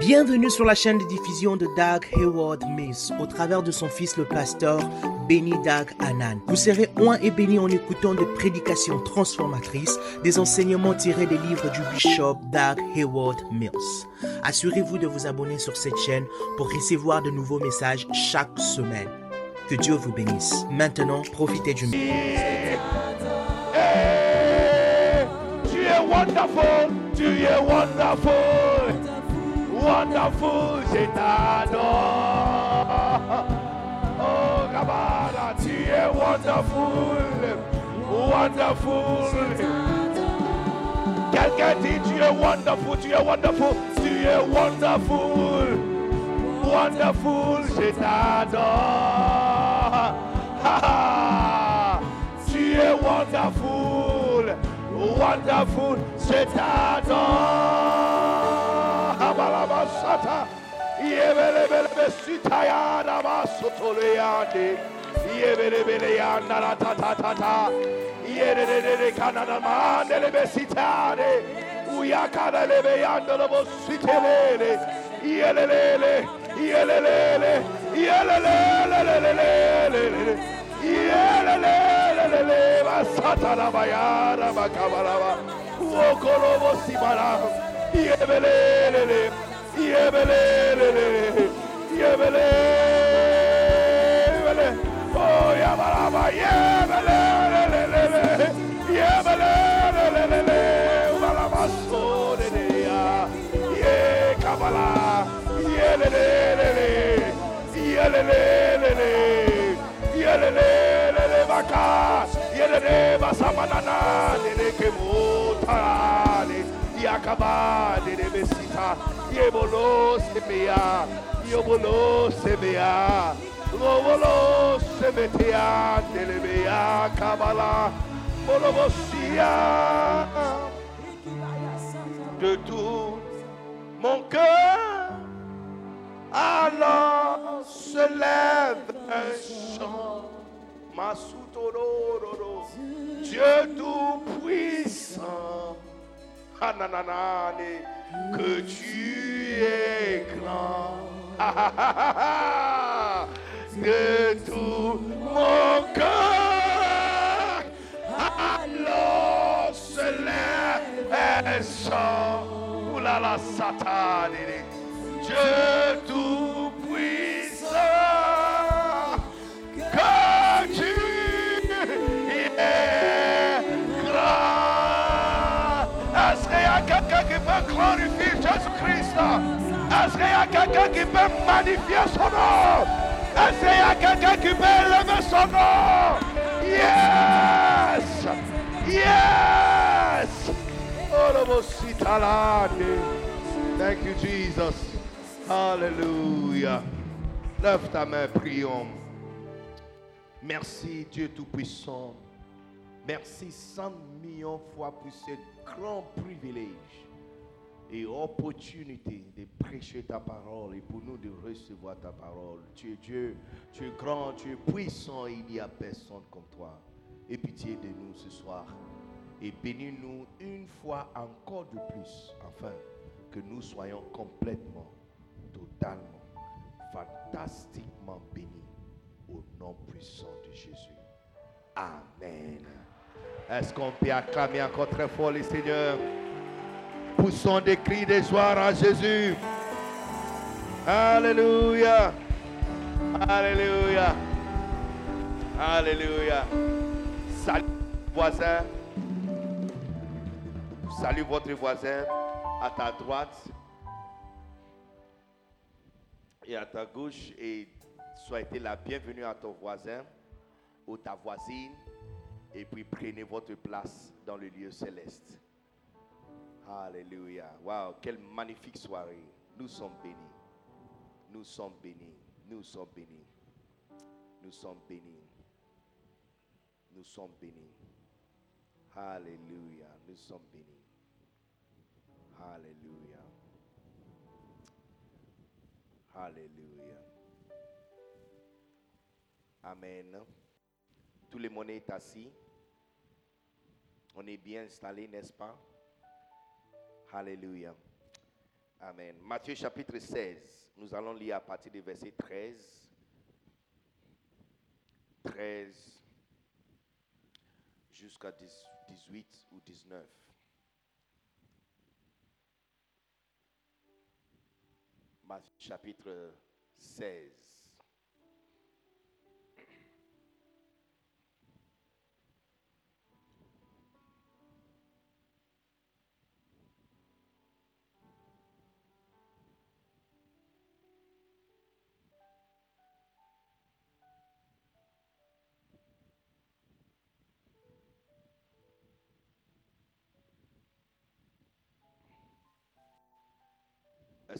Bienvenue sur la chaîne de diffusion de Doug Hayward Mills au travers de son fils le pasteur Benny Doug Anan. Vous serez oint et béni en écoutant des prédications transformatrices, des enseignements tirés des livres du bishop Doug Hayward Mills. Assurez-vous de vous abonner sur cette chaîne pour recevoir de nouveaux messages chaque semaine. Que Dieu vous bénisse. Maintenant, profitez du Hey, tu es wonderful, tu es wonderful, wonderful, je t'adore. Oh, Kabbalah, tu es wonderful, wonderful. Quelqu'un dit tu es wonderful, tu es wonderful, tu es wonderful, wonderful, je t'adore. Tu es wonderful, wonderful, je t'adore. balabasata. Yebelebelebe sitaya nama sutuluyandi yebelebele yandara tatatata yerelelele kanana mandelebe sitare uyakarelebe yandolobo sitelele yelelele yelelele yelelelelelelele. Yelelelelele basatana bayara bakabalaba wokolobo sibaram yebelelele, yebelelele, yebelelele, oh yabalaba, yebelelelelele, yebelelelelele, ubalabasodeya, ye kabala, yelelelele, yelelelele, yelelelele baka, yelele basamanana, neleke motale, de tout mon cœur. Alors se lève un chant, Masutororo, Dieu tout-puissant, Hanananane, que tu es grand. De tout mon cœur. Alors se lève chant, oulala satane, Dieu tout-puissant, Est-ce qu'il y a quelqu'un qui peut magnifier son nom? Est-ce qu'il y a quelqu'un qui peut élever son nom? Yes! Yes! Oh. Thank you, Jesus. Hallelujah. Lève ta main, prions. Merci, Dieu Tout-Puissant. Merci 100 millions de fois pour ce grand privilège et opportunité de prêcher ta parole et pour nous de recevoir ta parole. Tu es Dieu, tu es grand, tu es puissant, il n'y a personne comme toi. Et pitié de nous ce soir. Et bénis-nous une fois encore de plus, afin que nous soyons complètement, totalement, fantastiquement bénis au nom puissant de Jésus. Amen. Est-ce qu'on peut acclamer encore très fort le Seigneur? Poussons des cris de joie à Jésus. Alléluia. Alléluia. Alléluia. Salut voisin. Salut votre voisin à ta droite et à ta gauche et souhaitez la bienvenue à ton voisin ou ta voisine et puis prenez votre place dans le lieu céleste. Alléluia. Waouh, quelle magnifique soirée. Nous sommes bénis. Nous sommes bénis. Nous sommes bénis. Nous sommes bénis. Nous sommes bénis. Alléluia. Nous sommes bénis. Alléluia. Alléluia. Amen. Tout le monde est assis. On est bien installé, n'est-ce pas? Alléluia. Amen. Matthieu chapitre 16. Nous allons lire à partir du verset 13. 13 jusqu'à 18 ou 19. Matthieu chapitre 16.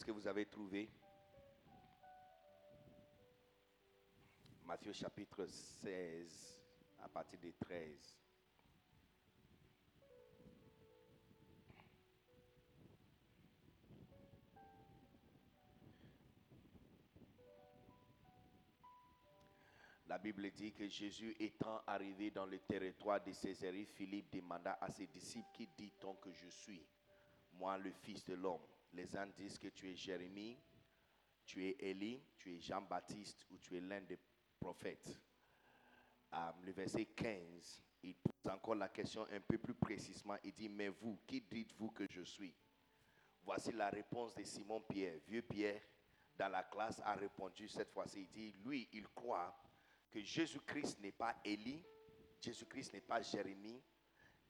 Que vous avez trouvé? Matthieu chapitre 16 à partir des 13. La Bible dit que Jésus étant arrivé dans le territoire de Césarée, Philippe demanda à ses disciples, qui dit-on que je suis Moi, le Fils de l'homme. Les uns disent que tu es Jérémie, tu es Élie, tu es Jean-Baptiste ou tu es l'un des prophètes. Euh, le verset 15, il pose encore la question un peu plus précisément. Il dit, mais vous, qui dites-vous que je suis? Voici la réponse de Simon Pierre. Vieux Pierre, dans la classe, a répondu cette fois-ci. Il dit, lui, il croit que Jésus-Christ n'est pas Élie, Jésus-Christ n'est pas Jérémie,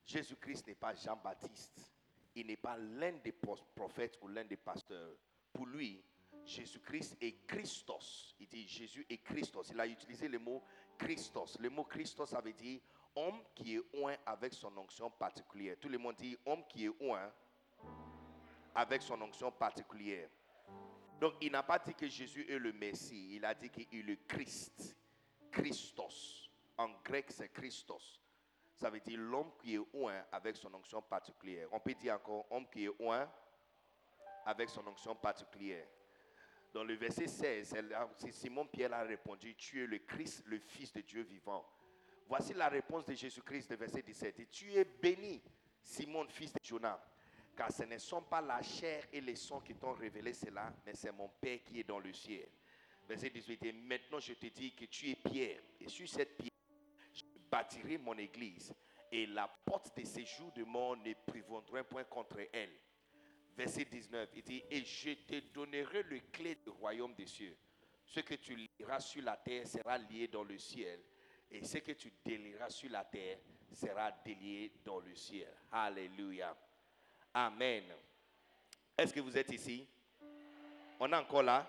Jésus-Christ n'est pas Jean-Baptiste, il n'est pas l'un des prophètes ou l'un des pasteurs. Pour lui, Jésus-Christ est Christos. Il dit Jésus est Christos. Il a utilisé le mot Christos. Le mot Christos, ça veut dire homme qui est oint avec son onction particulière. Tout le monde dit homme qui est oint avec son onction particulière. Donc, il n'a pas dit que Jésus est le Messie. Il a dit qu'il est le Christ. Christos. En grec, c'est Christos. Ça veut dire l'homme qui est oint avec son onction particulière. On peut dire encore homme qui est oint avec son onction particulière. Dans le verset 16, Simon Pierre a répondu, tu es le Christ, le Fils de Dieu vivant. Voici la réponse de Jésus-Christ, le verset 17. tu es béni, Simon, fils de Jonas, car ce ne sont pas la chair et les sons qui t'ont révélé cela, mais c'est mon Père qui est dans le ciel. Verset 18. Et maintenant je te dis que tu es Pierre, et sur cette pierre, bâtirai mon église et la porte de séjour de mort ne prévaudra point contre elle. Verset 19, il dit, et je te donnerai le clé du royaume des cieux. Ce que tu liras sur la terre sera lié dans le ciel, et ce que tu délieras sur la terre sera délié dans le ciel. Alléluia. Amen. Est-ce que vous êtes ici? On est encore là?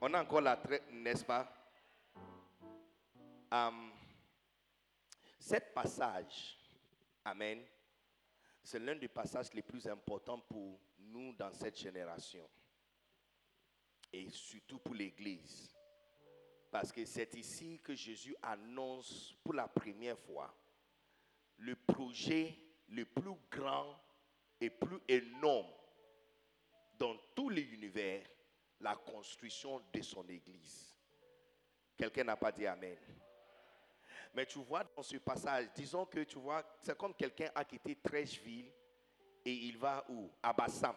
On est encore là, n'est-ce pas? Cet passage, Amen, c'est l'un des passages les plus importants pour nous dans cette génération. Et surtout pour l'Église. Parce que c'est ici que Jésus annonce pour la première fois le projet le plus grand et plus énorme dans tout l'univers, la construction de son Église. Quelqu'un n'a pas dit Amen. Mais tu vois dans ce passage, disons que tu vois, c'est comme quelqu'un a quitté Trècheville et il va où? À Bassam.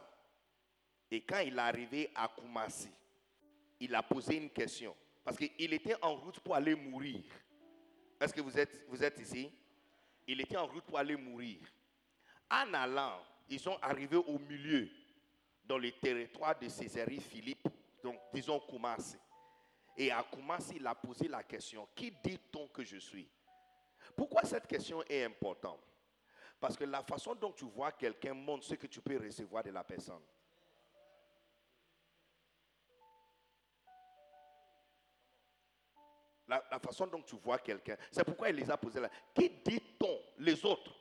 Et quand il est arrivé à Koumassi, il a posé une question. Parce qu'il était en route pour aller mourir. Est-ce que vous êtes, vous êtes ici? Il était en route pour aller mourir. En allant, ils sont arrivés au milieu, dans le territoire de Césarée Philippe, donc disons Koumassi. Et à il a posé la question, qui dit-on que je suis? Pourquoi cette question est importante? Parce que la façon dont tu vois quelqu'un montre ce que tu peux recevoir de la personne. La, façon dont tu vois quelqu'un. C'est pourquoi il les a posé là. Qui dit-on les autres?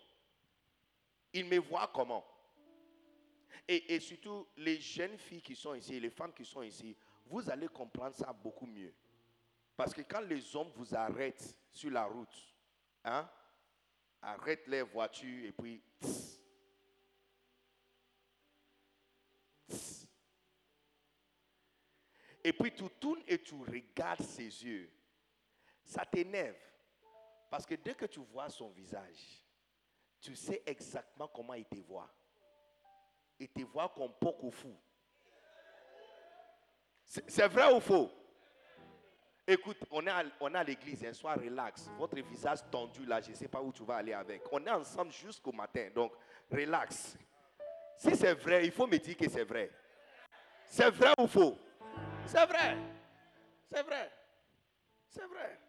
Ils me voient comment? Et, surtout, les jeunes filles qui sont ici, les femmes qui sont ici, vous allez comprendre ça beaucoup mieux. Parce que quand les hommes vous arrêtent sur la route, hein, arrêtent les voitures et puis... et puis tu tournes et tu regardes ses yeux. Ça t'énerve. Parce que dès que tu vois son visage, tu sais exactement comment il te voit. et te voit comme au fou. C'est vrai ou faux? Écoute, on est à, on l'église, un soir relax. Votre visage tendu là, je ne sais pas où tu vas aller avec. On est ensemble jusqu'au matin, donc relax. Si c'est vrai, il faut me dire que c'est vrai. C'est vrai ou faux? C'est vrai. C'est vrai. C'est vrai.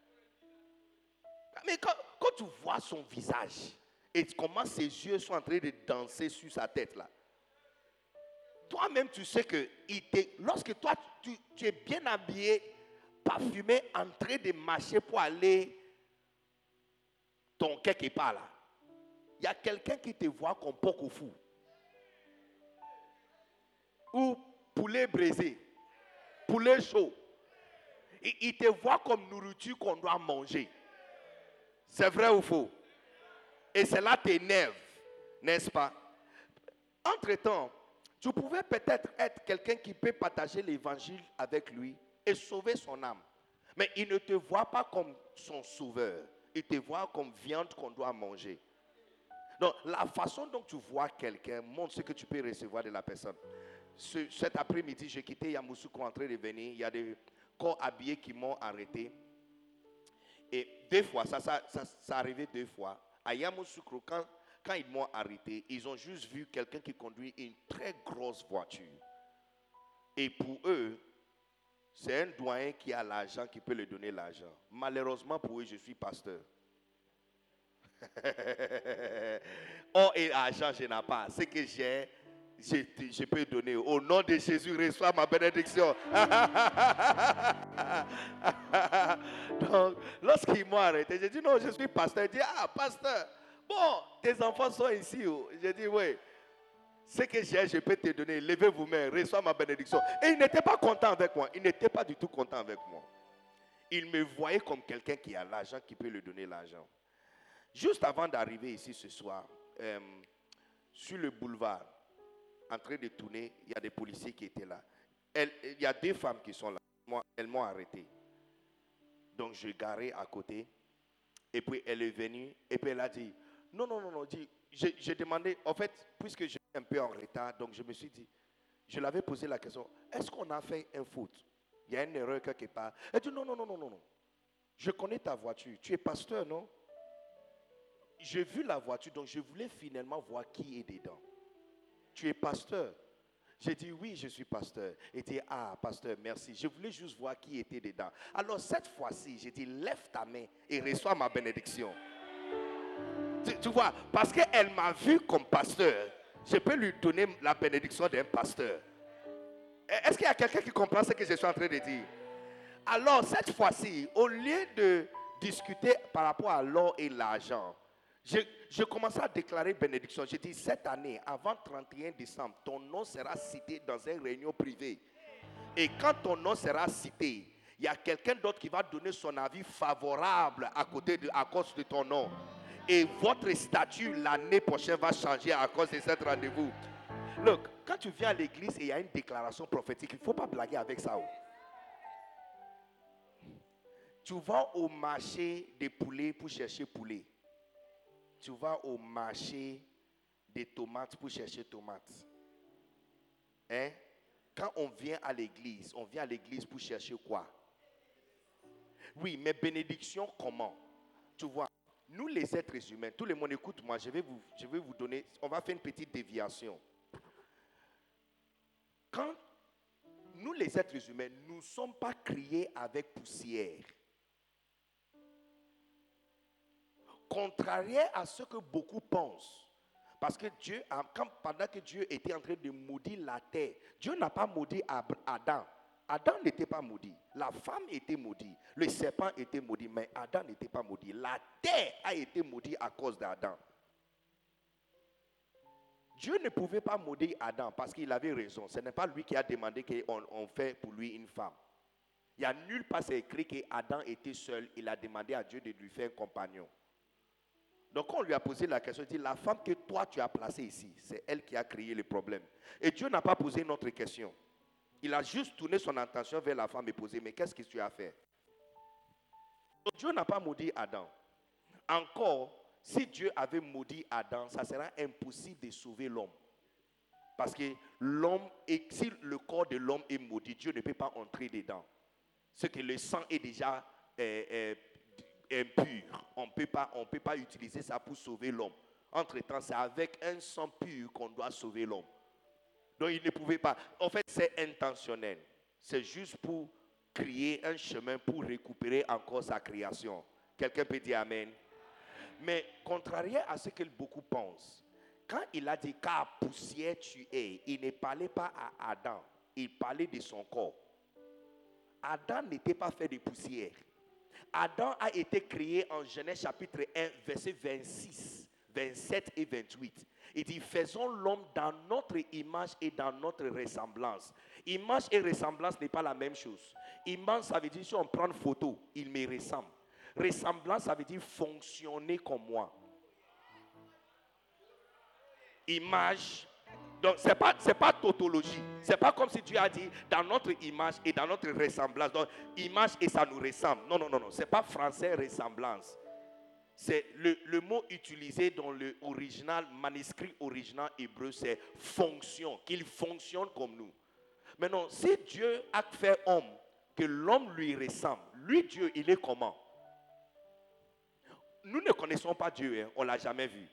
Mais quand, quand, tu vois son visage et comment ses yeux sont en train de danser sur sa tête là, toi-même tu sais que lorsque toi tu, es bien habillé, parfumé, en train de marcher pour aller ton quelque part là, il y a quelqu'un qui te voit comme beaucoup fou. Ou poulet braisé, poulet chaud. Il, te voit comme nourriture qu'on doit manger. C'est vrai ou faux? Et cela t'énerve, n'est-ce pas? Entre-temps, tu pouvais peut-être être quelqu'un qui peut partager l'évangile avec lui et sauver son âme. Mais il ne te voit pas comme son sauveur. Il te voit comme viande qu'on doit manger. Donc, la façon dont tu vois quelqu'un montre ce que tu peux recevoir de la personne. cet après-midi, j'ai quitté Yamoussoukro en train de venir. Il y a des corps habillés qui m'ont arrêté. Et deux fois, ça, ça, ça, arrivé deux fois. À Yamoussoukro, quand, quand ils m'ont arrêté, ils ont juste vu quelqu'un qui conduit une très grosse voiture. Et pour eux, c'est un doyen qui a l'argent qui peut lui donner l'argent. Malheureusement pour eux, je suis pasteur. Or et argent, je n'ai pas. Ce que j'ai, je, je, peux donner. Au nom de Jésus, reçois ma bénédiction. Donc, lorsqu'ils m'ont arrêté, j'ai dit non, je suis pasteur. Il dit, ah, pasteur, bon, tes enfants sont ici. J'ai dit, oui. Ce que j'ai, je peux te donner. Levez vous mains, reçois ma bénédiction. Et il n'était pas content avec moi. Il n'était pas du tout content avec moi. Il me voyait comme quelqu'un qui a l'argent, qui peut lui donner l'argent. Juste avant d'arriver ici ce soir, euh, sur le boulevard, en train de tourner, il y a des policiers qui étaient là. il y a deux femmes qui sont là. Moi, elles m'ont arrêté. Donc, je garais à côté. Et puis, elle est venue. Et puis, elle a dit, non, non, non, non. J'ai demandé, en fait, puisque j'étais un peu en retard, donc je me suis dit, je l'avais posé la question, est-ce qu'on a fait un faute? Il y a une erreur quelque part. Elle dit, non, non, non, non, non, non. Je connais ta voiture. Tu es pasteur, non? J'ai vu la voiture, donc je voulais finalement voir qui est dedans tu es pasteur. J'ai dit oui, je suis pasteur. Et dit ah, pasteur, merci. Je voulais juste voir qui était dedans. Alors cette fois-ci, j'ai dit lève ta main et reçois ma bénédiction. Tu, vois, parce qu'elle m'a vu comme pasteur, je peux lui donner la bénédiction d'un pasteur. Est-ce qu'il y a quelqu'un qui comprend ce que je suis en train de dire? Alors cette fois-ci, au lieu de discuter par rapport à l'or et l'argent, je, commençais à déclarer bénédiction. J'ai dit, cette année, avant 31 décembre, ton nom sera cité dans une réunion privée. Et quand ton nom sera cité, il y a quelqu'un d'autre qui va donner son avis favorable à, côté de, à cause de ton nom. Et votre statut l'année prochaine va changer à cause de cet rendez-vous. Look, quand tu viens à l'église et il y a une déclaration prophétique, il ne faut pas blaguer avec ça. Oh. Tu vas au marché des poulets pour chercher poulet tu vas au marché des tomates pour chercher tomates. Hein? Quand on vient à l'église, on vient à l'église pour chercher quoi? Oui, mais bénédiction comment? Tu vois, nous les êtres humains, tout le monde écoute moi, je vais vous, je vais vous donner, on va faire une petite déviation. Quand nous les êtres humains, nous ne sommes pas criés avec poussière. contraire à ce que beaucoup pensent. Parce que Dieu, pendant que Dieu était en train de maudire la terre, Dieu n'a pas maudit Adam. Adam n'était pas maudit. La femme était maudite. Le serpent était maudit. Mais Adam n'était pas maudit. La terre a été maudite à cause d'Adam. Dieu ne pouvait pas maudire Adam parce qu'il avait raison. Ce n'est pas lui qui a demandé qu'on on fait pour lui une femme. Il n'y a nulle part écrit qu'Adam était seul. Il a demandé à Dieu de lui faire un compagnon. Donc quand on lui a posé la question, il dit, la femme que toi tu as placée ici, c'est elle qui a créé le problème. Et Dieu n'a pas posé une autre question. Il a juste tourné son attention vers la femme posé, mais qu'est-ce que tu as fait Dieu n'a pas maudit Adam. Encore, si Dieu avait maudit Adam, ça sera impossible de sauver l'homme. Parce que l'homme, si le corps de l'homme est maudit, Dieu ne peut pas entrer dedans. Ce que le sang est déjà euh, euh, impur. On ne peut pas utiliser ça pour sauver l'homme. Entre-temps, c'est avec un sang pur qu'on doit sauver l'homme. Donc il ne pouvait pas. En fait, c'est intentionnel. C'est juste pour créer un chemin pour récupérer encore sa création. Quelqu'un peut dire Amen. Mais contrairement à ce que beaucoup pensent, quand il a dit car poussière tu es, il ne parlait pas à Adam, il parlait de son corps. Adam n'était pas fait de poussière. Adam a été créé en Genèse chapitre 1, verset 26, 27 et 28. Il dit, faisons l'homme dans notre image et dans notre ressemblance. Image et ressemblance n'est pas la même chose. Image, ça veut dire si on prend une photo, il me ressemble. Ressemblance, ça veut dire fonctionner comme moi. Image. Donc, ce n'est pas, pas tautologie. Ce n'est pas comme si tu as dit dans notre image et dans notre ressemblance. Donc, image et ça nous ressemble. Non, non, non, non. Ce n'est pas français ressemblance. C'est le, mot utilisé dans le original, manuscrit original hébreu, c'est fonction, qu'il fonctionne comme nous. Maintenant, si Dieu a fait homme, que l'homme lui ressemble, lui Dieu, il est comment? Nous ne connaissons pas Dieu, hein, on ne l'a jamais vu.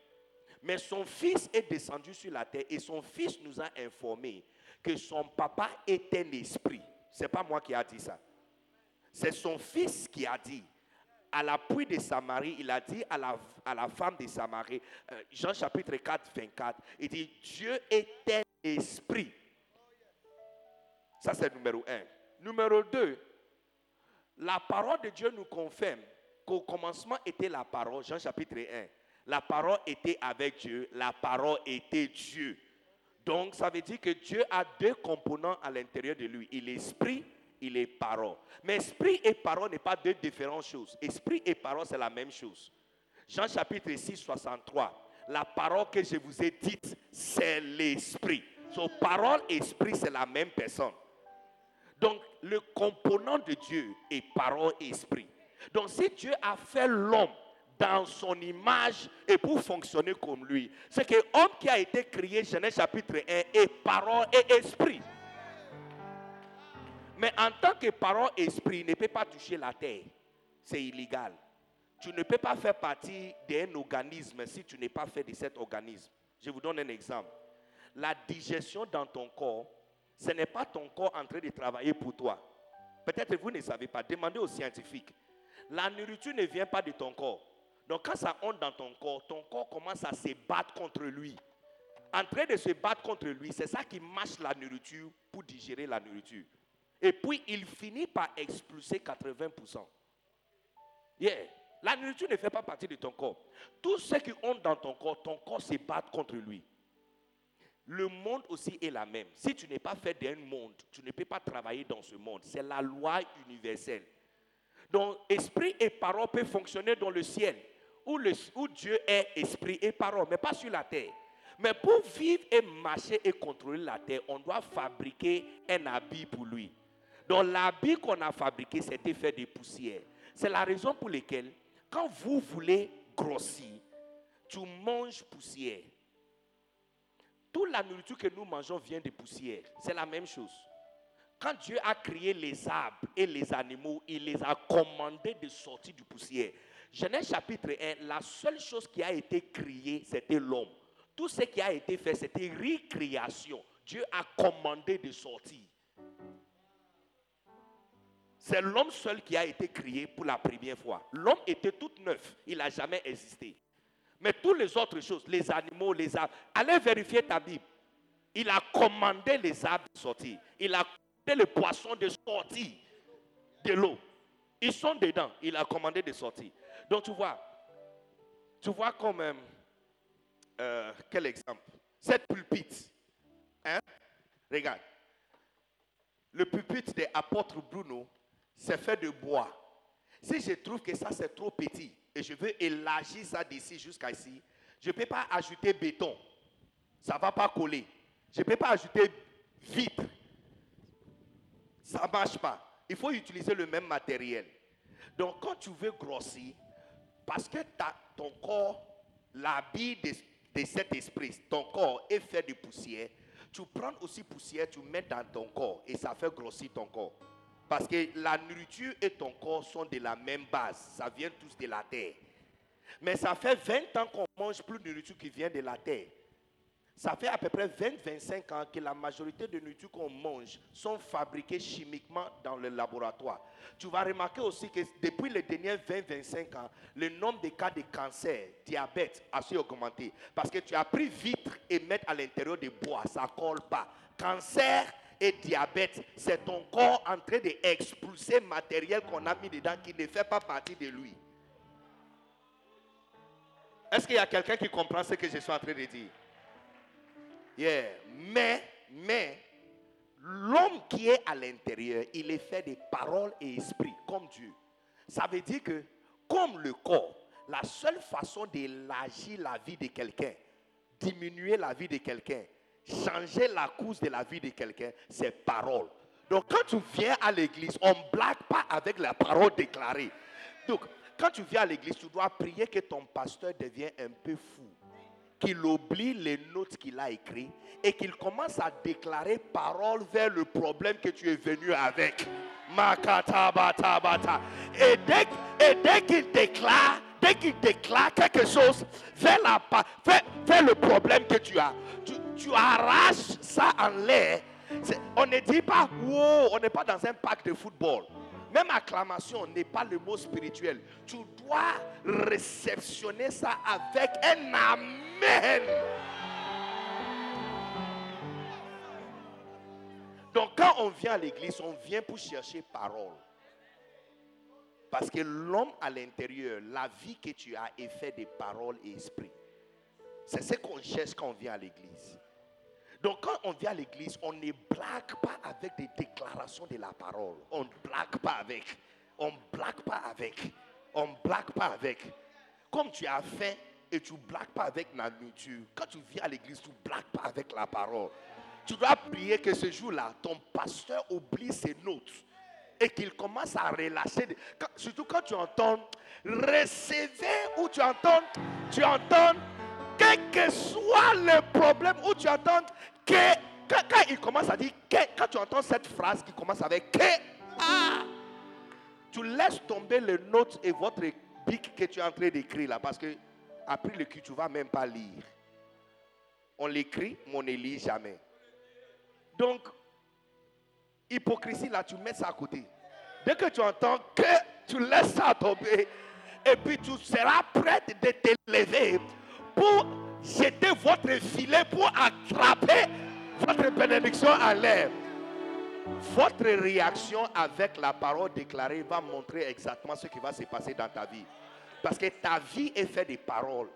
Mais son fils est descendu sur la terre et son fils nous a informé que son papa est un esprit. Ce n'est pas moi qui a dit ça. C'est son fils qui a dit. À l'appui de Samarie, il a dit à la, à la femme de Samarie, euh, Jean chapitre 4, 24, il dit, Dieu est un esprit. Ça c'est numéro un. Numéro deux, la parole de Dieu nous confirme qu'au commencement était la parole, Jean chapitre 1. La parole était avec Dieu, la parole était Dieu. Donc ça veut dire que Dieu a deux composants à l'intérieur de lui. Il est esprit, il est parole. Mais esprit et parole n'est pas deux différentes choses. Esprit et parole, c'est la même chose. Jean chapitre 6, 63. La parole que je vous ai dite, c'est l'esprit. Parole esprit, c'est la même personne. Donc, le component de Dieu est parole esprit. Donc si Dieu a fait l'homme dans son image et pour fonctionner comme lui, c'est que l'homme qui a été créé, Genèse chapitre 1, est parole et esprit. Mais en tant que parole et esprit, il ne peut pas toucher la terre. C'est illégal. Tu ne peux pas faire partie d'un organisme si tu n'es pas fait de cet organisme. Je vous donne un exemple. La digestion dans ton corps, ce n'est pas ton corps en train de travailler pour toi. Peut-être vous ne savez pas. Demandez aux scientifiques. La nourriture ne vient pas de ton corps. Donc quand ça entre dans ton corps, ton corps commence à se battre contre lui. En train de se battre contre lui, c'est ça qui mâche la nourriture pour digérer la nourriture. Et puis il finit par expulser 80%. Yeah. La nourriture ne fait pas partie de ton corps. Tout ce qui entre dans ton corps, ton corps se bat contre lui. Le monde aussi est la même. Si tu n'es pas fait d'un monde, tu ne peux pas travailler dans ce monde. C'est la loi universelle. Donc, esprit et parole peuvent fonctionner dans le ciel, où Dieu est esprit et parole, mais pas sur la terre. Mais pour vivre et marcher et contrôler la terre, on doit fabriquer un habit pour lui. Donc l'habit qu'on a fabriqué, c'était fait de poussière. C'est la raison pour laquelle, quand vous voulez grossir, tu manges poussière. Toute la nourriture que nous mangeons vient de poussière. C'est la même chose. Quand Dieu a créé les arbres et les animaux, il les a commandés de sortir du poussière. Genèse chapitre 1, la seule chose qui a été créée, c'était l'homme. Tout ce qui a été fait, c'était récréation. Dieu a commandé de sortir. C'est l'homme seul qui a été créé pour la première fois. L'homme était tout neuf, il n'a jamais existé. Mais toutes les autres choses, les animaux, les arbres, allez vérifier ta Bible. Il a commandé les arbres de sortir. Il a les poissons de sortir de l'eau. Ils sont dedans. Il a commandé de sortir. Donc tu vois, tu vois comme, même euh, quel exemple? Cette pulpite, hein? regarde, le pulpite des apôtres Bruno, c'est fait de bois. Si je trouve que ça c'est trop petit et je veux élargir ça d'ici jusqu'à ici, je ne peux pas ajouter béton. Ça ne va pas coller. Je ne peux pas ajouter vitre ça ne marche pas. Il faut utiliser le même matériel. Donc quand tu veux grossir, parce que ton corps, l'habit de, cet esprit, ton corps est fait de poussière, Tu prends aussi poussière, tu mets dans ton corps et ça fait grossir ton corps. Parce que la nourriture et ton corps sont de la même base. Ça vient tous de la terre. Mais ça fait 20 ans qu'on mange plus de nourriture qui vient de la terre. Ça fait à peu près 20-25 ans que la majorité de nourriture qu'on mange sont fabriquées chimiquement dans le laboratoire. Tu vas remarquer aussi que depuis les derniers 20-25 ans, le nombre de cas de cancer, diabète a su augmenter. Parce que tu as pris vitre et mettre à l'intérieur des bois, ça colle pas. Cancer et diabète, c'est ton corps en train d'expulser matériel qu'on a mis dedans qui ne fait pas partie de lui. Est-ce qu'il y a quelqu'un qui comprend ce que je suis en train de dire? Yeah. Mais, mais, l'homme qui est à l'intérieur, il est fait de paroles et esprit, comme Dieu. Ça veut dire que, comme le corps, la seule façon d'élargir la vie de quelqu'un, diminuer la vie de quelqu'un, changer la course de la vie de quelqu'un, c'est parole. Donc, quand tu viens à l'église, on ne blague pas avec la parole déclarée. Donc, quand tu viens à l'église, tu dois prier que ton pasteur devienne un peu fou qu'il oublie les notes qu'il a écrites et qu'il commence à déclarer parole vers le problème que tu es venu avec. Et dès, et dès qu'il déclare, dès qu'il déclare quelque chose vers, le problème que tu as, tu, tu arraches ça en l'air. On ne dit pas, wow, on n'est pas dans un parc de football. Même acclamation n'est pas le mot spirituel. Tu dois réceptionner ça avec un Amen. Donc quand on vient à l'église, on vient pour chercher parole. Parce que l'homme à l'intérieur, la vie que tu as est faite de paroles et esprit. C'est ce qu'on cherche quand on vient à l'église. Donc quand on vient à l'église, on ne blague pas avec des déclarations de la parole. On ne blague pas avec. On ne blague pas avec. On ne blague pas avec. Comme tu as fait et tu ne blagues pas avec la nourriture. Quand tu viens à l'église, tu ne blagues pas avec la parole. Tu dois prier que ce jour-là, ton pasteur oublie ses notes et qu'il commence à relâcher. surtout quand tu entends recevez ou tu entends, tu entends quel que soit le problème où tu entends que, quand, il commence à dire que, quand tu entends cette phrase qui commence avec que, ah, tu laisses tomber les notes et votre bic que tu es en train d'écrire là, parce que après le cul, tu vas même pas lire. On l'écrit, mais on ne lit jamais. Donc, hypocrisie là, tu mets ça à côté. Dès que tu entends que, tu laisses ça tomber. Et puis tu seras prêt de te lever pour jeter votre filet pour attraper votre bénédiction à l'air. Votre réaction avec la parole déclarée va montrer exactement ce qui va se passer dans ta vie. Parce que ta vie est faite de paroles.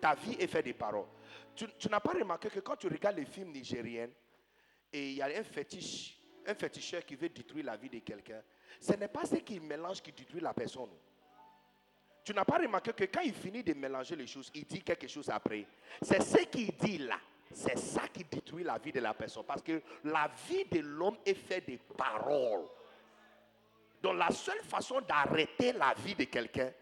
Ta vie est faite de paroles. Tu, n'as pas remarqué que quand tu regardes les films nigériens et il y a un fétiche, un féticheur qui veut détruire la vie de quelqu'un, ce n'est pas ce qu'il mélange qui détruit la personne. Tu n'as pas remarqué que quand il finit de mélanger les choses, il dit quelque chose après. C'est ce qu'il dit là. C'est ça qui détruit la vie de la personne. Parce que la vie de l'homme est faite de paroles. Donc la seule façon d'arrêter la vie de quelqu'un,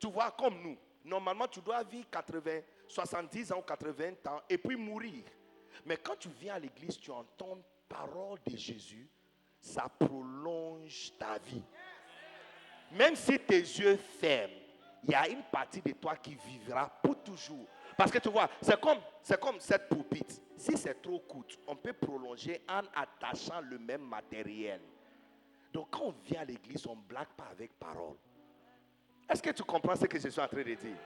tu vois, comme nous, normalement tu dois vivre 80, 70 ans, 80 ans et puis mourir. Mais quand tu viens à l'église, tu entends parole de Jésus, ça prolonge ta vie. Même si tes yeux ferment, il y a une partie de toi qui vivra pour toujours. Parce que tu vois, c'est comme, c'est comme cette poupite. Si c'est trop court, on peut prolonger en attachant le même matériel. Donc quand on vient à l'église, on ne blague pas avec parole. Est-ce que tu comprends ce que je suis en train de dire?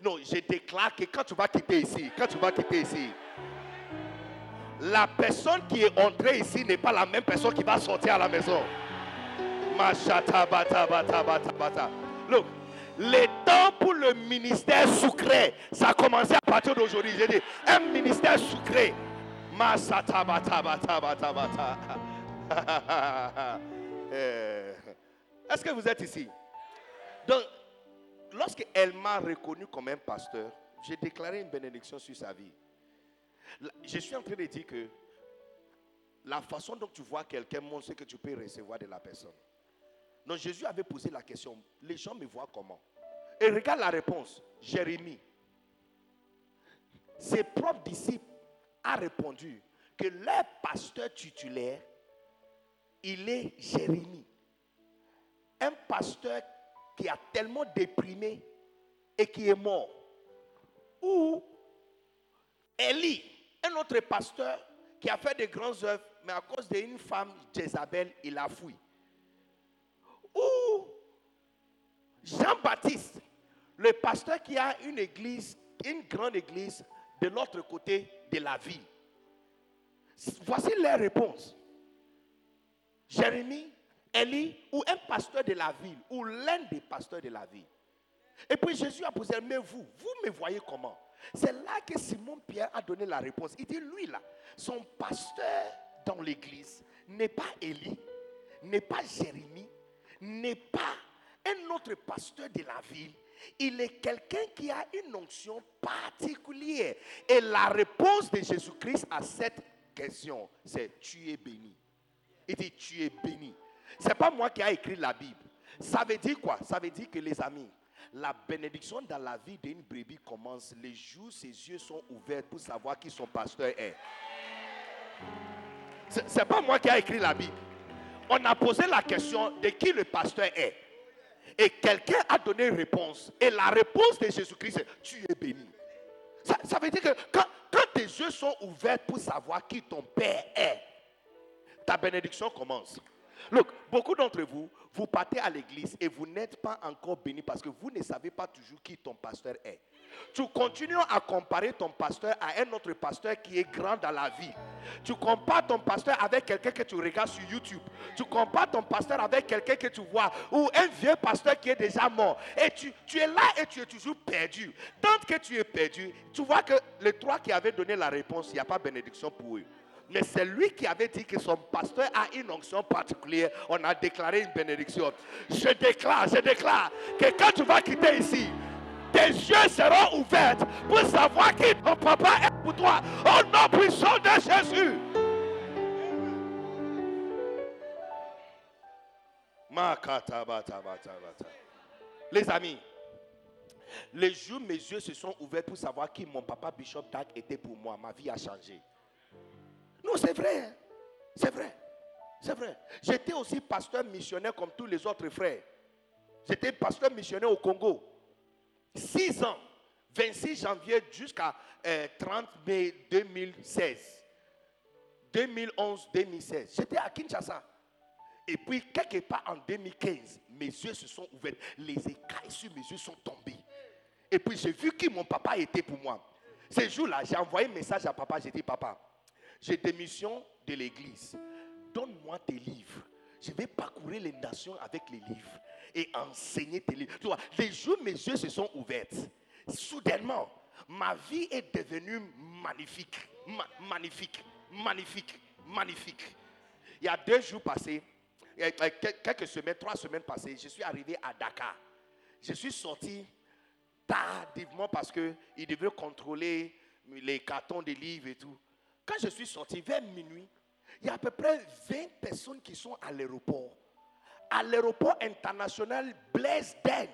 Non, je déclare que quand tu vas quitter ici, quand tu vas quitter ici, la personne qui est entrée ici n'est pas la même personne qui va sortir à la maison. Look, le temps pour le ministère sucré, ça a commencé à partir d'aujourd'hui. J'ai dit, un ministère sucré. Eh. Est-ce que vous êtes ici? Donc, lorsqu'elle m'a reconnu comme un pasteur, j'ai déclaré une bénédiction sur sa vie. Je suis en train de dire que la façon dont tu vois quelqu'un montre ce que tu peux recevoir de la personne. Donc Jésus avait posé la question, les gens me voient comment? Et regarde la réponse, Jérémie. Ses propres disciples a répondu que leur pasteur titulaire, il est Jérémie. Un pasteur qui a tellement déprimé et qui est mort. Ou Élie, un autre pasteur qui a fait de grandes œuvres, mais à cause d'une femme, Jézabel, il a fui. Ou Jean-Baptiste, le pasteur qui a une église, une grande église de l'autre côté de la ville. Voici les réponses. Jérémie, Élie ou un pasteur de la ville ou l'un des pasteurs de la ville. Et puis Jésus a posé, mais vous, vous me voyez comment? C'est là que Simon Pierre a donné la réponse. Il dit, lui là, son pasteur dans l'église n'est pas Élie, n'est pas Jérémie, n'est pas un autre pasteur de la ville. Il est quelqu'un qui a une onction particulière. Et la réponse de Jésus-Christ à cette question, c'est tu es béni. Il dit tu es béni. C'est pas moi qui ai écrit la Bible. Ça veut dire quoi? Ça veut dire que les amis, la bénédiction dans la vie d'une brebis commence les jours ses yeux sont ouverts pour savoir qui son pasteur est. C'est pas moi qui ai écrit la Bible. On a posé la question de qui le pasteur est. Et quelqu'un a donné une réponse. Et la réponse de Jésus-Christ, c'est tu es béni. Ça, veut dire que quand tes yeux sont ouverts pour savoir qui ton Père est, ta bénédiction commence. Look, beaucoup d'entre vous, vous partez à l'église et vous n'êtes pas encore béni parce que vous ne savez pas toujours qui ton pasteur est. Tu continues à comparer ton pasteur à un autre pasteur qui est grand dans la vie. Tu compares ton pasteur avec quelqu'un que tu regardes sur YouTube. Tu compares ton pasteur avec quelqu'un que tu vois ou un vieux pasteur qui est déjà mort. Et tu, tu es là et tu es toujours perdu. Tant que tu es perdu, tu vois que les trois qui avaient donné la réponse, il n'y a pas bénédiction pour eux mais c'est lui qui avait dit que son pasteur a une onction particulière. On a déclaré une bénédiction. Je déclare, je déclare que quand tu vas quitter ici, tes yeux seront ouverts pour savoir qui ton papa est pour toi. Au nom puissant de Jésus. Les amis, les jours mes yeux se sont ouverts pour savoir qui mon papa Bishop Dag était pour moi. Ma vie a changé. C'est vrai. C'est vrai. C'est vrai. J'étais aussi pasteur missionnaire comme tous les autres frères. J'étais pasteur missionnaire au Congo. Six ans. 26 janvier jusqu'à 30 euh, mai 2016. 2011-2016. J'étais à Kinshasa. Et puis, quelque part en 2015, mes yeux se sont ouverts. Les écailles sur mes yeux sont tombées. Et puis, j'ai vu qui mon papa était pour moi. Ce jour-là, j'ai envoyé un message à papa. J'ai dit, papa, j'ai démission de l'église. Donne-moi tes livres. Je vais parcourir les nations avec les livres et enseigner tes livres. Tu vois, les jours, mes yeux se sont ouverts. Soudainement, ma vie est devenue magnifique. magnifique, magnifique, magnifique. Il y a deux jours passés, quelques semaines, trois semaines passées, je suis arrivé à Dakar. Je suis sorti tardivement parce qu'il devait contrôler les cartons de livres et tout. Quand je suis sorti vers minuit, il y a à peu près 20 personnes qui sont à l'aéroport. À l'aéroport international Blaise Den,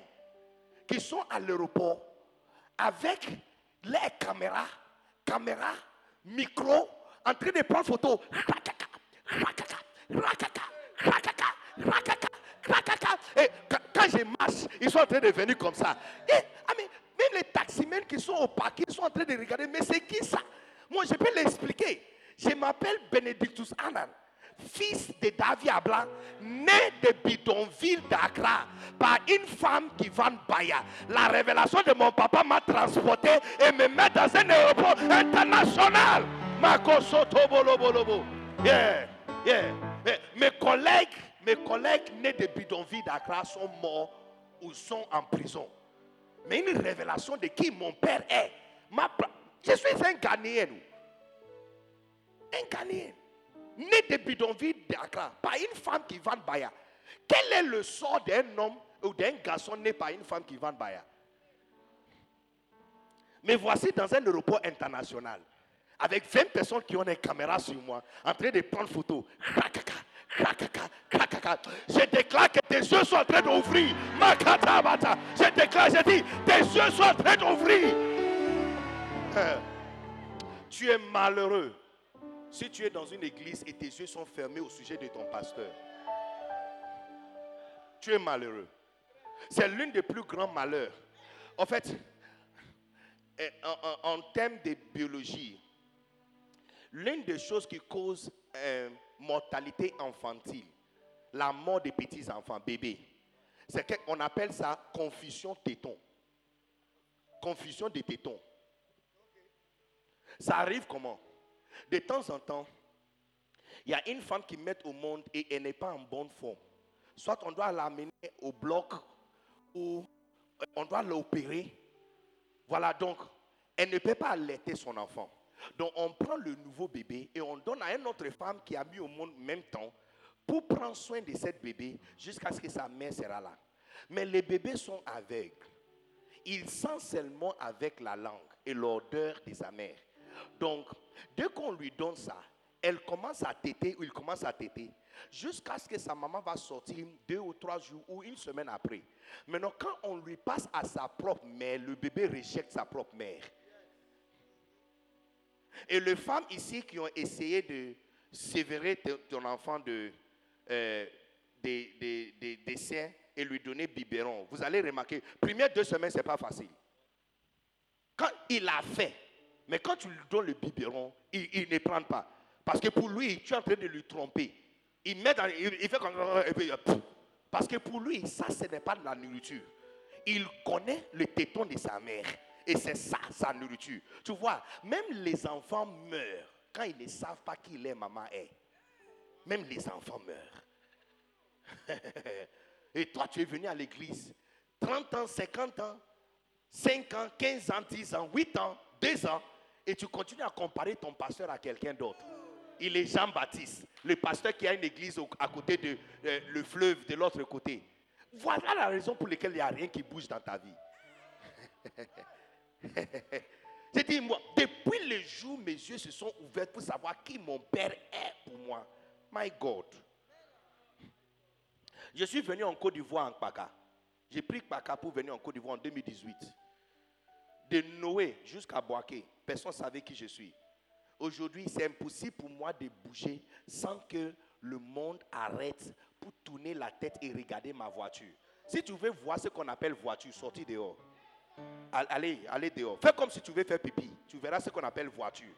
qui sont à l'aéroport avec les caméras, caméras, micro, en train de prendre photo. Et quand je marche, ils sont en train de venir comme ça. Ah, même les taximens qui sont au parking sont en train de regarder. Mais c'est qui ça? Moi, je peux l'expliquer. Je m'appelle Benedictus Anan, fils de David Ablan, né de bidonville d'Accra par une femme qui vend Baya. La révélation de mon papa m'a transporté et me met dans un aéroport international. Yeah, yeah. Mes collègues, mes collègues nés de bidonville d'Accra sont morts ou sont en prison. Mais une révélation de qui mon père est je suis un Ghanéen. Un Ghanéen. Né de bidonville d'Accra par une femme qui vend Baya. Quel est le sort d'un homme ou d'un garçon né par une femme qui vend Baya? Mais voici dans un aéroport international, avec 20 personnes qui ont une caméra sur moi, en train de prendre photo. Je déclare que tes yeux sont en train d'ouvrir. Je déclare, je dis, tes yeux sont en train d'ouvrir. Tu es malheureux si tu es dans une église et tes yeux sont fermés au sujet de ton pasteur. Tu es malheureux. C'est l'une des plus grands malheurs. En fait, eh, en, termes de biologie, l'une des choses qui cause euh, mortalité infantile, la mort des petits-enfants, bébés, c'est qu'on appelle ça confusion téton. Confusion des tétons. Ça arrive comment? De temps en temps, il y a une femme qui met au monde et elle n'est pas en bonne forme. Soit on doit l'amener au bloc ou on doit l'opérer. Voilà, donc, elle ne peut pas allaiter son enfant. Donc, on prend le nouveau bébé et on donne à une autre femme qui a mis au monde en même temps pour prendre soin de cette bébé jusqu'à ce que sa mère sera là. Mais les bébés sont aveugles. Ils sentent seulement avec la langue et l'odeur de sa mère. Donc, dès qu'on lui donne ça, elle commence à téter ou il commence à téter jusqu'à ce que sa maman va sortir deux ou trois jours ou une semaine après. Maintenant, quand on lui passe à sa propre mère, le bébé rejette sa propre mère. Et les femmes ici qui ont essayé de sévérer ton enfant de, euh, des, des, des, seins et lui donner biberon, vous allez remarquer, première deux semaines, ce n'est pas facile. Quand il a fait, mais quand tu lui donnes le biberon, il, ne prend pas. Parce que pour lui, tu es en train de lui tromper. Il, met dans, il, fait comme parce que pour lui, ça, ce n'est pas de la nourriture. Il connaît le téton de sa mère. Et c'est ça, sa nourriture. Tu vois, même les enfants meurent quand ils ne savent pas qui leur maman est. Même les enfants meurent. et toi, tu es venu à l'église. 30 ans, 50 ans, 5 ans, 15 ans, 10 ans, 8 ans, 2 ans. Et tu continues à comparer ton pasteur à quelqu'un d'autre il est Jean-Baptiste, le pasteur qui a une église à côté de euh, le fleuve de l'autre côté. Voilà la raison pour laquelle il n'y a rien qui bouge dans ta vie. J'ai dit, moi, depuis le jour mes yeux se sont ouverts pour savoir qui mon père est pour moi, my God. Je suis venu en Côte d'Ivoire en Paka. J'ai pris Paka pour venir en Côte d'Ivoire en 2018. De Noé jusqu'à Boaké, personne ne savait qui je suis. Aujourd'hui, c'est impossible pour moi de bouger sans que le monde arrête pour tourner la tête et regarder ma voiture. Si tu veux voir ce qu'on appelle voiture, sortis dehors. Allez, allez dehors. Fais comme si tu veux faire pipi. Tu verras ce qu'on appelle voiture.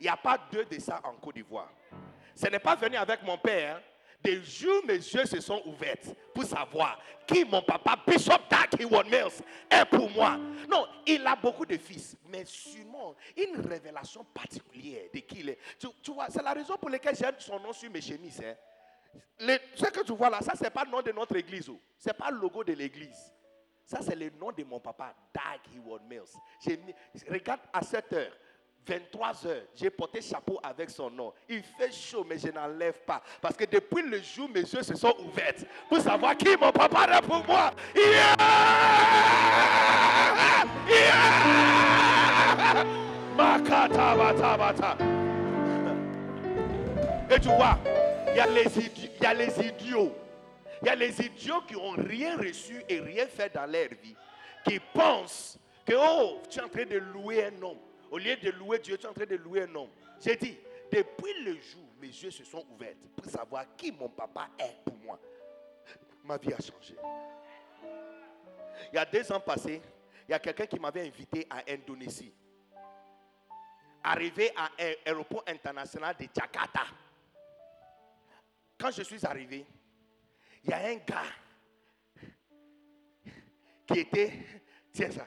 Il n'y a pas deux de ça en Côte d'Ivoire. Ce n'est pas venu avec mon père des jours, mes yeux se sont ouverts pour savoir qui mon papa, Bishop Dag Mills, est pour moi. Non, il a beaucoup de fils, mais sûrement une révélation particulière de qui il est. Tu, vois, c'est la raison pour laquelle j'ai son nom sur mes chemises. Hein. ce que tu vois là, ça, c'est pas le nom de notre église. Oh. Ce n'est pas le logo de l'église. Ça, c'est le nom de mon papa, Dag Heward Mills. regarde à cette heure. 23 heures, j'ai porté chapeau avec son nom. Il fait chaud, mais je n'enlève pas. Parce que depuis le jour, mes yeux se sont ouverts pour savoir qui mon papa est pour moi. Yeah! Yeah! Et tu vois, il y, a les il y a les idiots. Il y a les idiots qui n'ont rien reçu et rien fait dans leur vie. Qui pensent que, oh, tu es en train de louer un homme. Au lieu de louer Dieu, tu es en train de louer un homme. J'ai dit, depuis le jour, mes yeux se sont ouverts pour savoir qui mon papa est pour moi. Ma vie a changé. Il y a deux ans passés, il y a quelqu'un qui m'avait invité à Indonésie. Arrivé à l'aéroport international de Jakarta. Quand je suis arrivé, il y a un gars qui était, tiens ça,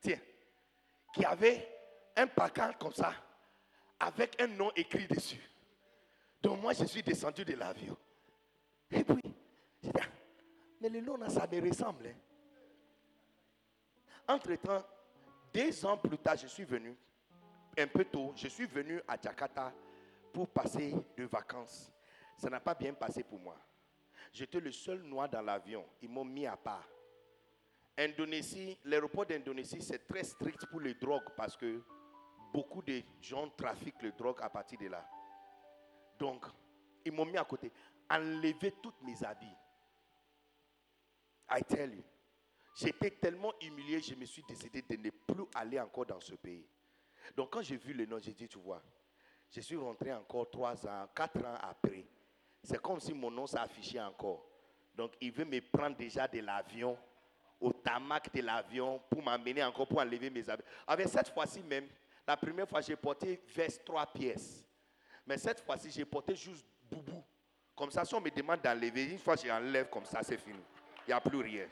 tiens, qui avait un placard comme ça, avec un nom écrit dessus. Donc moi, je suis descendu de l'avion. Et puis, j'ai dit, ah, mais le nom, ça me ressemble. Hein. Entre-temps, deux ans plus tard, je suis venu, un peu tôt, je suis venu à Jakarta pour passer de vacances. Ça n'a pas bien passé pour moi. J'étais le seul noir dans l'avion. Ils m'ont mis à part. Indonésie, l'aéroport d'Indonésie, c'est très strict pour les drogues parce que beaucoup de gens trafiquent le drogue à partir de là. Donc, ils m'ont mis à côté, enlevé toutes mes habits. I tell you. J'étais tellement humilié, je me suis décidé de ne plus aller encore dans ce pays. Donc quand j'ai vu le nom, j'ai dit, tu vois, je suis rentré encore trois ans, quatre ans après. C'est comme si mon nom s'affichait encore. Donc il veut me prendre déjà de l'avion, au tamac de l'avion, pour m'amener encore, pour enlever mes habits. Avec cette fois-ci même, la première fois, j'ai porté veste trois pièces. Mais cette fois-ci, j'ai porté juste boubou. Comme ça, si on me demande d'enlever, une fois j'enlève comme ça, c'est fini. Il n'y a plus rien.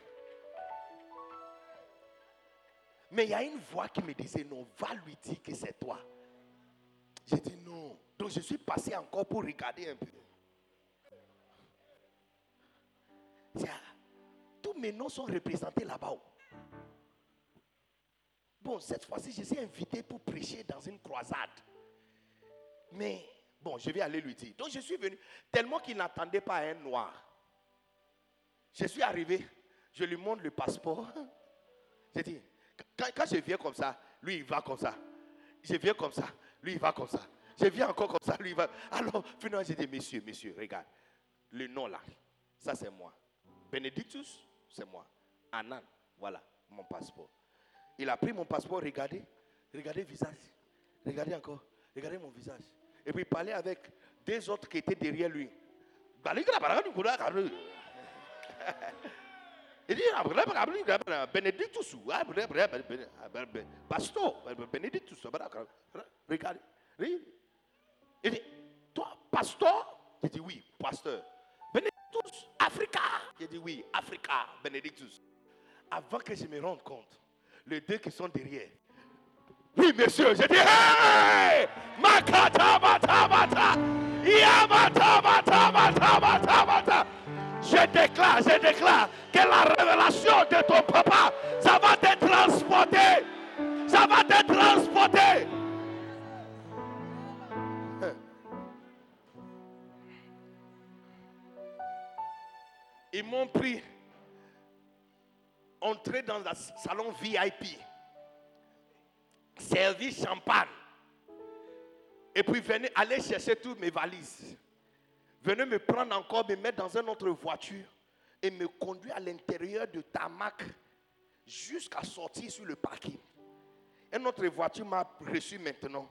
Mais il y a une voix qui me disait, non, va lui dire que c'est toi. J'ai dit non. Donc je suis passé encore pour regarder un peu. Tous mes noms sont représentés là-bas. Bon, cette fois-ci, je suis invité pour prêcher dans une croisade. Mais, bon, je vais aller lui dire. Donc je suis venu, tellement qu'il n'attendait pas un noir. Je suis arrivé, je lui montre le passeport. J'ai dit, quand, je viens comme ça, lui, il va comme ça. Je viens comme ça, lui, il va comme ça. Je viens encore comme ça, lui, il va. Alors, finalement, j'ai dit, monsieur, monsieur, regarde. Le nom là, ça c'est moi. Benedictus, c'est moi. Anan, voilà mon passeport. Il a pris mon passeport, regardez, regardez le visage. Regardez encore, regardez mon visage. Et puis il parlait avec deux autres qui étaient derrière lui. Il dit, Benedictus, pasteur, Benedictus, regardez. Il dit, toi, pasteur Il dit, oui, pasteur. Benedictus, Africa. Il dit, oui, Africa, Benedictus. Avant que je me rende compte, les deux qui sont derrière, oui, monsieur, je dis, hey! Makata, mata, mata, yamata, mata, mata, mata, mata. Je déclare, je déclare que la révélation de ton papa, ça va te transporter. Ça va te transporter. Ils m'ont pris, entré dans un salon VIP, servi champagne. Et puis venez aller chercher toutes mes valises. Venez me prendre encore, me mettre dans une autre voiture et me conduire à l'intérieur de Tamac jusqu'à sortir sur le parking. Une autre voiture m'a reçu maintenant.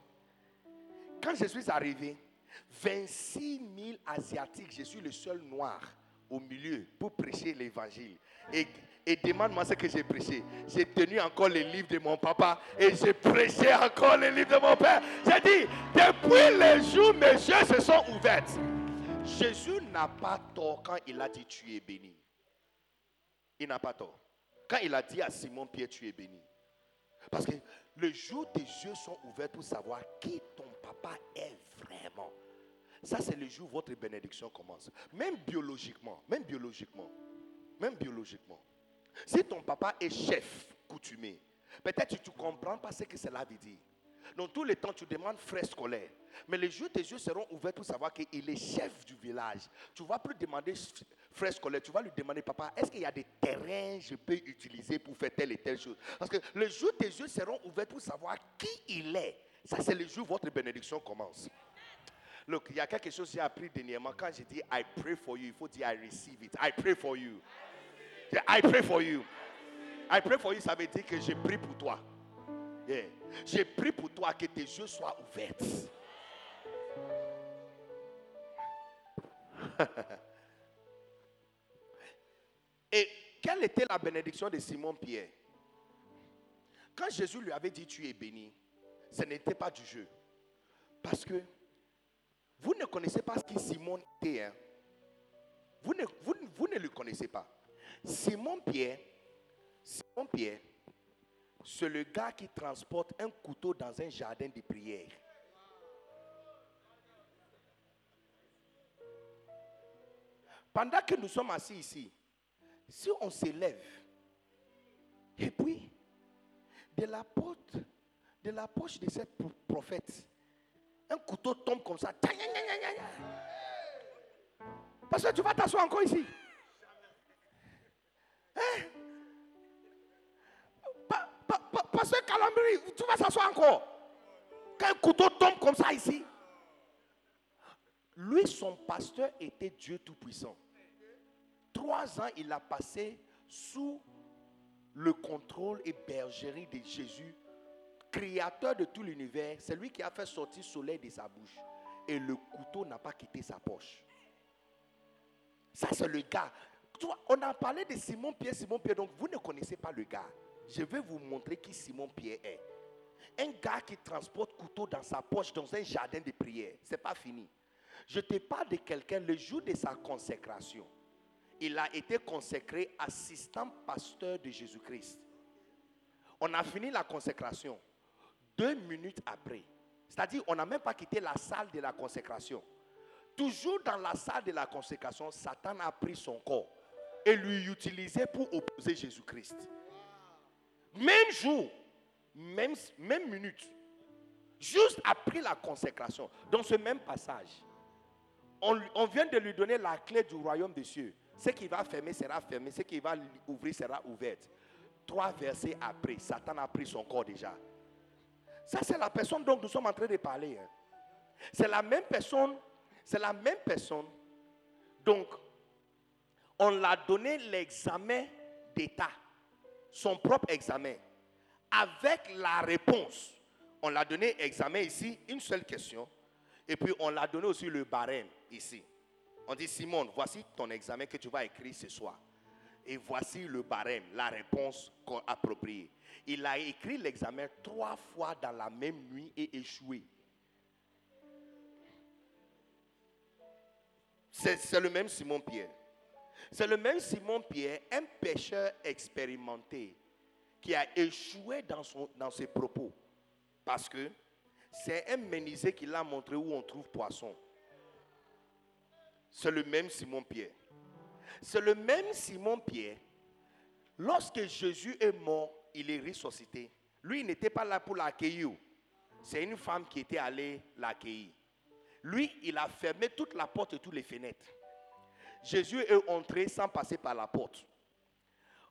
Quand je suis arrivé, 26 000 Asiatiques, je suis le seul noir au milieu pour prêcher l'évangile. Et demande-moi ce que j'ai prêché. J'ai tenu encore les livres de mon papa et j'ai prêché encore les livres de mon père. J'ai dit, depuis le jour, mes yeux se sont ouverts. Jésus n'a pas tort quand il a dit tu es béni. Il n'a pas tort. Quand il a dit à Simon Pierre tu es béni. Parce que le jour tes yeux sont ouverts pour savoir qui ton papa est vraiment. Ça, c'est le jour où votre bénédiction commence. Même biologiquement, même biologiquement, même biologiquement. Si ton papa est chef coutumier, peut-être tu ne comprends pas ce que cela veut dire. Donc, tous les temps, tu demandes frère scolaire. Mais les jours, tes yeux seront ouverts pour savoir qu'il est chef du village. Tu ne vas plus demander frère scolaire, tu vas lui demander, papa, est-ce qu'il y a des terrains que je peux utiliser pour faire telle et telle chose? Parce que le jour, tes yeux seront ouverts pour savoir qui il est. Ça, c'est le jour où votre bénédiction commence. Look, il y a quelque chose que j'ai appris dernièrement. Quand j'ai dit I pray for you, il faut dire I receive it. I pray for you. I pray for you. I pray for you, ça veut dire que j'ai prie pour toi. Yeah. J'ai prie pour toi que tes yeux soient ouverts. Et quelle était la bénédiction de Simon Pierre Quand Jésus lui avait dit tu es béni, ce n'était pas du jeu. Parce que vous ne connaissez pas ce que Simon était. Hein. Vous, ne, vous ne le connaissez pas. Simon Pierre, Simon Pierre, c'est le gars qui transporte un couteau dans un jardin de prière. Pendant que nous sommes assis ici, si on s'élève, et puis, de la porte, de la poche de cette prophète, un couteau tombe comme ça. Parce que tu vas t'asseoir encore ici. Quand un couteau tombe comme ça ici. Lui, son pasteur était Dieu Tout-Puissant. Trois ans, il a passé sous le contrôle et bergerie de Jésus créateur de tout l'univers, c'est lui qui a fait sortir le soleil de sa bouche. Et le couteau n'a pas quitté sa poche. Ça, c'est le gars. on a parlé de Simon Pierre, Simon Pierre, donc vous ne connaissez pas le gars. Je vais vous montrer qui Simon Pierre est. Un gars qui transporte couteau dans sa poche dans un jardin de prière. Ce n'est pas fini. Je te parle de quelqu'un le jour de sa consécration. Il a été consacré assistant pasteur de Jésus-Christ. On a fini la consécration. Deux minutes après, c'est-à-dire on n'a même pas quitté la salle de la consécration. Toujours dans la salle de la consécration, Satan a pris son corps et lui utilisé pour opposer Jésus-Christ. Même jour, même, même minute, juste après la consécration, dans ce même passage, on, vient de lui donner la clé du royaume des cieux. Ce qui va fermer sera fermé, ce qui va ouvrir sera ouvert. Trois versets après, Satan a pris son corps déjà. Ça, c'est la personne dont nous sommes en train de parler. Hein. C'est la même personne, c'est la même personne. Donc, on l'a donné l'examen d'état, son propre examen, avec la réponse. On l'a donné examen ici, une seule question, et puis on l'a donné aussi le barème ici. On dit, Simone, voici ton examen que tu vas écrire ce soir. Et voici le barème, la réponse appropriée. Il a écrit l'examen trois fois dans la même nuit et échoué. C'est le même Simon Pierre. C'est le même Simon Pierre, un pêcheur expérimenté, qui a échoué dans, son, dans ses propos. Parce que c'est un menisé qui l'a montré où on trouve poisson. C'est le même Simon Pierre. C'est le même Simon Pierre. Lorsque Jésus est mort, il est ressuscité. Lui, il n'était pas là pour l'accueillir. C'est une femme qui était allée l'accueillir. Lui, il a fermé toute la porte et toutes les fenêtres. Jésus est entré sans passer par la porte.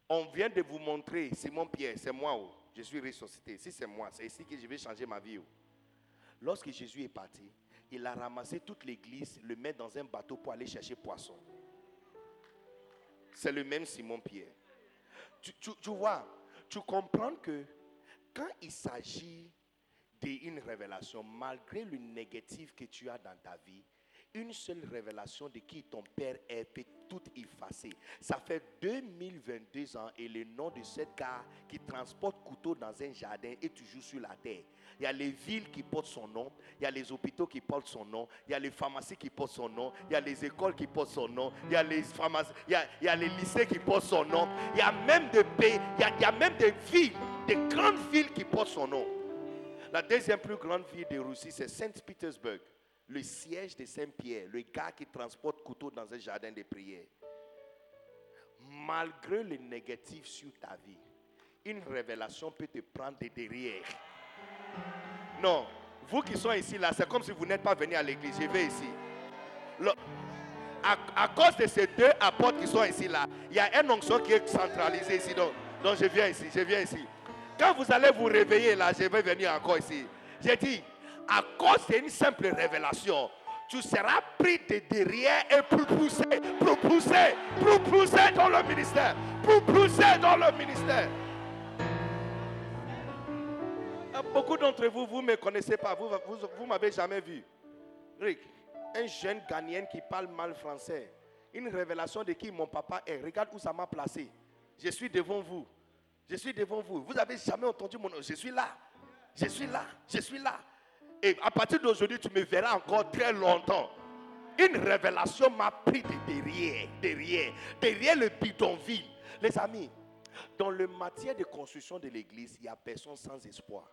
On vient de vous montrer, Simon Pierre, c'est moi, oh. je suis ressuscité. Si c'est moi, c'est ici que je vais changer ma vie. Oh. Lorsque Jésus est parti, il a ramassé toute l'église, le met dans un bateau pour aller chercher poisson. C'est le même Simon Pierre. Tu, tu vois, tu comprends que quand il s'agit d'une révélation, malgré le négatif que tu as dans ta vie, une seule révélation de qui ton père est peut tout effacer. Ça fait 2022 ans et le nom de cette gars qui transporte couteau dans un jardin est toujours sur la terre. Il y a les villes qui portent son nom, il y a les hôpitaux qui portent son nom, il y a les pharmacies qui portent son nom, il y a les écoles qui portent son nom, il y a les pharmacies, y a, les lycées qui portent son nom, il y a même des pays, même des villes, des grandes villes qui portent son nom. La deuxième plus grande ville de Russie, c'est Saint-Pétersbourg le siège de Saint-Pierre, le gars qui transporte couteau dans un jardin de prière. Malgré le négatif sur ta vie, une révélation peut te prendre de derrière. Non, vous qui sont ici là, c'est comme si vous n'êtes pas venu à l'église. Je vais ici. à, cause de ces deux apôtres qui sont ici là, il y a un onction qui est centralisé ici. Donc, donc je viens ici, je viens ici. Quand vous allez vous réveiller là, je vais venir encore ici. J'ai dit, à cause d'une simple révélation, tu seras pris de derrière et propulsé, propulsé, propulsé dans le ministère, propulsé dans le ministère. Beaucoup d'entre vous, vous ne me connaissez pas, vous vous, m'avez jamais vu. Rick, un jeune Ghanéen qui parle mal français, une révélation de qui mon papa est. Regarde où ça m'a placé. Je suis devant vous. Je suis devant vous. Vous n'avez jamais entendu mon nom. Je suis là. Je suis là. Je suis là. Et à partir d'aujourd'hui, tu me verras encore très longtemps. Une révélation m'a pris de derrière, derrière, derrière le bidonville. Les amis, dans le matière de construction de l'église, il n'y a personne sans espoir.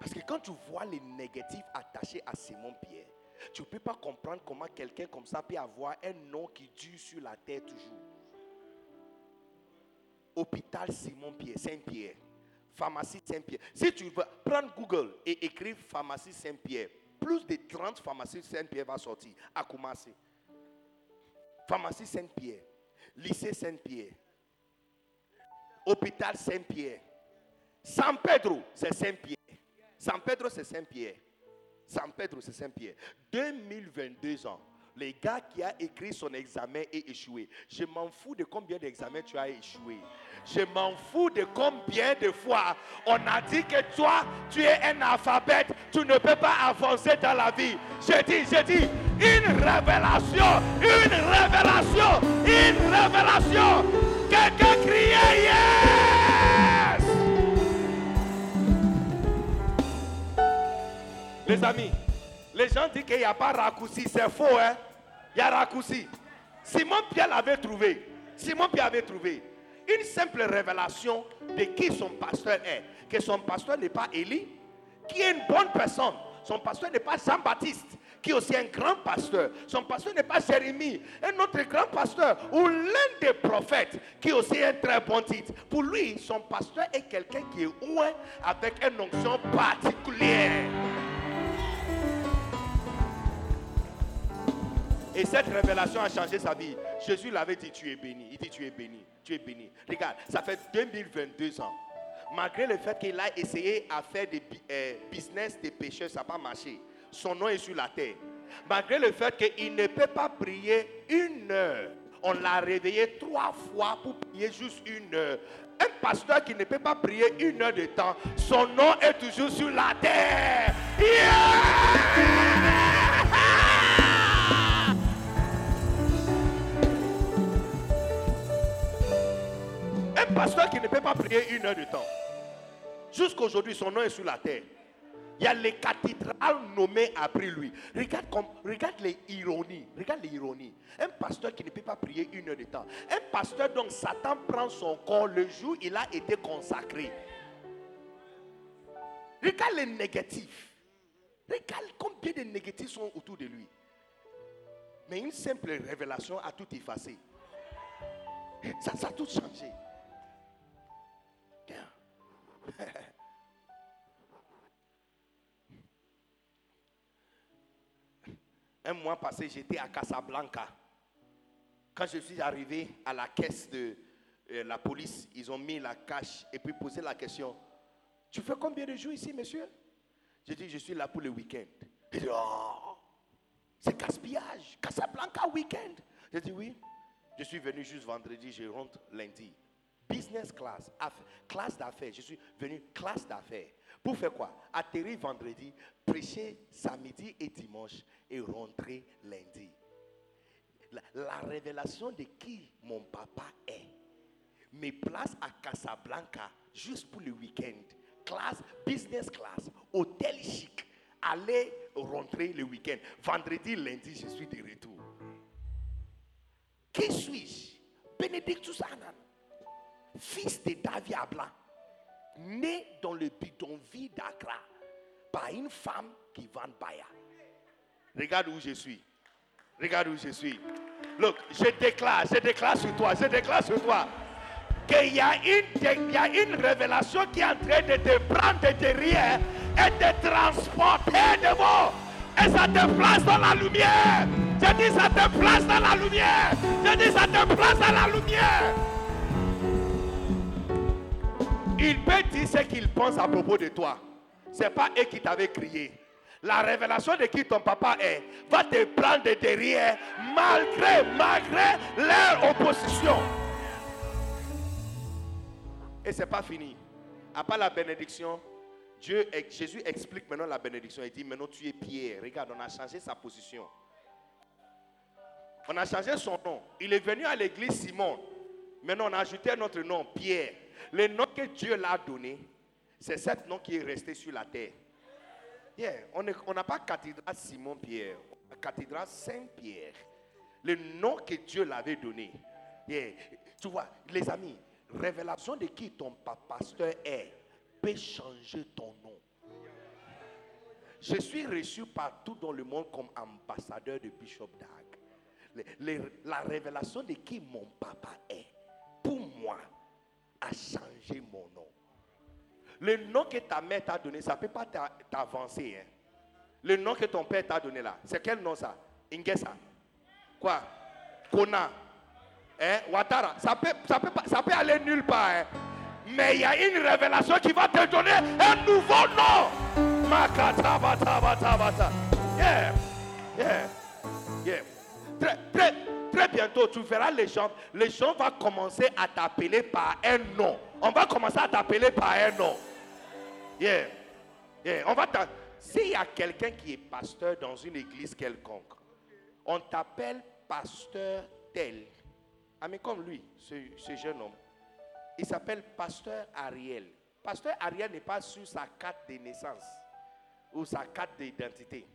Parce que quand tu vois les négatifs attachés à Simon Pierre, tu ne peux pas comprendre comment quelqu'un comme ça peut avoir un nom qui dure sur la terre toujours. Hôpital Simon Pierre, Saint-Pierre pharmacie Saint-Pierre. Si tu veux prendre Google et écrire pharmacie Saint-Pierre, plus de 30 pharmacies Saint-Pierre va sortir à commencer. Pharmacie Saint-Pierre, lycée Saint-Pierre, hôpital Saint-Pierre, San Pedro, c'est Saint-Pierre. San Pedro, c'est Saint-Pierre. San Pedro, c'est Saint-Pierre. 2022 ans. Les gars qui a écrit son examen et échoué. Je m'en fous de combien d'examens tu as échoué. Je m'en fous de combien de fois on a dit que toi, tu es un alphabète, tu ne peux pas avancer dans la vie. Je dis, je dis, une révélation, une révélation, une révélation. Quelqu'un criait yes! Les amis, les gens disent qu'il n'y a pas raccourci, c'est faux, hein? Il y a raccourci. Simon Pierre l'avait trouvé. Simon Pierre avait trouvé une simple révélation de qui son pasteur est. Que son pasteur n'est pas Élie, qui est une bonne personne. Son pasteur n'est pas Jean-Baptiste, qui est aussi un grand pasteur. Son pasteur n'est pas Jérémie, un autre grand pasteur, ou l'un des prophètes, qui est aussi un très bon titre. Pour lui, son pasteur est quelqu'un qui est ouin avec une onction particulière. Et cette révélation a changé sa vie. Jésus l'avait dit, tu es béni. Il dit, tu es béni, tu es béni. Regarde, ça fait 2022 ans. Malgré le fait qu'il a essayé à faire des euh, business des pécheurs, ça n'a pas marché. Son nom est sur la terre. Malgré le fait qu'il ne peut pas prier une heure. On l'a réveillé trois fois pour prier juste une heure. Un pasteur qui ne peut pas prier une heure de temps, son nom est toujours sur la terre. Pasteur qui ne peut pas prier une heure de temps. Jusqu'aujourd'hui, son nom est sur la terre. Il y a les cathédrales nommées après lui. Regarde, comme, regarde les ironies. Regarde les ironies. Un pasteur qui ne peut pas prier une heure de temps. Un pasteur dont Satan prend son corps le jour où il a été consacré. Regarde les négatifs. Regarde combien de négatifs sont autour de lui. Mais une simple révélation a tout effacé. Ça, ça a tout changé. Un mois passé, j'étais à Casablanca. Quand je suis arrivé à la caisse de euh, la police, ils ont mis la cache et puis posé la question Tu fais combien de jours ici, monsieur? J'ai dit Je suis là pour le week-end. Il dit Oh, c'est gaspillage. Casablanca week-end. J'ai dit Oui. Je suis venu juste vendredi, je rentre lundi. Business class, classe d'affaires. Je suis venu classe d'affaires. Pour faire quoi? Atterrir vendredi, prêcher samedi et dimanche et rentrer lundi. La, révélation de qui mon papa est me place à Casablanca juste pour le week-end. Classe, business class, hôtel chic. Aller rentrer le week-end. Vendredi, lundi, je suis de retour. Qui suis-je? Bénédictus Anan fils de David Ablan, né dans le bidonville d'Accra par une femme qui vend Baya. Regarde où je suis. Regarde où je suis. Look, je déclare, je déclare sur toi, je déclare sur toi qu'il y, a une, y a une révélation qui est en train de te prendre derrière et de transporter devant. Et ça te place dans la lumière. Je dis ça te place dans la lumière. Je dis ça te place dans la lumière. Il peut dire ce qu'il pense à propos de toi. Ce n'est pas eux qui t'avaient crié. La révélation de qui ton papa est va te prendre derrière malgré, malgré leur opposition. Et ce n'est pas fini. Après la bénédiction, Dieu, Jésus explique maintenant la bénédiction. Il dit maintenant tu es Pierre. Regarde, on a changé sa position. On a changé son nom. Il est venu à l'église Simon. Maintenant on a ajouté notre nom, Pierre. Le nom que Dieu l'a donné, c'est ce nom qui est resté sur la terre. Yeah, on n'a pas cathédrale Simon-Pierre, cathédrale Saint-Pierre. Le nom que Dieu l'avait donné. Yeah. Tu vois, les amis, révélation de qui ton pasteur est peut changer ton nom. Je suis reçu partout dans le monde comme ambassadeur de Bishop Dag. la révélation de qui mon papa est, pour moi, a changé mon nom. Le nom que ta mère t'a donné, ça ne peut pas t'avancer. Hein. Le nom que ton père t'a donné là, c'est quel nom ça? Ingesa. Quoi? Kona. Hein? Watara. Ça peut, ça, peut, ça peut aller nulle part. Hein. Mais il y a une révélation qui va te donner un nouveau nom. Makata. Yeah. Yeah. Yeah. Bientôt, tu verras les gens, les gens vont commencer à t'appeler par un nom. On va commencer à t'appeler par un nom. Yeah. Yeah. On va S'il y a quelqu'un qui est pasteur dans une église quelconque, on t'appelle pasteur tel. Ah, mais comme lui, ce, ce jeune homme, il s'appelle pasteur Ariel. Pasteur Ariel n'est pas sur sa carte de naissance ou sa carte d'identité.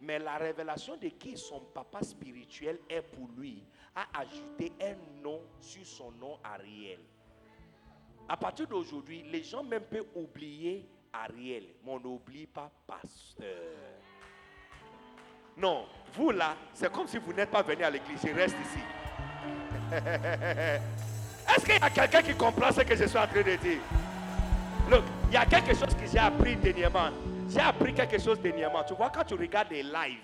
Mais la révélation de qui son papa spirituel est pour lui a ajouté un nom sur son nom Ariel. À partir d'aujourd'hui, les gens même peuvent oublier Ariel, mais on n'oublie pas pasteur. Non, vous là, c'est comme si vous n'êtes pas venu à l'église, je reste ici. Est-ce qu'il y a quelqu'un qui comprend ce que je suis en train de dire? Look, il y a quelque chose que j'ai appris dernièrement. J'ai appris quelque chose dernièrement. Tu vois, quand tu regardes les lives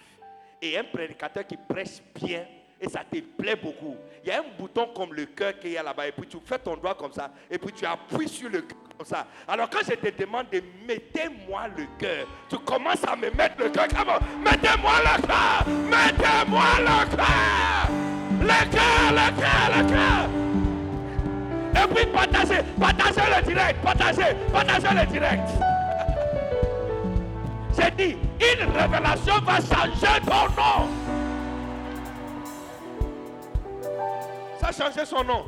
et un prédicateur qui prêche bien et ça te plaît beaucoup, il y a un bouton comme le cœur qui est là-bas et puis tu fais ton doigt comme ça et puis tu appuies sur le cœur comme ça. Alors quand je te demande de mettez-moi le cœur, tu commences à me mettre le cœur. Mettez-moi le cœur, mettez-moi le cœur, le cœur, le cœur, le cœur. Et puis partagez, partagez le direct, partagez, partagez le direct. J'ai dit, une révélation va changer ton nom. Ça a changé son nom.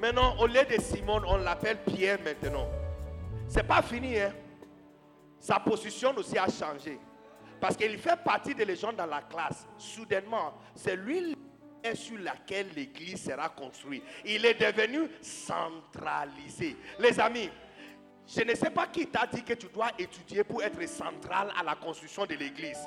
Maintenant, au lieu de Simon, on l'appelle Pierre maintenant. C'est pas fini, hein. Sa position aussi a changé. Parce qu'il fait partie des gens dans la classe. Soudainement, c'est lui sur laquelle l'église sera construite. Il est devenu centralisé. Les amis, je ne sais pas qui t'a dit que tu dois étudier pour être central à la construction de l'église.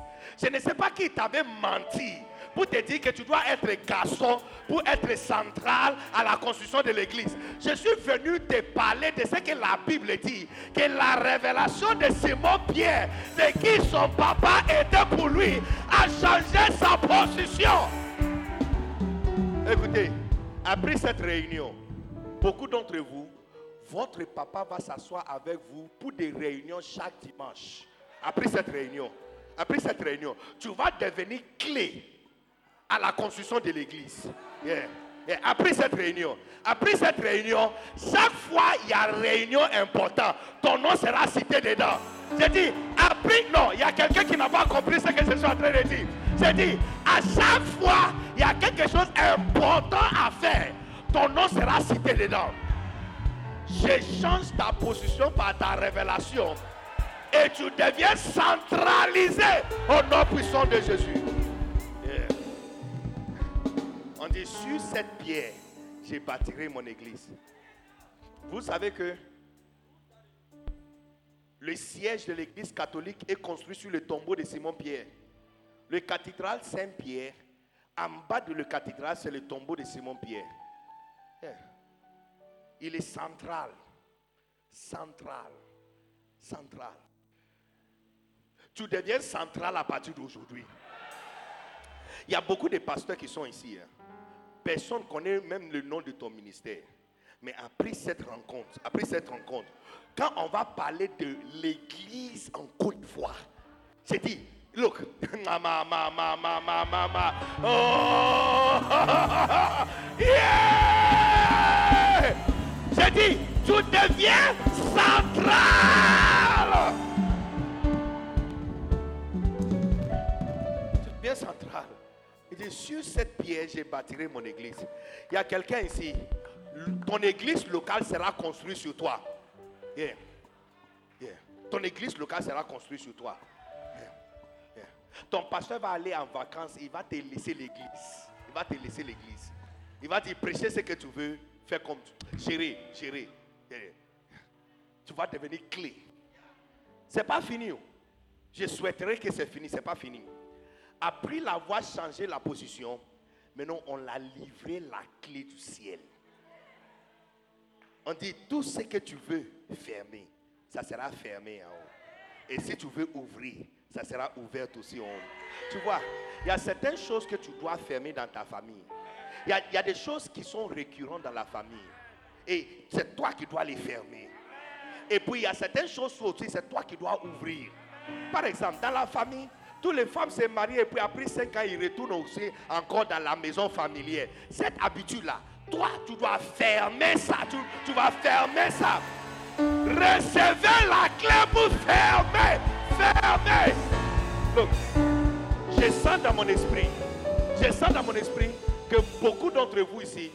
Je ne sais pas qui t'avait menti pour te dire que tu dois être garçon pour être central à la construction de l'église. Je suis venu te parler de ce que la Bible dit, que la révélation de Simon Pierre, de qui son papa était pour lui, a changé sa position. Écoutez, après cette réunion, beaucoup d'entre vous votre papa va s'asseoir avec vous pour des réunions chaque dimanche. Après cette réunion, après cette réunion, tu vas devenir clé à la construction de l'église. Après cette réunion, après cette réunion, chaque fois il y a réunion importante, ton nom sera cité dedans. J'ai dit, après, non, il y a quelqu'un qui n'a pas compris ce que je suis en train de dire. J'ai dit, à chaque fois il y a quelque chose d'important à faire, ton nom sera cité dedans je change ta position par ta révélation. Et tu deviens centralisé au nom puissant de Jésus. On dit sur cette pierre, j'ai bâtirai mon église. Vous savez que le siège de l'église catholique est construit sur le tombeau de Simon-Pierre. Le cathédral Saint-Pierre, en bas de le cathédral, c'est le tombeau de Simon-Pierre il est central. Central. Central. Tu deviens central à partir d'aujourd'hui. Il y a beaucoup de pasteurs qui sont ici. Hein. Personne ne connaît même le nom de ton ministère. Mais après cette rencontre, après cette rencontre, quand on va parler de l'église en Côte d'Ivoire, c'est dit, look, mama, mama, mama, mama, oh, yeah! J'ai dit, tu deviens central. Tu deviens central. Il dit, sur cette pierre, j'ai bâtirai mon église. Il y a quelqu'un ici. Ton église locale sera construite sur toi. Ton église locale sera construite sur toi. Ton pasteur va aller en vacances, il va te laisser l'église. Il va te laisser l'église. Il va te prêcher ce que tu veux, Fais comme chérie, chérie. Tu vas devenir clé. C'est pas fini. Oh. Je souhaiterais que c'est fini. C'est pas fini. Après l'avoir changé la position, maintenant on l'a livré la clé du ciel. On dit tout ce que tu veux fermer, ça sera fermé en haut. Et si tu veux ouvrir, ça sera ouvert aussi en haut. Tu vois, il y a certaines choses que tu dois fermer dans ta famille. Il y, a, des choses qui sont récurrentes dans la famille. Et c'est toi qui dois les fermer. Et puis il y a certaines choses aussi, c'est toi qui dois ouvrir. Par exemple, dans la famille, Toutes les femmes se marient et puis après 5 ans, ils retournent aussi encore dans la maison familière. Cette habitude-là, toi, tu dois fermer ça. Tu, tu vas fermer ça. Recevez la clé pour fermer. Fermer. Donc, je sens dans mon esprit, je sens dans mon esprit que beaucoup d'entre vous ici,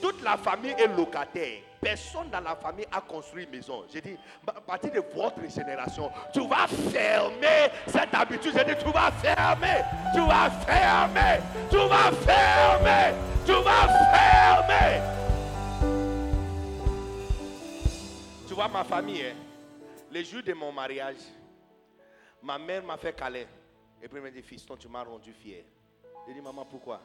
toute la famille est locataire. Personne dans la famille a construit une maison. J'ai dit, à partir de votre génération, tu vas fermer cette habitude. J'ai dit, tu vas fermer, tu vas fermer, tu vas fermer, tu vas fermer. Tu vois ma famille, hein? les jours de mon mariage, ma mère m'a fait caler. Et puis elle m'a dit, fiston, tu m'as rendu fier. J'ai dit, maman, pourquoi?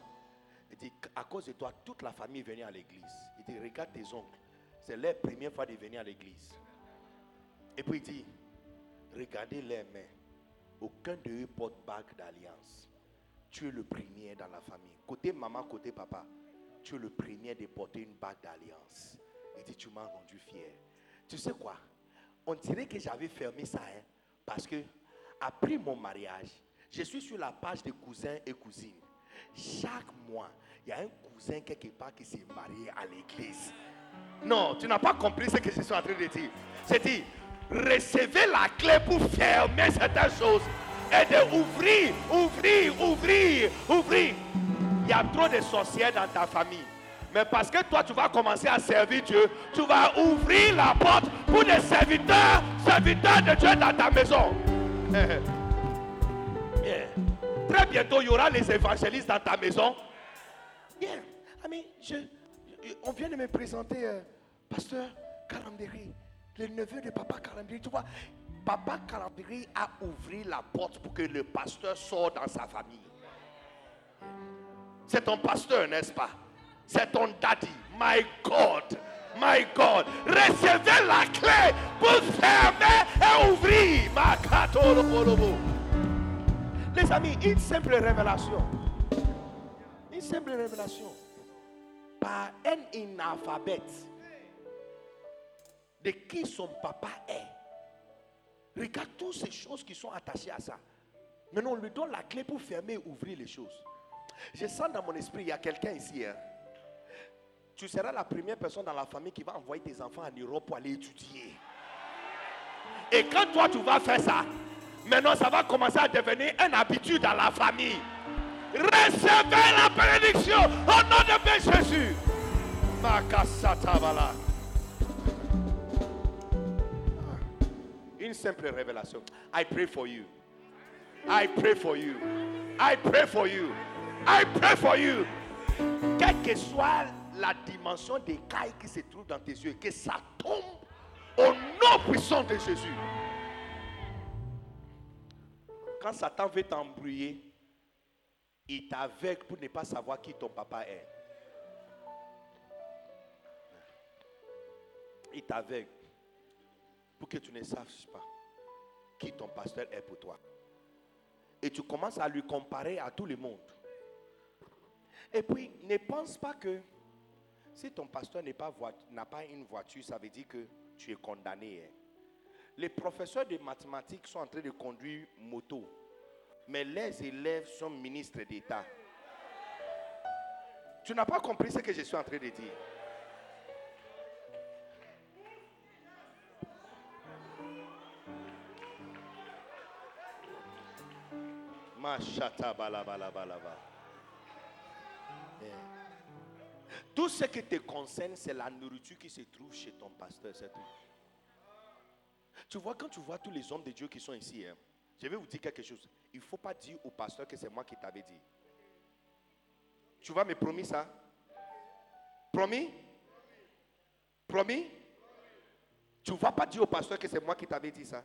Il dit, à cause de toi, toute la famille venue à l'église. Il dit, regarde tes oncles. C'est leur première fois de venir à l'église. Et puis il dit, regardez les mains. Aucun de eux porte bague d'alliance. Tu es le premier dans la famille. Côté maman, côté papa, tu es le premier de porter une bague d'alliance. Il dit, tu m'as rendu fier. Tu sais quoi? On dirait que j'avais fermé ça, hein, parce que après mon mariage, je suis sur la page des cousins et cousines. Chaque mois, il y a un cousin quelque part qui s'est marié à l'église. Non, tu n'as pas compris ce que je suis en train de dire. C'est dire, recevez la clé pour fermer certaines choses et de ouvrir, ouvrir, ouvrir, ouvrir. Il y a trop de sorcières dans ta famille. Mais parce que toi, tu vas commencer à servir Dieu, tu vas ouvrir la porte pour des serviteurs, serviteurs de Dieu dans ta maison. Très bientôt, il y aura les évangélistes dans ta maison. Bien. Ami, je, on vient de me présenter euh, pasteur Calambéry, le neveu de papa Calambéry. Tu vois, papa Calambéry a ouvert la porte pour que le pasteur sorte dans sa famille. C'est ton pasteur, n'est-ce pas? C'est ton daddy. My God. My God. Recevez la clé pour fermer et ouvrir. Les amis, une simple révélation. Une simple révélation. Par un analphabète de qui son papa est. Regarde toutes ces choses qui sont attachées à ça. Maintenant, on lui donne la clé pour fermer et ouvrir les choses. Je sens dans mon esprit, il y a quelqu'un ici. Hein. Tu seras la première personne dans la famille qui va envoyer tes enfants en Europe pour aller étudier. Et quand toi, tu vas faire ça, maintenant, ça va commencer à devenir une habitude dans la famille. Recevez la bénédiction au nom de Jésus. Une simple révélation. I pray for you. I pray for you. I pray for you. I pray for you. Quelle que soit la dimension des cailles qui se trouvent dans tes yeux, que ça tombe au nom puissant de Jésus. Quand Satan veut t'embrouiller, il t'aveugle pour ne pas savoir qui ton papa est. Il t'aveugle pour que tu ne saches pas qui ton pasteur est pour toi. Et tu commences à lui comparer à tout le monde. Et puis, ne pense pas que si ton pasteur n'a pas, pas, une voiture, ça veut dire que tu es condamné. Les professeurs de mathématiques sont en train de conduire moto, mais les élèves sont ministres d'État. Tu n'as pas compris ce que je suis en train de dire. Machata tout ce qui te concerne, c'est la nourriture qui se trouve chez ton pasteur. Tu vois, quand tu vois tous les hommes de Dieu qui sont ici, hein, je vais vous dire quelque chose. Il ne faut pas dire au pasteur que c'est moi qui t'avais dit. Tu vas me promis ça? Promis? Promis? Tu ne vas pas dire au pasteur que c'est moi qui t'avais dit ça?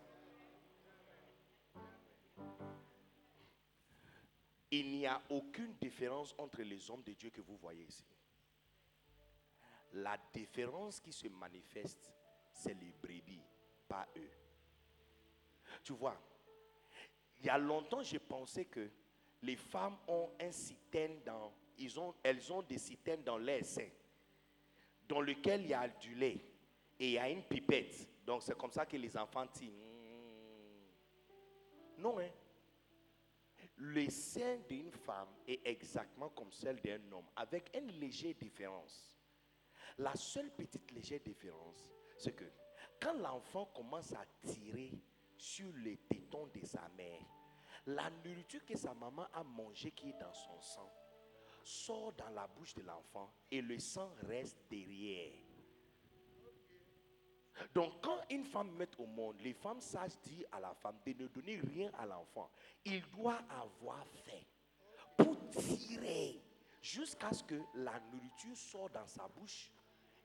Il n'y a aucune différence entre les hommes de Dieu que vous voyez ici. La différence qui se manifeste, c'est les brebis, pas eux. Tu vois, il y a longtemps, j'ai pensé que les femmes ont un citerne dans, ils ont, elles ont des citernes dans leur sein, dans lequel il y a du lait et il y a une pipette. Donc c'est comme ça que les enfants tirent. Non, hein. le sein d'une femme est exactement comme celle d'un homme, avec une légère différence. La seule petite légère différence, c'est que quand l'enfant commence à tirer sur les tétons de sa mère, la nourriture que sa maman a mangée qui est dans son sang sort dans la bouche de l'enfant et le sang reste derrière. Donc quand une femme met au monde, les femmes sages disent à la femme de ne donner rien à l'enfant. Il doit avoir fait pour tirer jusqu'à ce que la nourriture sorte dans sa bouche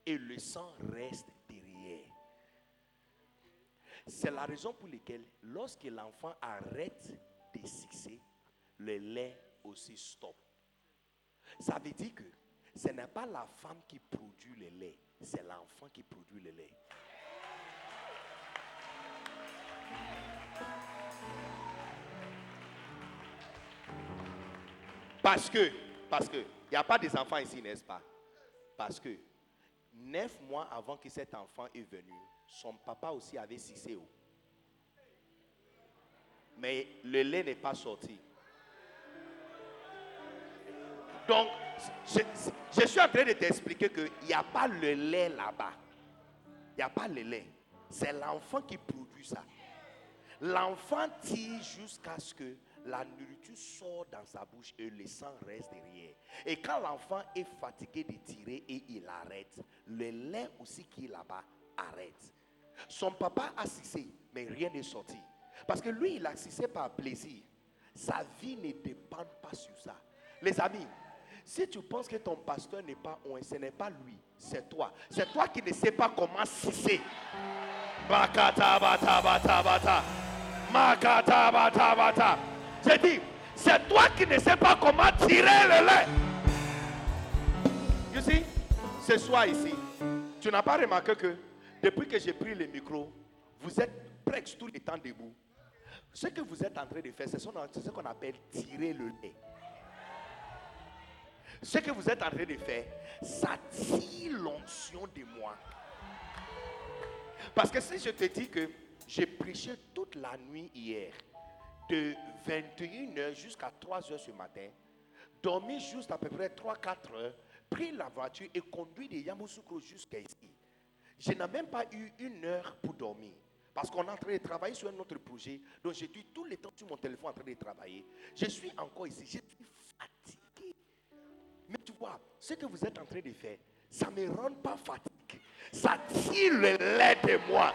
et le sang reste. C'est la raison pour laquelle lorsque l'enfant arrête de sucer, le lait aussi stop. Ça veut dire que ce n'est pas la femme qui produit le lait, c'est l'enfant qui produit le lait. Parce que, parce que, il n'y a pas des enfants ici, n'est-ce pas? Parce que, neuf mois avant que cet enfant est venu, son papa aussi avait cissé. Mais le lait n'est pas sorti. Donc, je, suis en train de t'expliquer qu'il n'y a pas le lait là-bas. Il n'y a pas le lait. C'est l'enfant qui produit ça. L'enfant tire jusqu'à ce que la nourriture sort dans sa bouche et le sang reste derrière. Et quand l'enfant est fatigué de tirer et il arrête, le lait aussi qui est là-bas arrête. Son papa a cissé, mais rien n'est sorti. Parce que lui, il a cissé par plaisir. Sa vie ne dépend pas sur ça. Les amis, si tu penses que ton pasteur n'est pas loin, ce n'est pas lui, c'est toi. C'est toi qui ne sais pas comment cisser. Bakata bata bata bata. Makata bata bata. J'ai dit, c'est toi qui ne sais pas comment tirer le lait. You see, ce soir ici, tu n'as pas remarqué que depuis que j'ai pris le micro, vous êtes presque tout le temps debout. Ce que vous êtes en train de faire, c'est ce qu'on appelle tirer le lait. Ce que vous êtes en train de faire, ça tire l'onction de moi. Parce que si je te dis que j'ai prêché toute la nuit hier, de 21h jusqu'à 3h ce matin, dormi juste à peu près 3-4 heures, pris la voiture et conduit de Yamoussoukro jusqu'à ici. Je n'ai même pas eu une heure pour dormir. Parce qu'on est en train de travailler sur un autre projet. Donc dû tout le temps sur mon téléphone en train de travailler. Je suis encore ici. Je suis fatigué. Mais tu vois, ce que vous êtes en train de faire, ça ne me rend pas fatigué. Ça tire le lait de moi.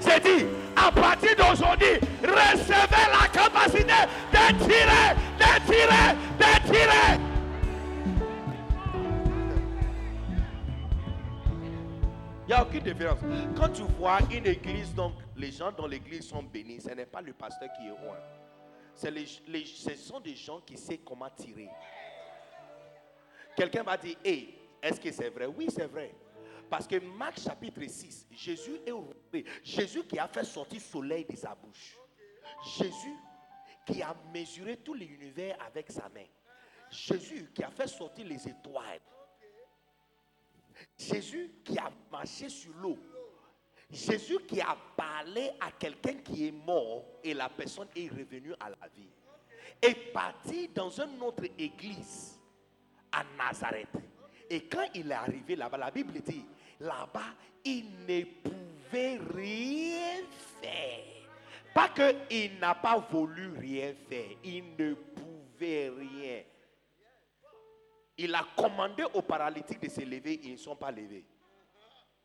J'ai dit, à partir d'aujourd'hui, recevez la capacité de tirer, de tirer, de tirer. Il n'y a aucune différence. Quand tu vois une église, donc les gens dans l'église sont bénis, ce n'est pas le pasteur qui est roi. Les, les, ce sont des gens qui savent comment tirer. Quelqu'un va dire, hey, est-ce que c'est vrai? Oui, c'est vrai. Parce que Marc chapitre 6, Jésus est roi. Jésus qui a fait sortir le soleil de sa bouche. Jésus qui a mesuré tout l'univers avec sa main. Jésus qui a fait sortir les étoiles. Jésus qui a marché sur l'eau. Jésus qui a parlé à quelqu'un qui est mort et la personne est revenue à la vie. Est parti dans une autre église à Nazareth. Et quand il est arrivé là-bas, la Bible dit, là-bas, il ne pouvait rien faire. Pas qu'il n'a pas voulu rien faire, il ne pouvait rien. Il a commandé aux paralytiques de se lever, ils ne sont pas levés.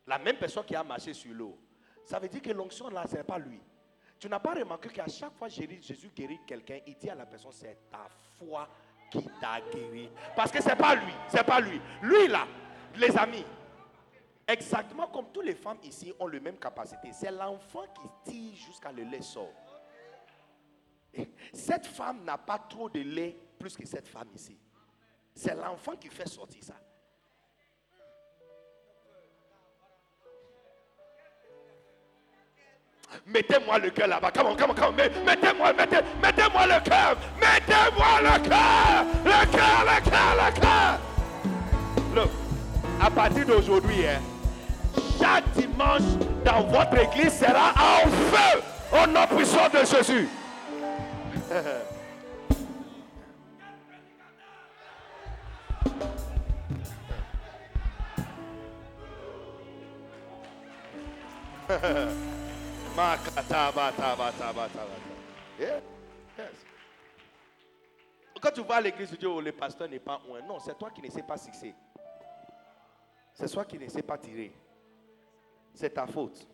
La même personne qui a marché sur l'eau. Ça veut dire que l'onction là, ce n'est pas lui. Tu n'as pas remarqué qu'à chaque fois que Jésus guérit quelqu'un, il dit à la personne, c'est ta foi qui t'a guéri. Parce que ce n'est pas lui, c'est pas lui. Lui là, les amis, Exactement comme toutes les femmes ici ont la même capacité. C'est l'enfant qui tire jusqu'à le lait sort. Cette femme n'a pas trop de lait plus que cette femme ici. C'est l'enfant qui fait sortir ça. Mettez-moi le cœur là-bas. Comment, comment, comment. Mettez-moi, mettez, mettez-moi le cœur. Mettez-moi le cœur. Le cœur, le cœur, le cœur. à partir d'aujourd'hui, hein, chaque dimanche dans votre église sera en feu au nom puissant de Jésus. Quand tu vas à l'église, tu dis, oh, le pasteur n'est pas loin. Non, c'est toi qui ne sais pas c'est. C'est toi qui ne sais pas tirer. C'est ta faute.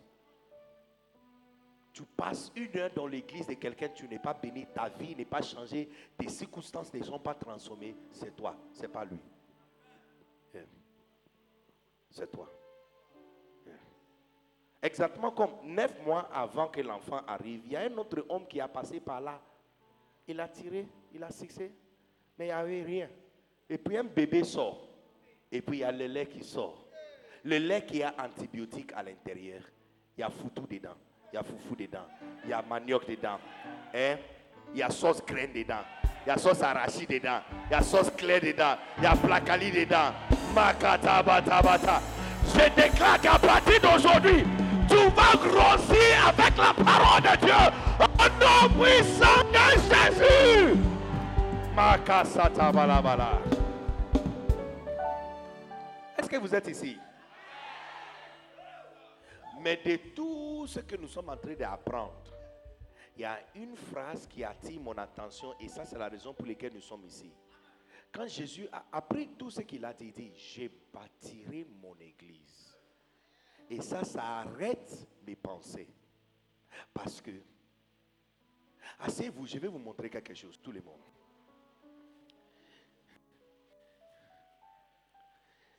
Tu passes une heure dans l'église de quelqu'un, tu n'es pas béni, ta vie n'est pas changée, tes circonstances ne sont pas transformées. C'est toi, c'est pas lui. C'est toi. Exactement comme neuf mois avant que l'enfant arrive, il y a un autre homme qui a passé par là. Il a tiré, il a succès, mais il n'y avait rien. Et puis un bébé sort. Et puis il y a le lait qui sort. Le lait qui a antibiotique à l'intérieur. Il y a foutou dedans. Il y a foufou dedans. Il y a manioc dedans. Hein? Il y a sauce graine dedans. Il y a sauce arachide dedans. Il y a sauce claire dedans. Il y a placali dedans. Makata. Je déclare qu'à partir d'aujourd'hui, tu vas grossir avec la parole de Dieu. Au nom puissant de Jésus. Makasata balabala. Est-ce que vous êtes ici? Mais de tout ce que nous sommes en train d'apprendre, il y a une phrase qui attire mon attention et ça c'est la raison pour laquelle nous sommes ici. Quand Jésus a appris tout ce qu'il a dit, il dit, j'ai bâtirai mon église. Et ça, ça arrête mes pensées. Parce que, asseyez-vous, je vais vous montrer quelque chose, tout le monde.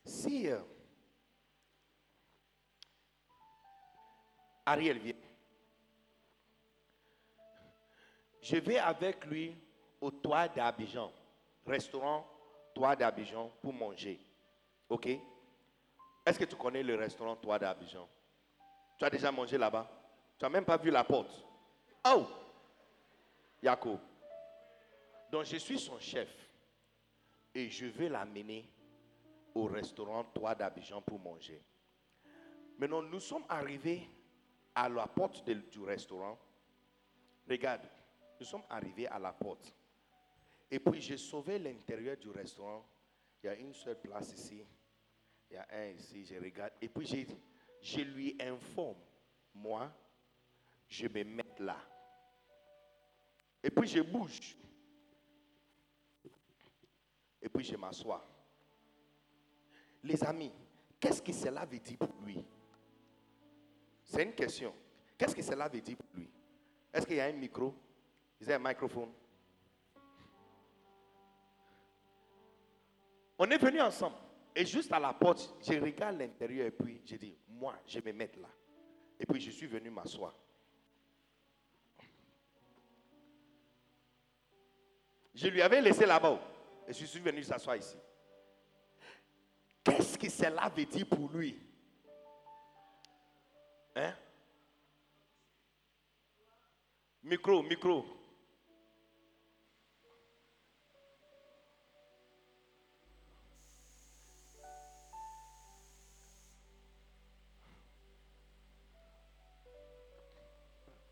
Si euh, Ariel vient, je vais avec lui au toit d'Abidjan, restaurant toit d'Abidjan pour manger. OK? Est-ce que tu connais le restaurant Toi d'Abidjan? Tu as déjà mangé là-bas? Tu n'as même pas vu la porte. Oh Jacob. Donc je suis son chef et je vais l'amener au restaurant Toi d'Abidjan pour manger. Maintenant, nous sommes arrivés à la porte du restaurant. Regarde, nous sommes arrivés à la porte. Et puis j'ai sauvé l'intérieur du restaurant. Il y a une seule place ici. Il y a un ici, je regarde. Et puis je, je lui informe, moi, je me mets là. Et puis je bouge. Et puis je m'assois. Les amis, qu'est-ce que cela veut dire pour lui? C'est une question. Qu'est-ce que cela veut dire pour lui? Est-ce qu'il y a un micro? Is there un microphone? On est venus ensemble. Et juste à la porte, je regarde l'intérieur et puis je dis, moi, je vais me mettre là. Et puis je suis venu m'asseoir. Je lui avais laissé là-bas et je suis venu s'asseoir ici. Qu'est-ce que cela veut dire pour lui? Hein? Micro, micro.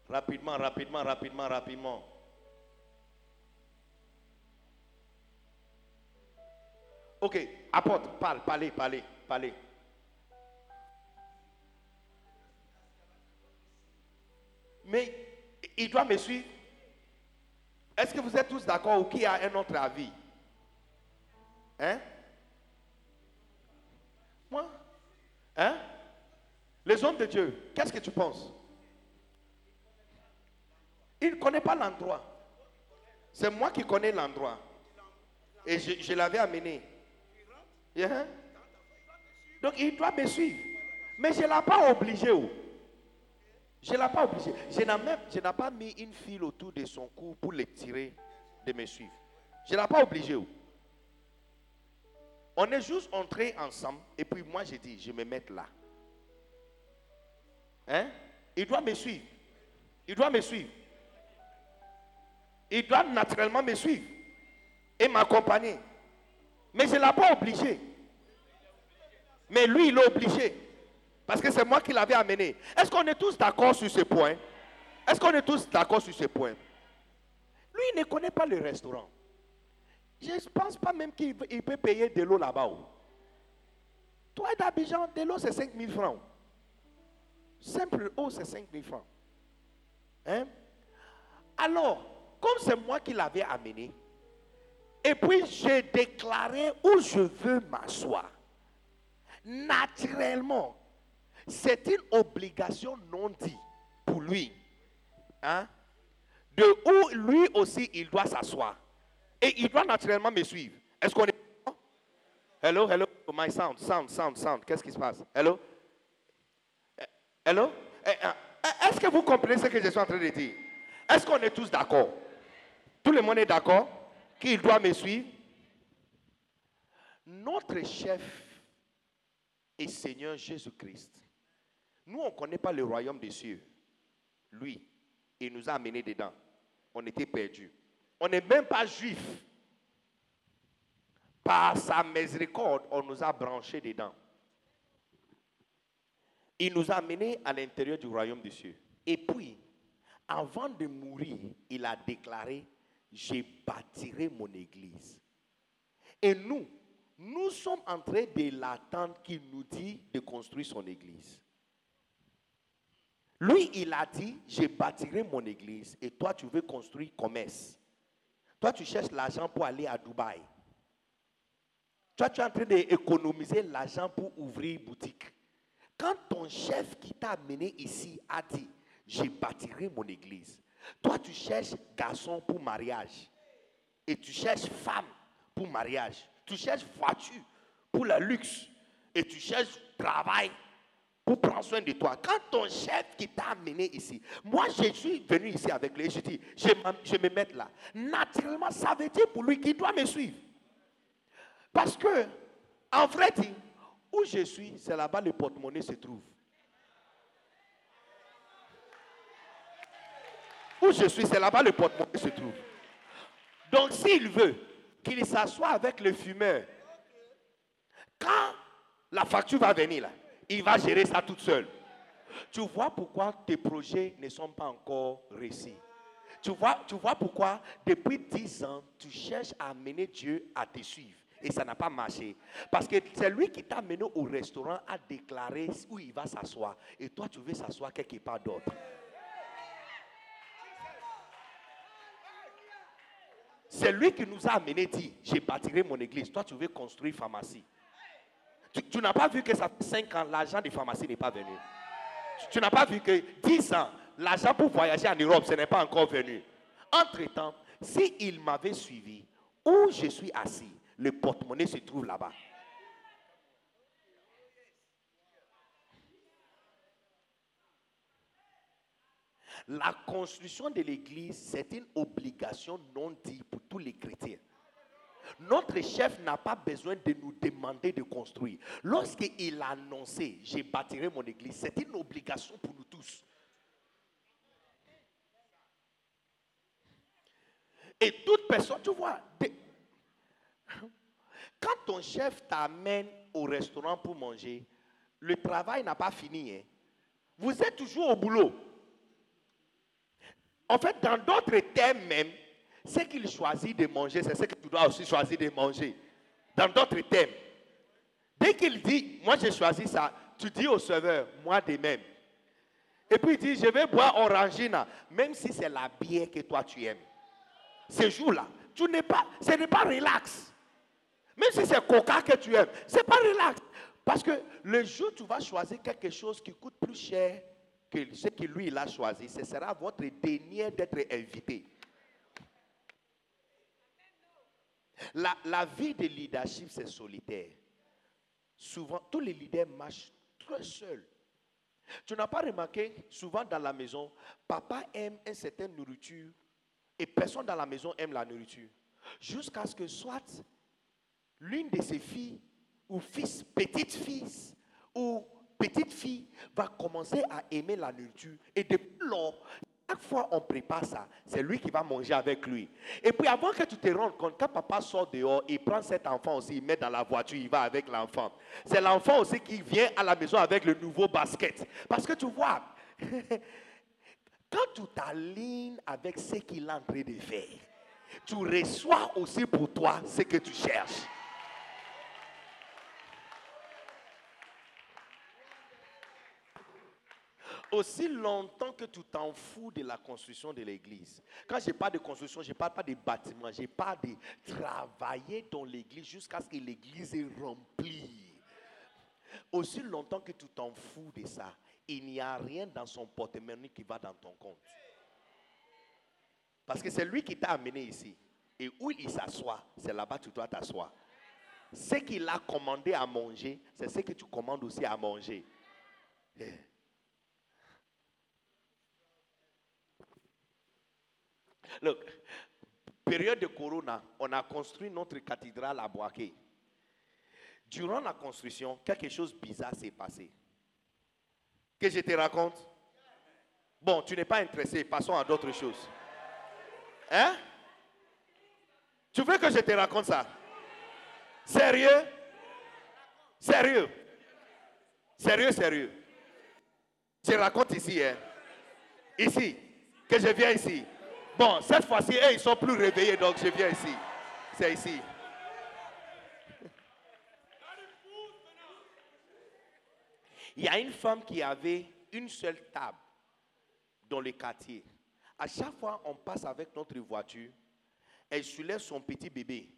Rapidement, rapidement, rapidement, rapidement. Ok, apporte, parle, parlez, parlez, parlez. Mais il doit me suivre. Est-ce que vous êtes tous d'accord ou qui a un autre avis? Hein? Moi? Hein? Les hommes de Dieu, qu'est-ce que tu penses? Il ne connaît pas l'endroit. C'est moi qui connais l'endroit. Et je, l'avais amené. Donc il doit me suivre. Mais je ne l'ai pas obligé. Je ne l'ai pas obligé. Je n'ai pas mis une file autour de son cou pour le tirer de me suivre. Je ne l'ai pas obligé. Oh. On est juste entrés ensemble. Et puis moi, j'ai dit, je me mettre là. Hein? Il doit me suivre. Il doit me suivre. Il doit naturellement me suivre et m'accompagner. Mais je ne l'ai pas obligé. Mais lui, il est obligé. Parce que c'est moi qui l'avais amené. Est-ce qu'on est tous d'accord sur ce point? Est-ce qu'on est tous d'accord sur ce point? Lui ne connaît pas le restaurant. Je ne pense pas même qu'il il peut payer de l'eau là-bas. Toi d'Abidjan, de l'eau c'est 5 000 francs. Simple eau c'est 5 000 francs. Hein? Alors, comme c'est moi qui l'avais amené, et puis j'ai déclaré où je veux m'asseoir. Naturellement, c'est une obligation non dite pour lui. Hein? De où lui aussi il doit s'asseoir. Et il doit naturellement me suivre. Est-ce qu'on est. Hello, hello, my sound, sound, sound, sound. Qu'est-ce qui se passe? Hello? Eh, Hello? Eh, eh, Est-ce que vous comprenez ce que je suis en train de dire? Est-ce qu'on est tous d'accord? Tout le monde est d'accord qu'il doit me suivre? Notre chef et Seigneur Jésus-Christ, nous, on ne connaît pas le royaume des cieux. Lui, il nous a amenés dedans. On était perdus. On n'est même pas juifs. Par sa miséricorde, on nous a branchés dedans. Il nous a amenés à l'intérieur du royaume des cieux. Et puis, avant de mourir, il a déclaré, je bâtirai mon église. Et nous, nous sommes en train de l'attendre qu'il nous dit de construire son église. Lui, il a dit, je bâtirai mon église et toi, tu veux construire commerce. Toi, tu cherches l'argent pour aller à Dubaï. Toi, tu es en train d'économiser l'argent pour ouvrir boutique. Quand ton chef qui t'a amené ici a dit, je bâtirai mon église, toi, tu cherches garçon pour mariage. Et tu cherches femme pour mariage. Tu cherches voiture pour le luxe. Et tu cherches travail pour prendre soin de toi? Quand ton chef qui t'a amené ici, moi je suis venu ici avec lui, je dis, je, je me mets là. Naturellement, ça veut dire pour lui qu'il doit me suivre. Parce que, en vrai, dit, où je suis, c'est là-bas le porte-monnaie se trouve. Où je suis, c'est là-bas le porte-monnaie se trouve. Donc, s'il veut qu'il s'assoie avec le fumeur, quand la facture va venir là, il va gérer ça toute seule. Tu vois pourquoi tes projets ne sont pas encore réussis. Tu vois, tu vois pourquoi depuis 10 ans, tu cherches à amener Dieu à te suivre. Et ça n'a pas marché. Parce que c'est lui qui t'a amené au restaurant à déclarer où il va s'asseoir. Et toi, tu veux s'asseoir quelque part d'autre. C'est lui qui nous a amené dit, j'ai bâtirai mon église. Toi, tu veux construire pharmacie. Tu, n'as pas vu que ça fait 5 ans, l'argent des pharmacies n'est pas venu. Tu, tu n'as pas vu que 10 ans, l'argent pour voyager en Europe, ce n'est pas encore venu. Entre-temps, s'il m'avait suivi, où je suis assis, le porte-monnaie se trouve là-bas. La construction de l'église, c'est une obligation non dite pour tous les chrétiens. Notre chef n'a pas besoin de nous demander de construire. Lorsqu'il a annoncé, j'ai bâtirai mon église, c'est une obligation pour nous tous. Et toute personne, tu vois, quand ton chef t'amène au restaurant pour manger, le travail n'a pas fini. hein. Vous êtes toujours au boulot. En fait, dans d'autres termes même, ce qu'il choisit de manger, c'est ce que tu dois aussi choisir de manger. Dans d'autres termes. Dès qu'il dit, moi j'ai choisi ça, tu dis au serveur, moi de même. Et puis il dit, je vais boire orangina, même si c'est la bière que toi tu aimes. Ce jour-là, tu n'es pas, ce n'est pas relax. Même si c'est coca que tu aimes, c'est pas relax. Parce que le jour où tu vas choisir quelque chose qui coûte plus cher que ce que lui il a choisi, ce sera votre dernier d'être invité. La, vie de leadership, c'est solitaire. Souvent, tous les leaders marchent très seuls. Tu n'as pas remarqué, souvent dans la maison, papa aime une certaine nourriture et personne dans la maison aime la nourriture. Jusqu'à ce que soit l'une de ses filles ou fils, petite fils ou petite fille va commencer à aimer la nourriture. Et depuis chaque fois on prépare ça, c'est lui qui va manger avec lui. Et puis avant que tu te rendes compte, quand papa sort dehors, il prend cet enfant aussi, il met dans la voiture, il va avec l'enfant. C'est l'enfant aussi qui vient à la maison avec le nouveau basket. Parce que tu vois, quand tu t'alignes avec ce qu'il est en train de faire, tu reçois aussi pour toi ce que tu cherches. Aussi longtemps que tu t'en fous de la construction de l'église. Quand je parle de construction, je ne parle pas de bâtiment, je parle de travailler dans l'église jusqu'à ce que l'église est remplie. Aussi longtemps que tu t'en fous de ça, il n'y a rien dans son porte-monnaie qui va dans ton compte. Parce que c'est lui qui t'a amené ici. Et où il s'assoit, c'est là-bas que tu dois t'asseoir. Ce qu'il a commandé à manger, c'est ce que tu commandes aussi à manger. Look, période de Corona, on a construit notre cathédrale à Boaké. Durant la construction, quelque chose bizarre s'est passé. Que je te raconte? Bon, tu n'es pas intéressé, passons à d'autres choses. Hein? Tu veux que je te raconte ça? Sérieux? Sérieux? Sérieux, sérieux. Je raconte ici, hein Ici, que je viens ici. Bon, cette fois-ci, ils sont plus réveillés, donc je viens ici. C'est ici. Il y a une femme qui avait une seule table dans le quartier. À chaque fois, on passe avec notre voiture, elle soulève son petit bébé.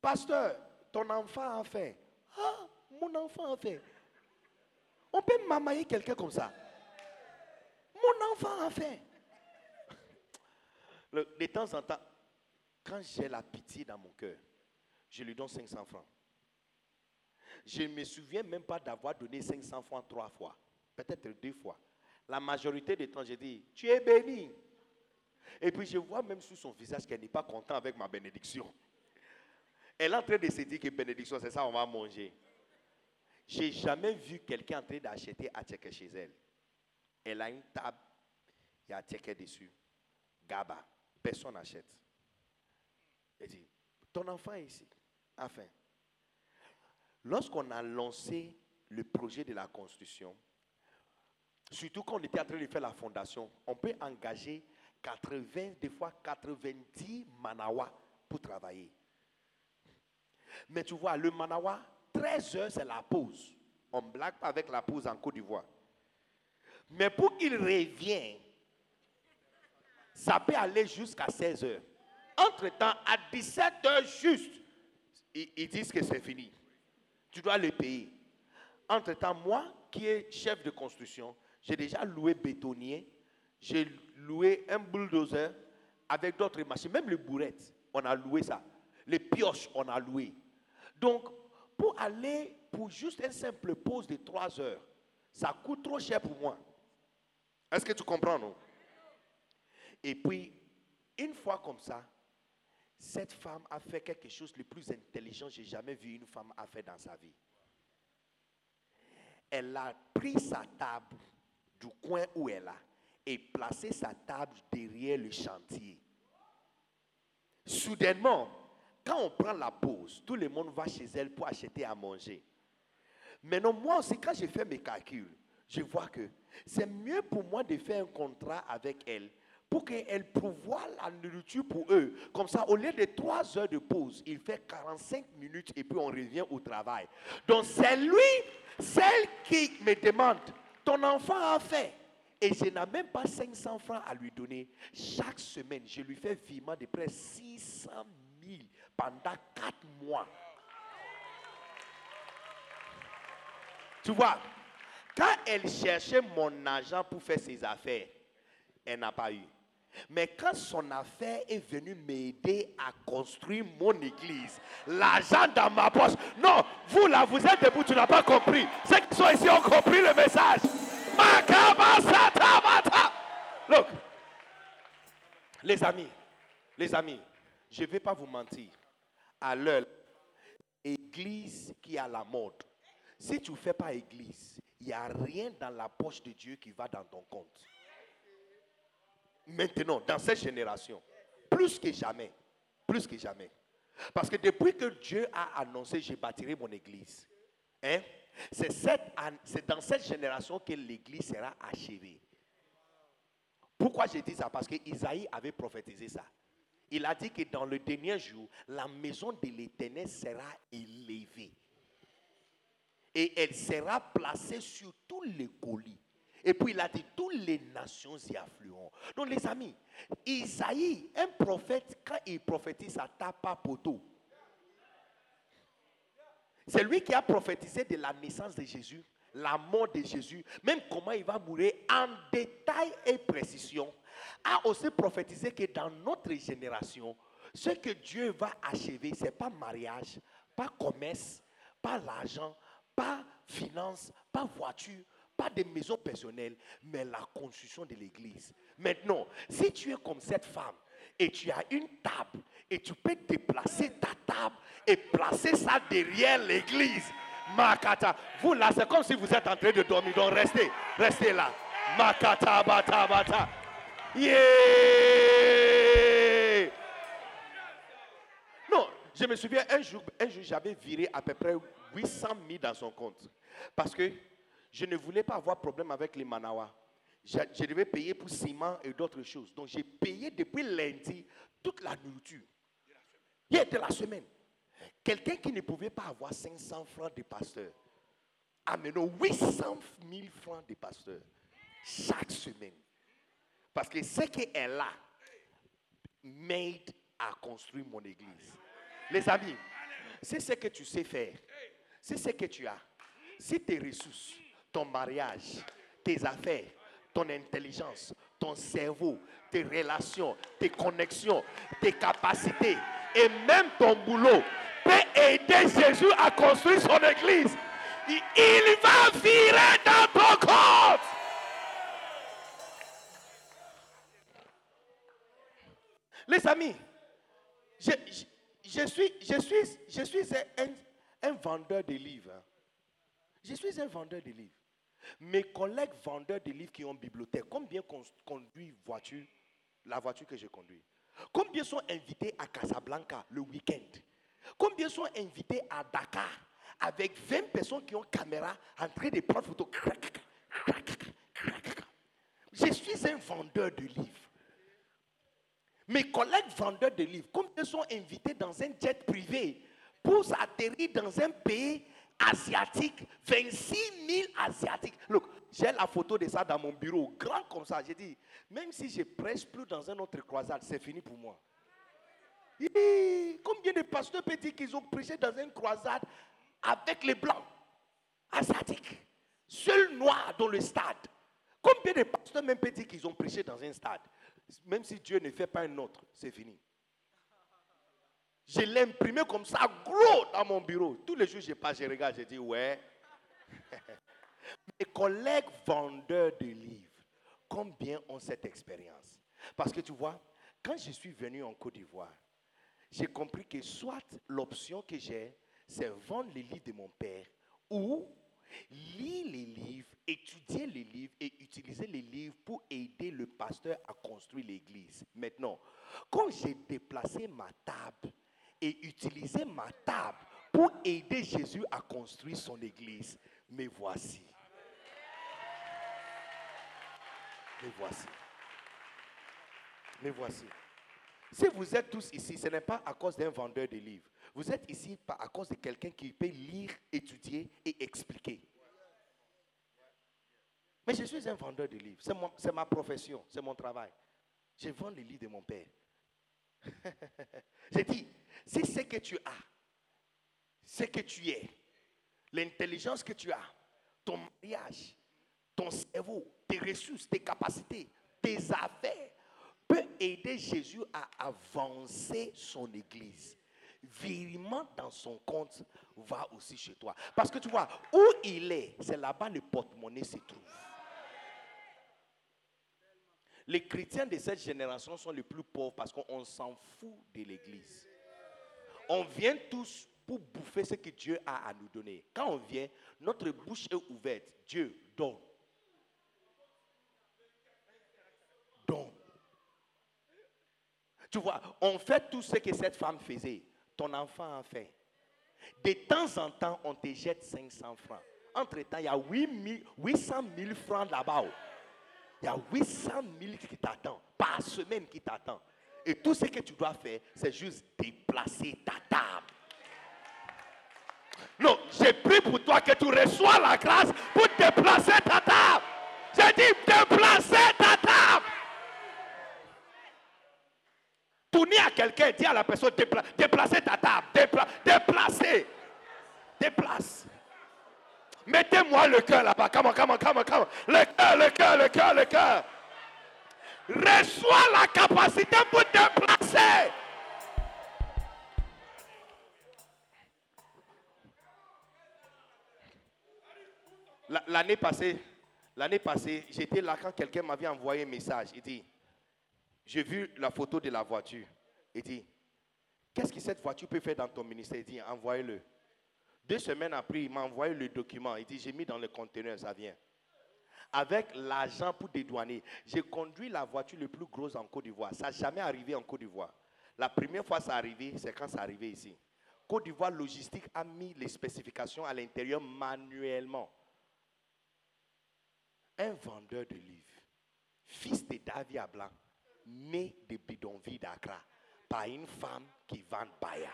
Pasteur, ton enfant a faim. Ah, mon enfant a faim. On peut mamailler quelqu'un comme ça. Mon enfant a faim. De temps en temps, quand j'ai la pitié dans mon cœur, je lui donne 500 francs. Je ne me souviens même pas d'avoir donné 500 francs trois fois, peut-être deux fois. La majorité des temps, j'ai dit, tu es béni. Et puis je vois même sur son visage qu'elle n'est pas contente avec ma bénédiction. Elle est en train de se dire que bénédiction, c'est ça, on va manger. J'ai jamais vu quelqu'un en train d'acheter à chez elle. Elle a une table, il y a checker dessus. Gaba, personne n'achète. Elle dit, ton enfant est ici. Enfin, lorsqu'on a lancé le projet de la construction, surtout quand on était en train de faire la fondation, on peut engager 80, des fois 90 manawa pour travailler. Mais tu vois, le manawa, 13 heures, c'est la pause. On ne blague pas avec la pause en Côte d'Ivoire. Mais pour qu'il revienne, ça peut aller jusqu'à 16 heures. Entre-temps, à 17 heures juste, ils, disent que c'est fini. Tu dois les payer. Entre-temps, moi, qui est chef de construction, j'ai déjà loué bétonnier, j'ai loué un bulldozer avec d'autres machines, même les bourrettes, on a loué ça. Les pioches, on a loué. Donc, pour aller pour juste une simple pause de 3 heures, ça coûte trop cher pour moi. Est-ce que tu comprends, non? Et puis, une fois comme ça, cette femme a fait quelque chose de plus intelligent que j'ai jamais vu une femme a fait dans sa vie. Elle a pris sa table du coin où elle a et placé sa table derrière le chantier. Soudainement, quand on prend la pause, tout le monde va chez elle pour acheter à manger. Maintenant, moi aussi, quand j'ai fait mes calculs, je vois que c'est mieux pour moi de faire un contrat avec elle pour qu'elle pourvoie la nourriture pour eux. Comme ça, au lieu de trois heures de pause, il fait 45 minutes et puis on revient au travail. Donc c'est lui, celle qui me demande, ton enfant a fait. Et je n'ai même pas 500 francs à lui donner. Chaque semaine, je lui fais virement de près 600 000 pendant 4 mois. Tu vois, quand elle cherchait mon argent pour faire ses affaires, elle n'a pas eu. Mais quand son affaire est venue m'aider à construire mon église, l'argent dans ma poche. Non, vous là, vous êtes debout, tu n'as pas compris. Ceux qui sont ici ont compris le message. Look, les amis, les amis, je ne vais pas vous mentir. À l'heure, église qui a la mode. Si tu ne fais pas église, il n'y a rien dans la poche de Dieu qui va dans ton compte maintenant, dans cette génération, plus que jamais, plus que jamais. Parce que depuis que Dieu a annoncé, je bâtirai mon église, hein, c'est dans cette génération que l'église sera achevée. Pourquoi je dis ça? Parce que Isaïe avait prophétisé ça. il a dit que dans le dernier jour, la maison de l'Éternel sera élevée. Et elle sera placée sur tous les colis. Et puis il a dit, toutes les nations y afflueront. Donc les amis, Isaïe, un prophète, quand il prophétise, ça tape pas poteau. C'est lui qui a prophétisé de la naissance de Jésus, la mort de Jésus, même comment il va mourir en détail et précision. A aussi prophétisé que dans notre génération, ce que Dieu va achever, ce n'est pas mariage, pas commerce, pas l'argent, pas finance, pas voiture, pas des maisons personnelles, mais la construction de l'église. Maintenant, si tu es comme cette femme et tu as une table et tu peux déplacer ta table et placer ça derrière l'église, Makata, vous là, c'est comme si vous êtes en train de dormir. Donc restez, restez là. Makata, bata, bata. Yeah! Non, je me souviens, un jour, un jour j'avais viré à peu près 800 000 dans son compte. Parce que je ne voulais pas avoir problème avec les Manawa. Je, je devais payer pour ciment et d'autres choses. Donc j'ai payé depuis lundi toute la nourriture. Il de la semaine. Quelqu'un qui ne pouvait pas avoir 500 francs de pasteur, amenant 800 000 francs de pasteur chaque semaine. Parce que ce qu'elle a m'aide à construire mon église. Les amis, c'est ce que tu sais faire. C'est ce que tu as. C'est tes ressources, ton mariage, tes affaires, ton intelligence, ton cerveau, tes relations, tes connexions, tes capacités et même ton boulot peut aider Jésus à construire son église. Il va virer dans ton compte. Les amis, je, suis, je suis, je suis un, vendeur de livres. Hein. Je suis un vendeur de livres. Mes collègues vendeurs de livres qui ont bibliothèque, combien conduisent voiture, la voiture que je conduis? Combien sont invités à Casablanca le week-end? Combien sont invités à Dakar avec 20 personnes qui ont caméra en train de prendre photo? Je suis un vendeur de livres. Mes collègues vendeurs de livres, combien sont invités dans un jet privé pour atterrir dans un pays asiatique, 26 000 asiatiques. Look, j'ai la photo de ça dans mon bureau, grand comme ça. J'ai dit, même si je prêche plus dans un autre croisade, c'est fini pour moi. combien de pasteurs peuvent dire qu'ils ont prêché dans une croisade avec les blancs, asiatiques, seuls noirs dans le stade Combien de pasteurs même dire qu'ils ont prêché dans un stade? Même si Dieu ne fait pas un autre, c'est fini. Je l'ai imprimé comme ça, gros, dans mon bureau. Tous les jours, je passe, je regarde, je dis, ouais. Mes collègues vendeurs de livres, combien ont cette expérience? Parce que tu vois, quand je suis venu en Côte d'Ivoire, j'ai compris que soit l'option que j'ai, c'est vendre les livres de mon père ou lire les livres, étudier les livres et utiliser les livres pour aider le pasteur à construire l'église. Maintenant, quand j'ai déplacé ma table et utiliser ma table pour aider Jésus à construire son église. Mais voici. Mais voici. Mais voici. Si vous êtes tous ici, ce n'est pas à cause d'un vendeur de livres. Vous êtes ici à cause de quelqu'un qui peut lire, étudier et expliquer. Mais je suis un vendeur de livres. C'est ma profession, c'est mon travail. Je vends les livres de mon père. J'ai dit, c'est ce que tu as, ce que tu es, l'intelligence que tu as, ton mariage, ton cerveau, tes ressources, tes capacités, tes affaires, peut aider Jésus à avancer son église. Virement dans son compte va aussi chez toi. Parce que tu vois, où il est, c'est là-bas le porte-monnaie se trouve. Les chrétiens de cette génération sont les plus pauvres parce qu'on s'en fout de l'église. On vient tous pour bouffer ce que Dieu a à nous donner. Quand on vient, notre bouche est ouverte. Dieu donne. Donne. Tu vois, on fait tout ce que cette femme faisait. Ton enfant a fait. De temps en temps, on te jette 500 francs. Entre-temps, il y a 800 000 francs là-bas. Il y a 800 000 qui t'attendent par semaine qui t'attendent. Et tout ce que tu dois faire, c'est juste déplacer ta table. Non, j'ai pris pour toi que tu reçois la grâce pour déplacer ta table. J'ai dit déplacer ta table. Tournez à quelqu'un, dis à la personne déplacer ta table. déplacer. Déplace. Mettez-moi le cœur là-bas. Comment, comment, comment, comment. Le cœur, le cœur, le cœur, le cœur. Reçois la capacité pour. L'année passée, l'année passée, j'étais là quand quelqu'un m'avait envoyé un message. Il dit, j'ai vu la photo de la voiture. Il dit, qu'est-ce que cette voiture peut faire dans ton ministère? Il dit, envoyez-le. Deux semaines après, il m'a envoyé le document. Il dit, j'ai mis dans le conteneur, ça vient. Avec l'argent pour dédouaner, j'ai conduit la voiture le plus grosse en Côte d'Ivoire. Ça n'a jamais arrivé en Côte d'Ivoire. La première fois ça arrivé, c'est quand ça arrivé ici. Côte d'Ivoire Logistique a mis les spécifications à l'intérieur manuellement un vendeur de livres, fils de Davia Blanc, né de bidonville d'Accra, par une femme qui vend Baya.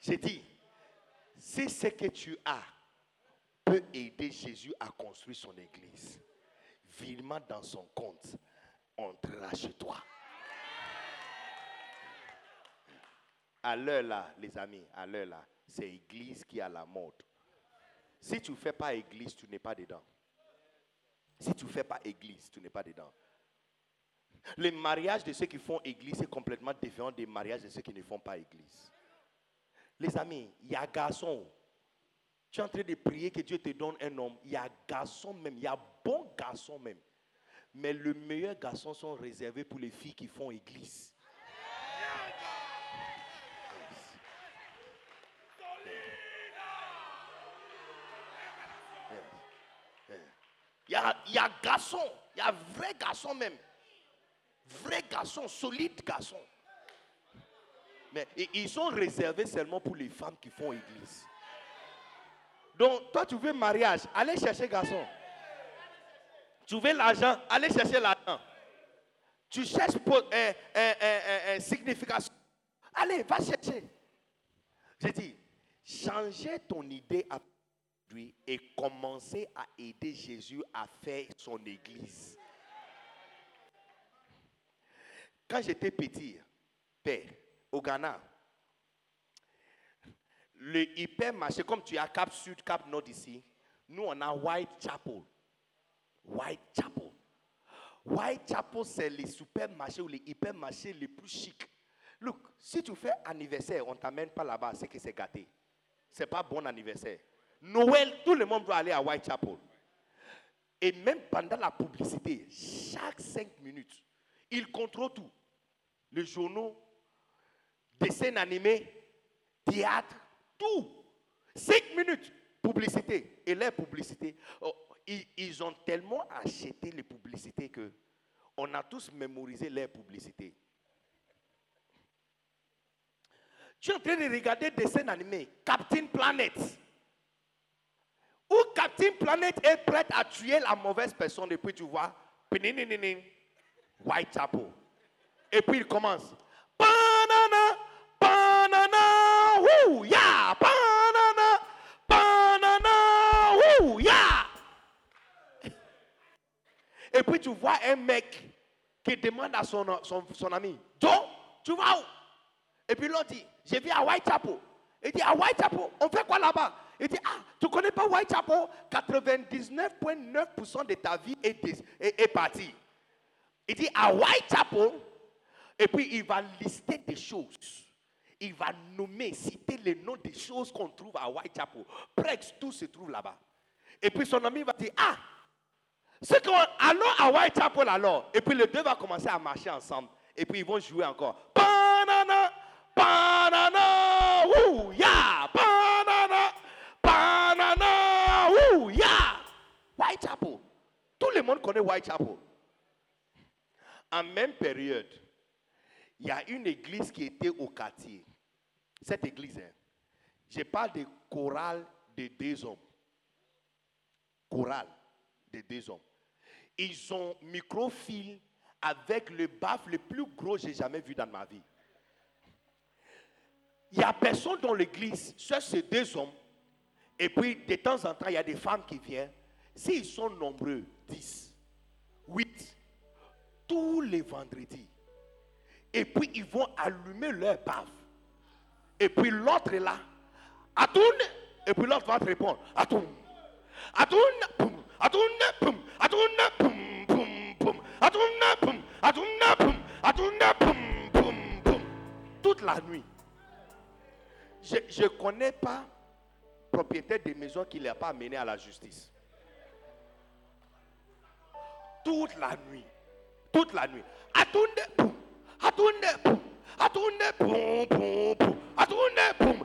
J'ai dit, si ce que tu as peut aider Jésus à construire son église, virement dans son compte, entrera chez toi. À l'heure là, les amis, à l'heure là, c'est l'église qui a la mode. Si tu ne fais pas église, tu n'es pas dedans. Si tu ne fais pas église, tu n'es pas dedans. Le mariage de ceux qui font église est complètement différent des mariages de ceux qui ne font pas église. Les amis, il y a garçon. Tu es en train de prier que Dieu te donne un homme. Il y a garçon même. Il y a bon garçon même. Mais le meilleur garçon sont réservés pour les filles qui font église. Il y a, il y a garçon, il y a vrai garçon même. Vrai garçon, solide garçon. Mais ils sont réservés seulement pour les femmes qui font église. Donc, toi, tu veux mariage, allez chercher garçon. Tu veux l'argent, allez chercher l'argent. Tu cherches pour, un, signification. Allez, va chercher. J'ai dit, changer ton idée à et commencer à aider Jésus à faire son église. Quand j'étais petit, père, au Ghana, le hypermarché, comme tu as Cap Sud, Cap Nord ici, nous on a Whitechapel. Whitechapel. Whitechapel, c'est les supermarchés ou les hypermarchés les plus chics. Look, si tu fais anniversaire, on ne t'amène pas là-bas, c'est que c'est gâté. C'est pas bon anniversaire. Noël, tout le monde doit aller à Whitechapel. Et même pendant la publicité, chaque cinq minutes, il contrôle tout. Les journaux, dessins animés, théâtre, tout. Cinq minutes, publicité. Et les publicités, oh, ils, ont tellement acheté les publicités que on a tous mémorisé les publicités. Tu es en train de regarder des dessins animés, Captain Planet où Captain Planet est prête à tuer la mauvaise personne. Et puis tu vois, Whitechapel. Et puis il commence. Banana, banana, woo, yeah, banana, banana, woo, yeah. Et puis tu vois un mec qui demande à son, son, ami, Joe, tu vas où? Et puis l'autre dit, je viens à Whitechapel. Il dit, à Whitechapel, on fait quoi là-bas? Il dit, ah, tu ne connais pas Whitechapel? 99,9% de ta vie est, est, partie. Il dit, à Whitechapel, et puis il va lister des choses. Il va nommer, citer les noms des choses qu'on trouve à Whitechapel. Presque tout se trouve là-bas. Et puis son ami va dire, ah, c'est qu'on allons à Whitechapel alors. Et puis les deux vont commencer à marcher ensemble. Et puis ils vont jouer encore. Banana, banana, ouh, yeah, Whitechapel. Tout le monde connaît Whitechapel. En même période, il y a une église qui était au quartier. Cette église, hein, je parle de chorale de deux hommes. Chorale de deux hommes. Ils ont microfilm avec le baffle le plus gros que j'ai jamais vu dans ma vie. Il n'y a personne dans l'église, ça c'est deux hommes. Et puis de temps en temps, il y a des femmes qui viennent. S'ils sont nombreux, 10, 8, tous les vendredis. Et puis ils vont allumer leur baffe. Et puis l'autre est là. Atoun. Et puis l'autre va te répondre. Atoun. Atoun. Toute la nuit. Je ne connais pas propriétaire de maison qui ne l'a pas amené à la justice. Toute la nuit. Toute la nuit. Atoun. Poum. Atoun. Poum. Atoun. Poum. Poum.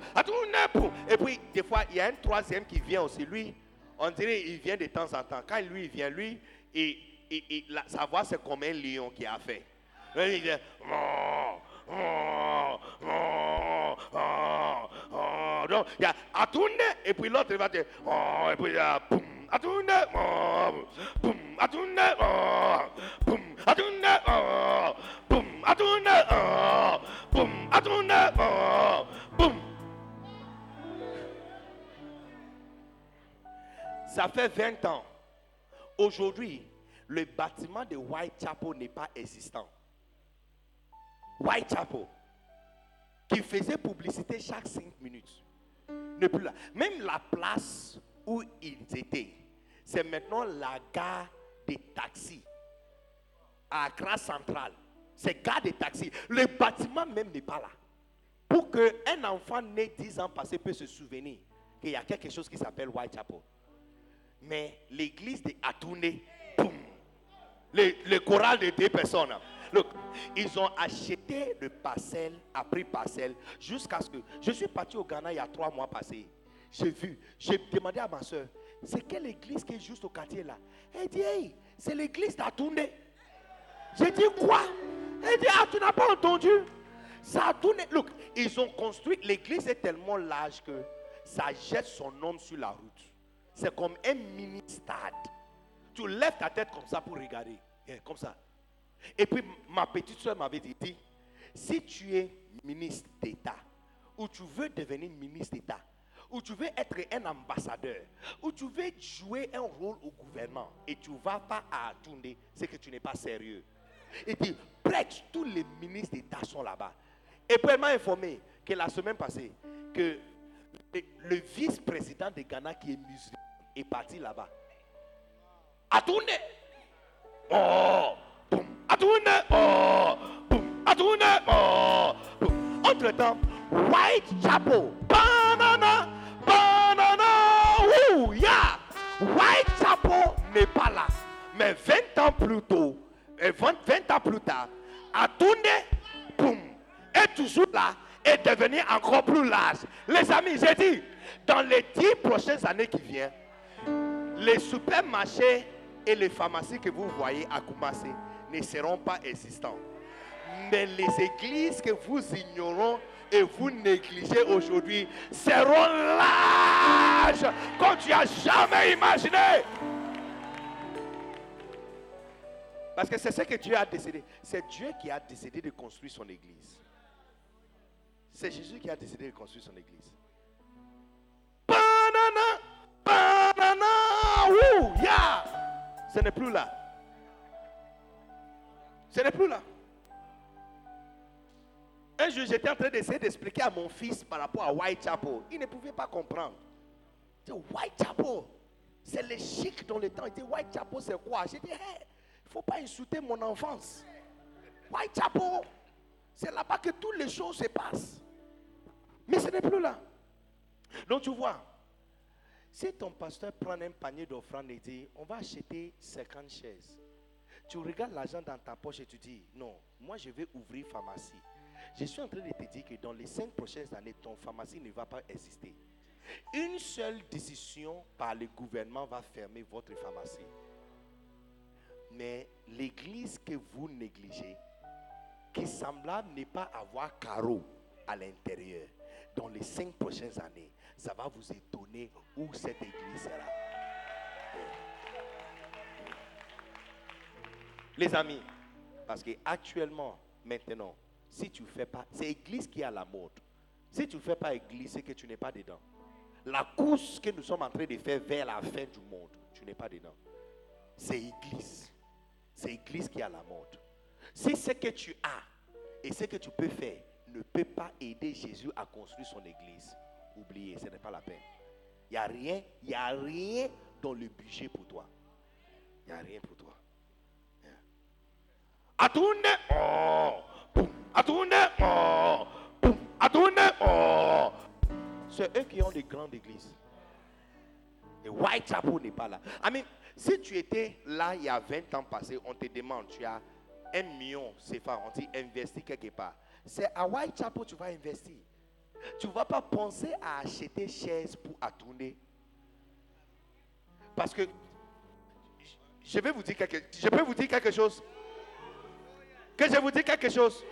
Poum. Et puis, des fois, il y a un troisième qui vient aussi. Lui, on dirait il vient de temps en temps. Quand lui il vient, lui, et, sa voix, c'est comme un lion qui a fait. il dit, donc, il y a Atoune, et puis l'autre, il va dire, et puis il y a Poum, Atoune, Atoune, Atoune, Atoune, Atoune, Ça fait 20 ans. Aujourd'hui, le bâtiment de Whitechapel n'est pas existant. Whitechapel, qui faisait publicité chaque 5 minutes, n'est plus là. Même la place où ils étaient, c'est maintenant la gare des taxis à Accra Central. C'est gare des taxis. Le bâtiment même n'est pas là. Pour qu'un enfant né 10 ans passé peut se souvenir qu'il y a quelque chose qui s'appelle Whitechapel. Mais l'église de Atouné, le, le choral de deux personnes. ils ont acheté le parcelle après parcelle jusqu'à ce que. Je suis parti au Ghana il y a trois mois passés. J'ai vu, j'ai demandé à ma soeur, c'est quelle église qui est juste au quartier là? Elle dit, hey, c'est l'église d'Atouné. J'ai dit quoi? Elle dit, ah, tu n'as pas entendu? Ça a tourné. Look, ils ont construit, l'église est tellement large que ça jette son nom sur la route. C'est comme un mini stade. Tu lèves ta tête comme ça pour regarder. Eh, comme ça. Et puis ma petite soeur m'avait dit, si tu es ministre d'État, ou tu veux devenir ministre d'État, ou tu veux être un ambassadeur, ou tu veux jouer un rôle au gouvernement, et tu ne vas pas à tourner, c'est que tu n'es pas sérieux. Et puis, presque tous les ministres d'État sont là-bas. Et puis elle m'a informé que la semaine passée, que le vice-président de Ghana qui est musulman est parti là-bas. Atoune. Oh. Atoune. Oh. Oh. Entre-temps, Whitechapel. Banana. Banana. Ouh, yeah. Whitechapel n'est pas là. Mais 20 ans plus tôt, 20, 20 ans plus tard, Atoune, boum, est toujours là et devenir encore plus large. Les amis, j'ai dit, dans les dix prochaines années qui viennent, les supermarchés et les pharmacies que vous voyez à Koumassé ne seront pas existants. Mais les églises que vous ignorez et vous négligez aujourd'hui seront larges comme tu n'as jamais imaginé. Parce que c'est ce que Dieu a décidé. C'est Dieu qui a décidé de construire son église. C'est Jésus qui a décidé de construire son église. Banana, banana, ouh. Ce n'est plus là. Ce n'est plus là. Un jour, j'étais en train d'essayer d'expliquer à mon fils par rapport à Whitechapel. Il ne pouvait pas comprendre. Whitechapel, c'est le chic dans le temps. Il dit Whitechapel, c'est quoi? J'ai dit, il ne faut pas insulter mon enfance. Whitechapel, c'est là-bas que toutes les choses se passent. Mais ce n'est plus là. Donc tu vois, si ton pasteur prend un panier d'offrandes et dit, on va acheter 50 chaises, tu regardes l'argent dans ta poche et tu dis, non, moi je vais ouvrir pharmacie. Je suis en train de te dire que dans les cinq prochaines années, ton pharmacie ne va pas exister. Une seule décision par le gouvernement va fermer votre pharmacie. Mais l'église que vous négligez, qui semblable n'est pas avoir carreau à l'intérieur, dans les cinq prochaines années, ça va vous étonner où cette église sera. Les amis, parce que actuellement, maintenant, si tu ne fais pas, c'est l'église qui a la mode. Si tu ne fais pas église, c'est que tu n'es pas dedans. La course que nous sommes en train de faire vers la fin du monde, tu n'es pas dedans. C'est église. C'est église qui a la mode. Si ce que tu as et ce que tu peux faire ne peut pas aider Jésus à construire son église, oubliez, ce n'est pas la peine. Il n'y a rien, il n'y a rien dans le budget pour toi. Il n'y a rien pour toi. Atoune, oh, oh, oh. C'est eux qui ont les grandes églises. Et Whitechapel n'est pas là. I mean, si tu étais là il y a 20 ans passés, on te demande, tu as un million CFA, on dit investir quelque part. C'est à Whitechapel que tu vas investir. Tu ne vas pas penser à acheter chaise pour tourner. Parce que je vais vous dire quelque je peux vous dire quelque chose. Que je vous dis quelque chose.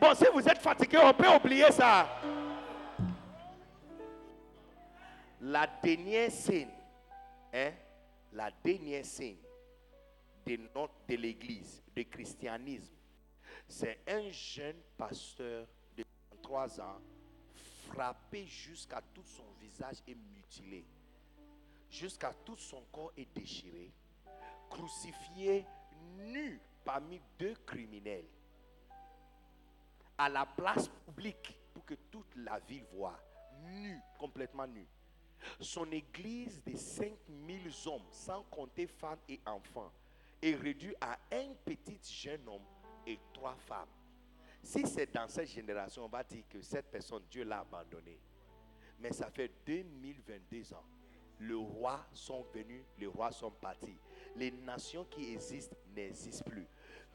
Bon, si vous êtes fatigué, on peut oublier ça. La dernière scène, hein, la dernière scène de, de l'église, du christianisme, c'est un jeune pasteur de 33 ans frappé jusqu'à tout son visage est mutilé, jusqu'à tout son corps est déchiré, crucifié nu parmi deux criminels à la place publique pour que toute la ville voit, nu, complètement nu. Son église de 5000 hommes, sans compter femmes et enfants, est réduite à un petit jeune homme et trois femmes. Si c'est dans cette génération, on va dire que cette personne, Dieu l'a abandonné. Mais ça fait 2022 ans. Les rois sont venus, les rois sont partis. Les nations qui existent n'existent plus.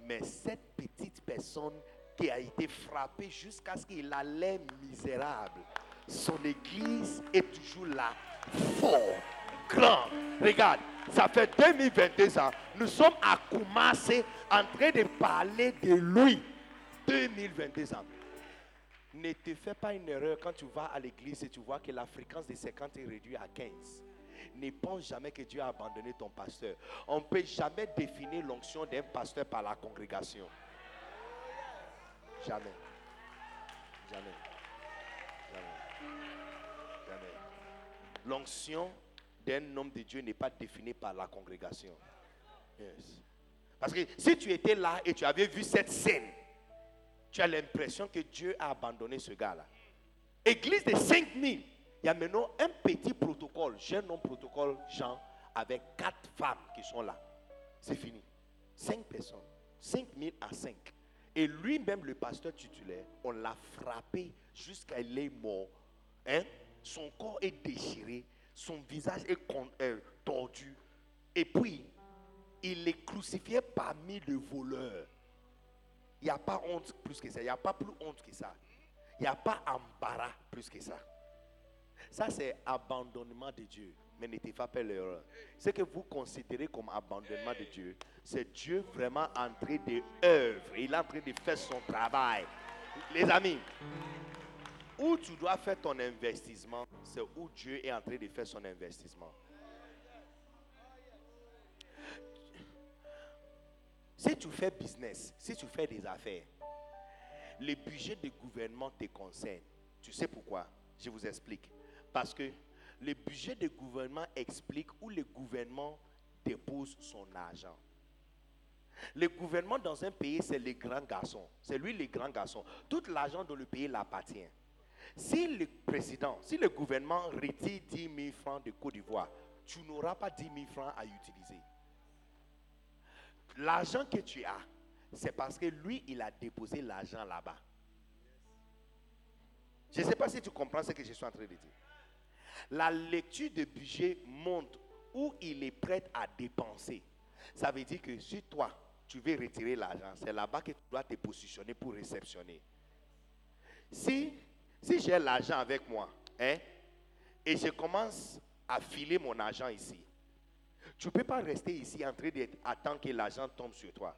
Mais cette petite personne qui a été frappée jusqu'à ce qu'il l'air misérable, son église est toujours là, fort, grand. Regarde, ça fait 2022 ans. Nous sommes à commencer en train de parler de lui. 2022 ans. Ne te fais pas une erreur quand tu vas à l'église et tu vois que la fréquence de 50 est réduite à 15. Ne pense jamais que Dieu a abandonné ton pasteur. On ne peut jamais définir l'onction d'un pasteur par la congrégation. Jamais. Jamais. Jamais. Jamais. L'onction d'un homme de Dieu n'est pas définie par la congrégation. Parce que si tu étais là et tu avais vu cette scène, tu as l'impression que Dieu a abandonné ce gars-là. Église de 5000. Il y a maintenant un petit protocole, jeune homme protocole Jean, avec quatre femmes qui sont là. C'est fini. Cinq personnes. 5000 à 5. Et lui-même, le pasteur titulaire, on l'a frappé jusqu'à qu'il est mort. Hein? Son corps est déchiré, son visage est euh, tordu. Et puis, il est crucifié parmi les voleurs. Il n'y a pas honte plus que ça. Il n'y a pas plus honte que ça. Il n'y a pas embarras plus que ça. Ça, c'est abandonnement de Dieu. Mais ne pas l'erreur. Ce que vous considérez comme abandonnement de Dieu, c'est Dieu vraiment en train de œuvre. Il est en train de faire son travail. Les amis, où tu dois faire ton investissement, c'est où Dieu est en train de faire son investissement. Si tu fais business, si tu fais des affaires, le budget du gouvernement te concerne. Tu sais pourquoi? Je vous explique. Parce que le budget du gouvernement explique où le gouvernement dépose son argent. Le gouvernement dans un pays, c'est le grand garçon. C'est lui le grand garçon. Tout l'argent dans le pays l'appartient. Si le président, si le gouvernement retire 10 000 francs de Côte d'Ivoire, tu n'auras pas 10 000 francs à utiliser. L'argent que tu as, c'est parce que lui, il a déposé l'argent là-bas. Je ne sais pas si tu comprends ce que je suis en train de dire. La lecture de budget montre où il est prêt à dépenser. Ça veut dire que si toi, tu veux retirer l'argent, c'est là-bas que tu dois te positionner pour réceptionner. Si, si j'ai l'argent avec moi, hein, et je commence à filer mon argent ici, tu ne peux pas rester ici en train d'attendre que l'argent tombe sur toi.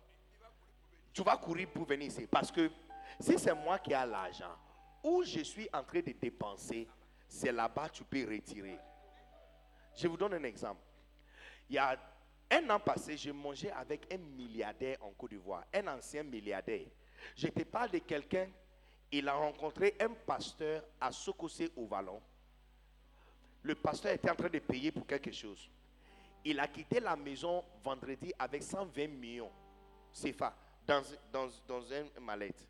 Tu vas courir pour venir ici. Parce que si c'est moi qui ai l'argent, où je suis en train de dépenser, c'est là-bas que tu peux retirer. Je vous donne un exemple. Il y a Un an passé, j'ai mangé avec un milliardaire en Côte d'Ivoire, un ancien milliardaire. Je te parle de quelqu'un, il a rencontré un pasteur à Sokosé au Vallon. Le pasteur était en train de payer pour quelque chose. Il a quitté la maison vendredi avec 120 millions CFA dans, dans, dans une mallette.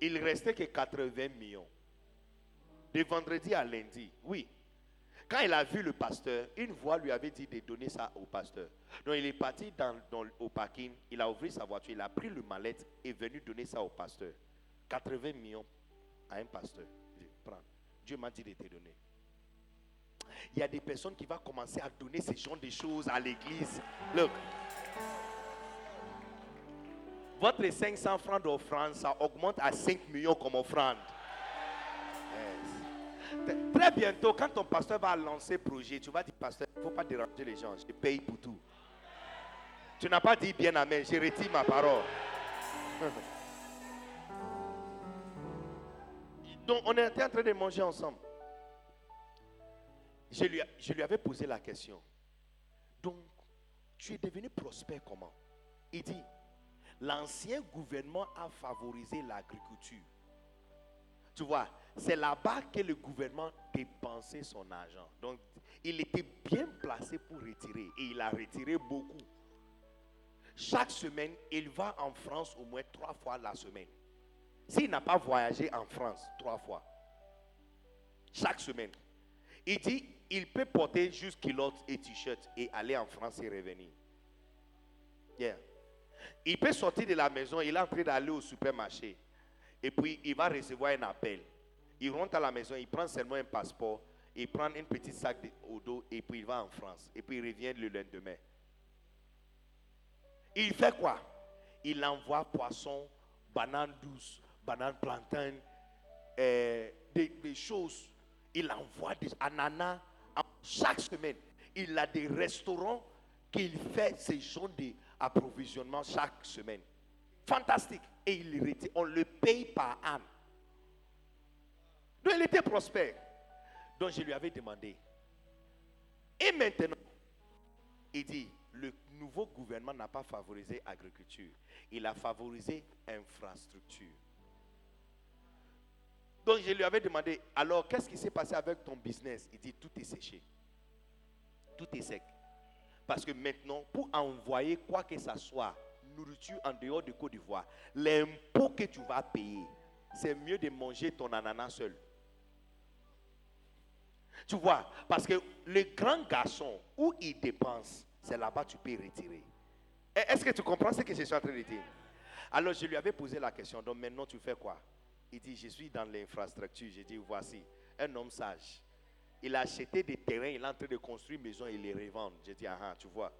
Il restait que 80 millions. De vendredi à lundi, oui. Quand il a vu le pasteur, une voix lui avait dit de donner ça au pasteur. Donc il est parti au parking, il a ouvert sa voiture, il a pris le mallette et est venu donner ça au pasteur. 80 millions à un pasteur. prends. Dieu m'a dit de te donner. Il y a des personnes qui vont commencer à donner ce genre de choses à l'église. Look. Votre 500 francs d'offrande, ça augmente à 5 millions comme offrande. Très bientôt, quand ton pasteur va lancer projet, tu vas dire, pasteur, il ne faut pas déranger les gens, je paye pour tout. Tu n'as pas dit bien amen, je retire ma parole. Donc, on était en train de manger ensemble. Je lui, avais posé la question. Donc, tu es devenu prospère comment? Il dit, l'ancien gouvernement a favorisé l'agriculture. Tu vois, c'est là-bas que le gouvernement dépensait son argent. Donc, il était bien placé pour retirer et il a retiré beaucoup. Chaque semaine, il va en France au moins trois fois la semaine. S'il n'a pas voyagé en France trois fois, chaque semaine, il dit il peut porter juste culotte et t-shirt et aller en France et revenir. Yeah. Il peut sortir de la maison, il est en train d'aller au supermarché. Et puis, il va recevoir un appel. Il rentre à la maison, il prend seulement un passeport, il prend un petit sac au dos et puis il va en France. Et puis il revient le lendemain. Il fait quoi? Il envoie poisson, banane douce, banane plantain, euh, des, choses. Il envoie des ananas. Chaque semaine, il a des restaurants qu'il fait ces genre d'approvisionnement chaque semaine. Fantastique. Et il, on le paye par an. Donc il était prospère. Donc je lui avais demandé. Et maintenant, il dit, le nouveau gouvernement n'a pas favorisé l'agriculture. Il a favorisé l'infrastructure. Donc je lui avais demandé, alors qu'est-ce qui s'est passé avec ton business? Il dit, tout est séché. Tout est sec. Parce que maintenant, pour envoyer quoi que ce soit, nourriture en dehors de Côte d'Ivoire, l'impôt que tu vas payer, c'est mieux de manger ton ananas seul. Tu vois, parce que le grand garçon, où il dépense, c'est là-bas que tu peux retirer. Est-ce que tu comprends ce que je suis en train de dire? Alors je lui avais posé la question, donc maintenant tu fais quoi? Il dit, je suis dans l'infrastructure. J'ai dit, voici, un homme sage. Il a acheté des terrains, il est en train de construire une maison, il les revend. J'ai dit, ah, ah, tu vois.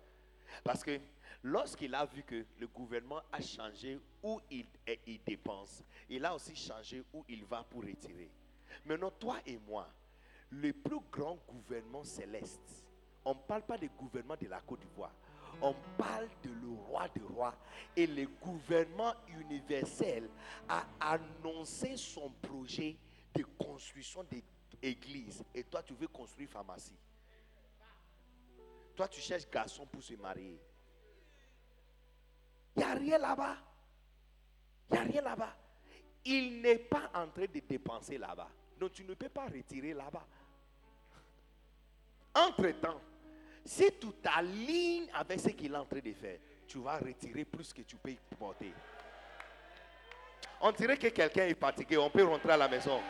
Parce que lorsqu'il a vu que le gouvernement a changé où il, il dépense, il a aussi changé où il va pour retirer. Maintenant, toi et moi, le plus grand gouvernement céleste, on ne parle pas du gouvernement de la Côte d'Ivoire, on parle de le roi des rois. Et le gouvernement universel a annoncé son projet de construction d'églises. Et toi, tu veux construire pharmacie. Toi, tu cherches garçon pour se marier. Il n'y a rien là-bas. Il n'y a rien là-bas. Il n'est pas en train de dépenser là-bas. Donc tu ne peux pas retirer là-bas. Entre-temps, si tu t'alignes avec ce qu'il est en train de faire, tu vas retirer plus que tu peux porter. On dirait que quelqu'un est fatigué, on peut rentrer à la maison.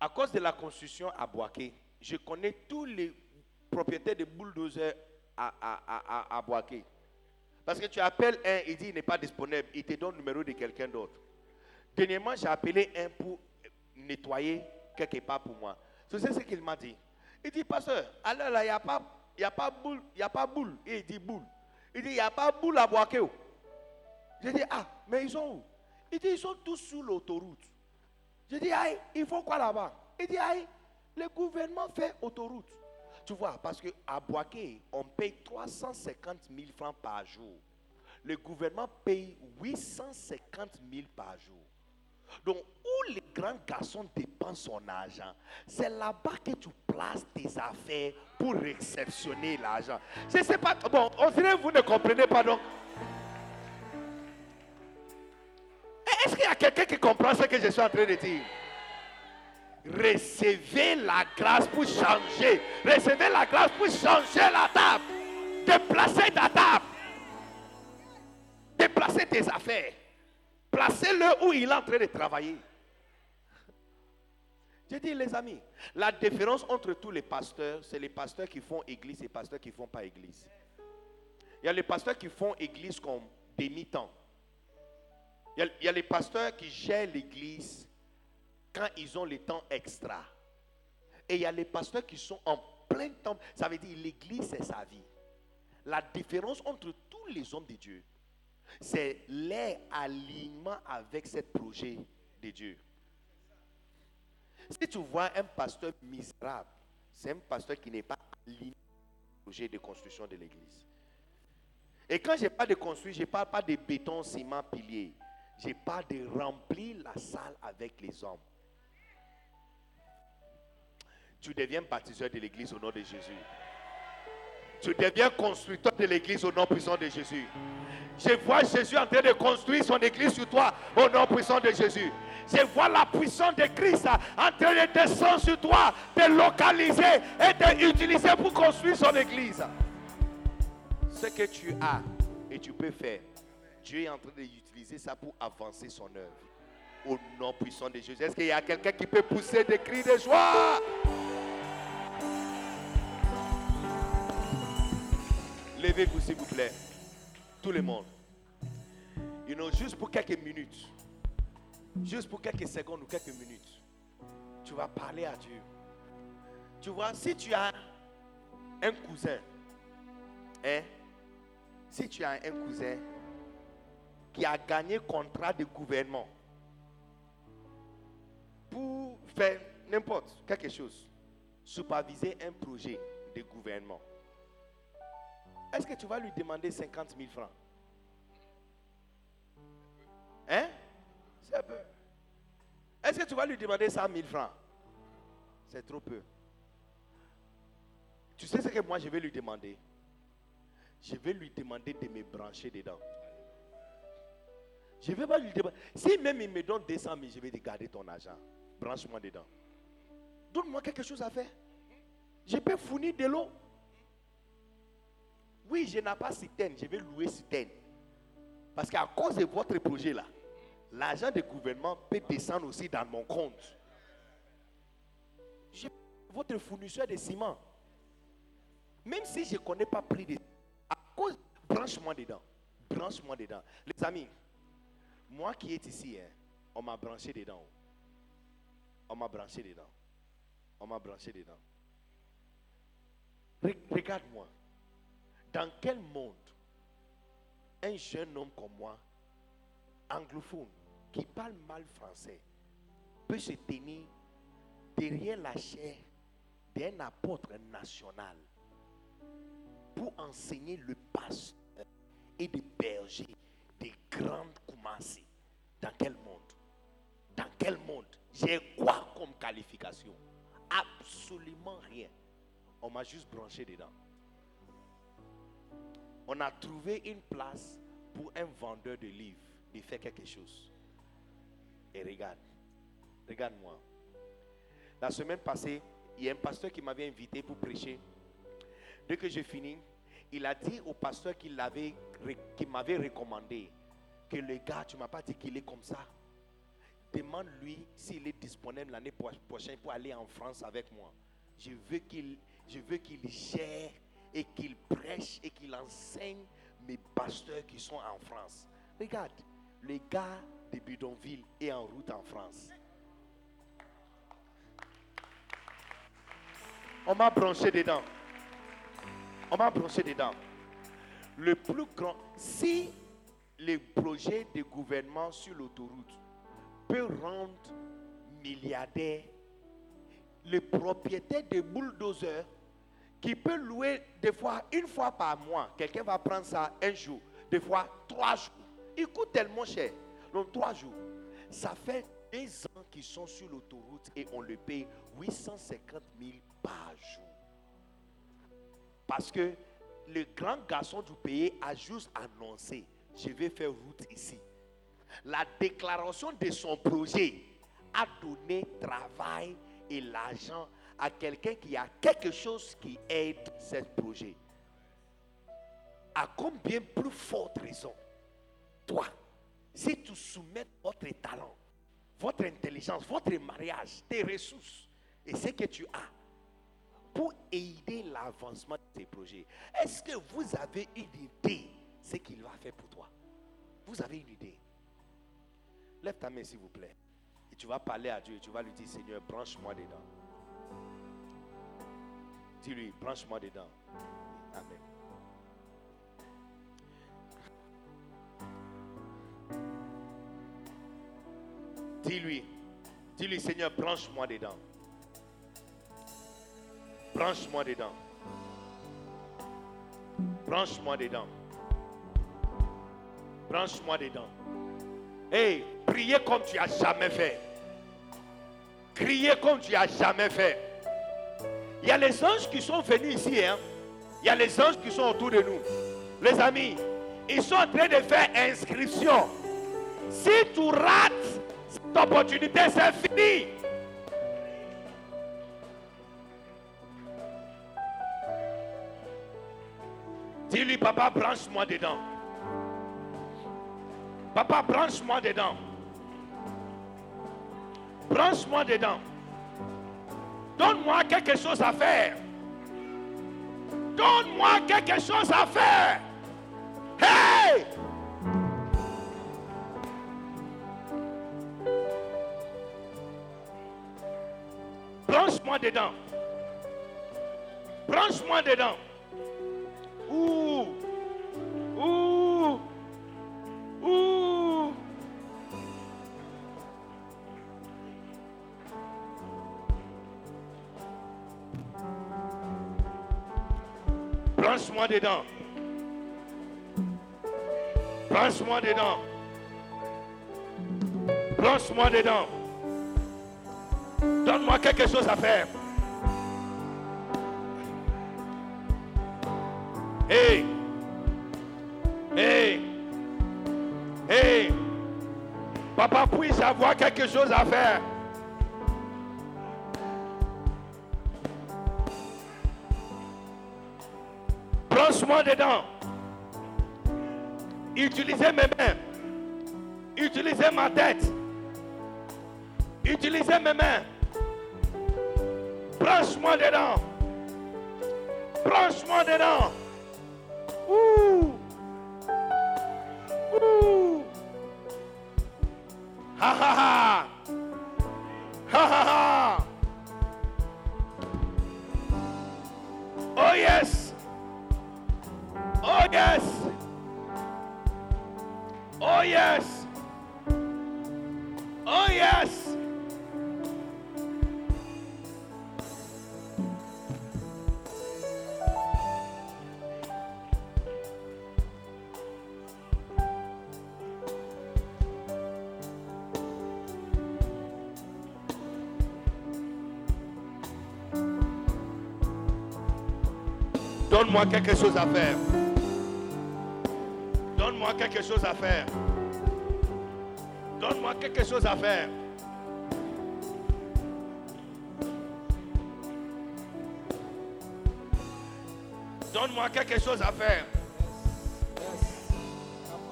À cause de la construction à Boaké, je connais tous les propriétaires de bulldozers à, à, Boaké. Parce que tu appelles un, il dit qu'il n'est pas disponible, il te donne le numéro de quelqu'un d'autre. Dernièrement, j'ai appelé un pour nettoyer quelque part pour moi. Sais ce qu'il m'a dit Il dit, pasteur, alors là, il n'y a pas, y a boule, il a pas boule. Et il dit boule. Il dit, il n'y a pas boule à boire. J'ai dit, ah, mais ils sont où? Il dit, ils sont tous sur l'autoroute. J'ai dit, aïe, ils font quoi là-bas? Il dit, aïe, le gouvernement fait autoroute. Tu vois, parce qu'à Boaké, on paye 350 000 francs par jour. Le gouvernement paye 850 000 par jour. Donc, où les grands garçons dépensent son argent, c'est là-bas que tu places tes affaires pour réceptionner l'argent. Je sais pas. Bon, on dirait vous ne comprenez pas donc. Est-ce qu'il y a quelqu'un qui comprend ce que je suis en train de dire? Recevez la grâce pour changer. Recevez la grâce pour changer la table. Déplacer ta table. Déplacer tes affaires. Placez-le où il est en train de travailler. Je dis les amis, la différence entre tous les pasteurs, c'est les pasteurs qui font église et les pasteurs qui ne font pas église. Il y a les pasteurs qui font église comme demi-temps. Il, il y a les pasteurs qui gèrent l'église quand ils ont le temps extra. Et il y a les pasteurs qui sont en plein temps. Ça veut dire l'église, c'est sa vie. La différence entre tous les hommes de Dieu, c'est leur alignement avec ce projet de Dieu. Si tu vois un pasteur misérable, c'est un pasteur qui n'est pas aligné au projet de construction de l'église. Et quand je parle de construire, je ne parle pas de béton, ciment, pilier. Je parle de remplir la salle avec les hommes. Tu deviens baptiseur de l'église au nom de Jésus. Tu deviens constructeur de l'église au nom puissant de Jésus. Je vois Jésus en train de construire son église sur toi au nom puissant de Jésus. Je vois la puissance de Christ en train de descendre sur toi, de localiser et d'utiliser pour construire son église. Ce que tu as et tu peux faire, Dieu est en train d'utiliser ça pour avancer son œuvre. Au nom puissant de Jésus. Est-ce qu'il y a quelqu'un qui peut pousser des cris de joie? Levez-vous, s'il vous plaît. Tout le monde. Juste pour quelques minutes, juste pour quelques secondes ou quelques minutes, tu vas parler à Dieu. Tu vois, si tu as un cousin, hein, si tu as un cousin qui a gagné contrat de gouvernement pour faire n'importe quelque chose, superviser un projet de gouvernement, est-ce que tu vas lui demander 50 000 francs? Hein? C'est peu. Est-ce que tu vas lui demander 100 000 francs? C'est trop peu. Tu sais ce que moi je vais lui demander? Je vais lui demander de me brancher dedans. Je ne vais pas lui demander. Si même il me donne 200 000, je vais te garder ton argent. Branche-moi dedans. Donne-moi quelque chose à faire. Je peux fournir de l'eau. Oui, je n'ai pas citerne, je vais louer citerne. Parce qu'à cause de votre projet là, l'argent du gouvernement peut descendre aussi dans mon compte. Je votre fournisseur de ciment. Même si je ne connais pas prix de à cause, branche-moi dedans. Branche-moi dedans. Les amis, moi qui est ici, hein, on m'a branché dedans. On m'a branché dedans. On m'a branché dedans. Regarde-moi. Dans quel monde un jeune homme comme moi, anglophone, qui parle mal français, peut se tenir derrière la chair d'un apôtre national pour enseigner le pasteur et des bergers des grandes Koumassi Dans quel monde? Dans quel monde? J'ai quoi comme qualification? Absolument rien. On m'a juste branché dedans on a trouvé une place pour un vendeur de livres. Il fait quelque chose. Et regarde, regarde-moi. La semaine passée, il y a un pasteur qui m'avait invité pour prêcher. Dès que j'ai fini, il a dit au pasteur qui m'avait recommandé que le gars, tu ne m'as pas dit qu'il est comme ça. Demande-lui s'il est disponible l'année prochaine pour aller en France avec moi. Je veux qu'il, je veux qu'il gère et qu'il prêche et qu'il enseigne mes pasteurs qui sont en France. Regarde, le gars de Bidonville est en route en France. On m'a branché dedans. On m'a branché dedans. Le plus grand, si le projet de gouvernement sur l'autoroute peut rendre milliardaire le propriétaire de bulldozers qui peut louer des fois une fois par mois. Quelqu'un va prendre ça un jour, des fois trois jours. Il coûte tellement cher. Donc trois jours, ça fait des gens qui sont sur l'autoroute et on le paye 850 000 par jour. Parce que le grand garçon du pays a juste annoncé, je vais faire route ici. La déclaration de son projet a donné travail et l'argent à quelqu'un qui a quelque chose qui aide ce projet. À combien plus forte raison, toi, si tu soumets votre talent, votre intelligence, votre mariage, tes ressources et ce que tu as pour aider l'avancement de tes projets, est-ce que vous avez une idée de ce qu'il va faire pour toi? Vous avez une idée? Lève ta main s'il vous plaît. Et tu vas parler à Dieu tu vas lui dire, Seigneur, branche-moi dedans. Dis-lui, branche-moi dedans. Amen. Dis-lui, dis-lui, Seigneur, branche-moi dedans. Branche-moi dedans. Branche-moi dedans. Branche-moi dedans. Hey, priez comme tu as jamais fait. Criez comme tu as jamais fait. Il y a les anges qui sont venus ici. Hein? Il y a les anges qui sont autour de nous. Les amis, ils sont en train de faire inscription. Si tu rates cette opportunité, c'est fini. Dis-lui, papa, branche-moi dedans. Papa, branche-moi dedans. Branche-moi dedans. Donne-moi quelque chose à faire. Donne-moi quelque chose à faire. Hey! Branche-moi dedans. Branche-moi dedans. Ouh! Ouh! Ouh! Branche-moi dedans. Branche-moi dedans. Branche-moi dedans. Donne-moi quelque chose à faire. Hey! Hey! Hey! Papa, puis-je avoir quelque chose à faire? Branche-moi dedans. Utilisez mes mains. Utilisez ma tête. Utilisez mes mains. Branche-moi dedans. Branche-moi dedans. Ouh. Ouh. Ha ha. Ha ha ha. Oh yes. Oh yes. Donne-moi quelque chose à faire. Donne-moi quelque chose à faire. Donne-moi quelque chose à faire. Donne-moi quelque chose à faire.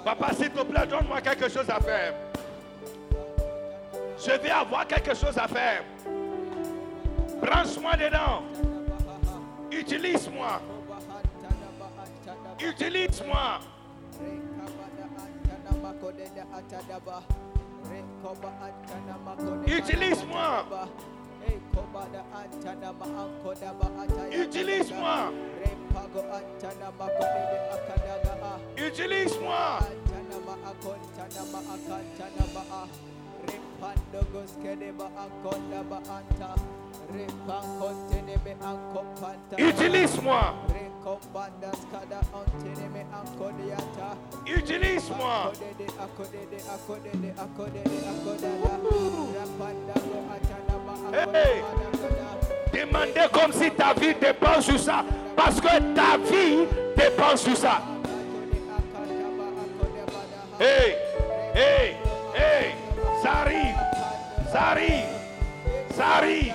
Papa, s'il te plaît, donne-moi quelque chose à faire. Je vais avoir quelque chose à faire. Branche-moi dedans. Utilise-moi. Utilise-moi. Utilise-moi. Utilise-moi. Utilise-moi. Utilise-moi. Utilise-moi. Hey. Demandez comme si ta vie dépend sur ça. Parce que ta vie dépend sur ça. Hey, hey, hey, ça arrive, ça arrive, ça arrive,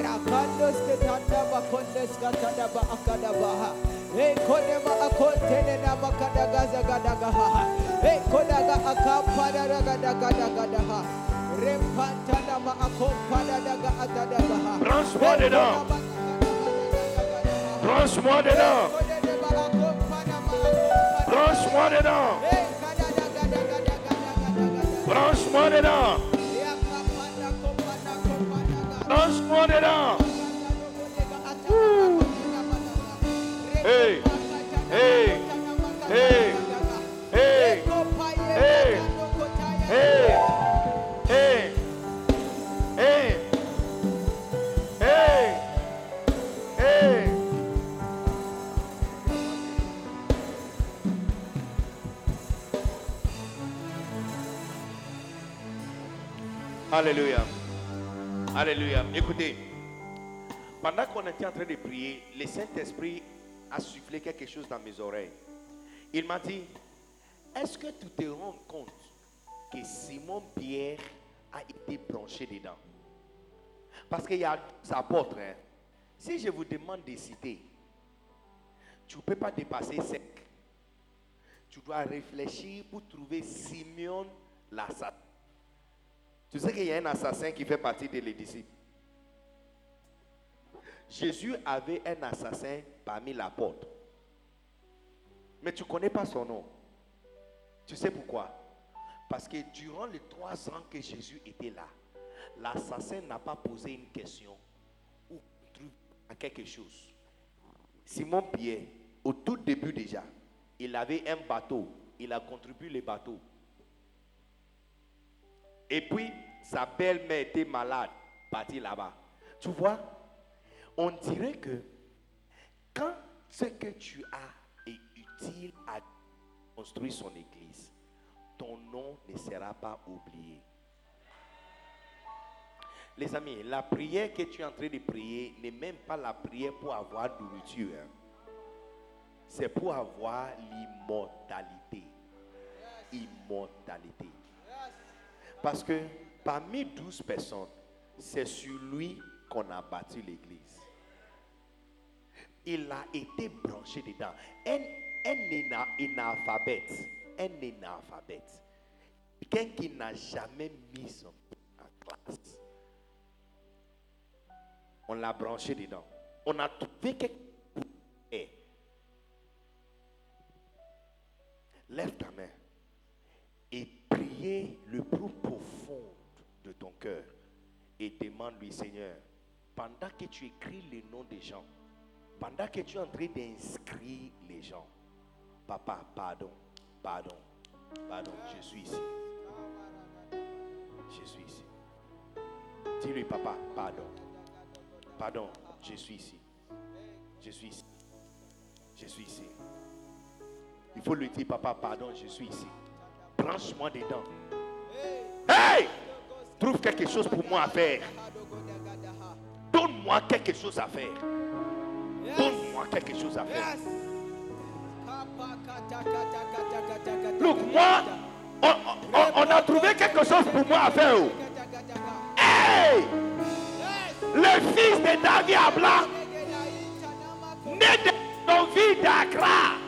Rakandos Ketandaba Kondes it up. It up. It up. Branche-moi dedans. Hey, hey, hey, hey, hey, hey. Alléluia. Alléluia. Écoutez, pendant qu'on était en train de prier, le Saint-Esprit a soufflé quelque chose dans mes oreilles. Il m'a dit, est-ce que tu te rends compte que Simon Pierre a été branché dedans? Parce qu'il y a sa apôtres. Hein. Si je vous demande de citer, tu ne peux pas dépasser 5. Tu dois réfléchir pour trouver Simeon l'assassin. Tu sais qu'il y a un assassin qui fait partie des disciples. Jésus avait un assassin parmi l'apôtre. Mais tu ne connais pas son nom. Tu sais pourquoi? Parce que durant les trois ans que Jésus était là, l'assassin n'a pas posé une question ou à quelque chose. Simon Pierre, au tout début déjà, il avait un bateau. Il a contribué le bateau. Et puis, sa belle-mère était malade, partie là-bas. Tu vois, on dirait que quand ce que tu as est utile à construire son église, ton nom ne sera pas oublié. Les amis, la prière que tu es en train de prier n'est même pas la prière pour avoir nourriture. Hein. C'est pour avoir l'immortalité. Immortalité. Parce que parmi douze personnes, c'est sur lui qu'on a bâti l'église. Il a été branché dedans. Un, un analphabète, un analphabète, quelqu'un qui n'a jamais mis son en classe. On l'a branché dedans. On a trouvé quelque chose. Lève ta main et le plus profond de ton cœur et demande-lui, Seigneur, pendant que tu écris les noms des gens, pendant que tu es en train d'inscrire les gens, Papa, pardon, pardon, pardon, je suis ici. Je suis ici. Dis-lui, Papa, pardon, pardon, je suis ici. Je suis ici. Je suis ici. Il faut lui dire, Papa, pardon, je suis ici branche-moi dedans. Hey! Trouve quelque chose pour moi à faire. Donne-moi quelque chose à faire. Donne-moi quelque chose à faire. Look, moi, on, a trouvé quelque chose pour moi à faire. Hey! Le fils de David Abla, né de d'Accra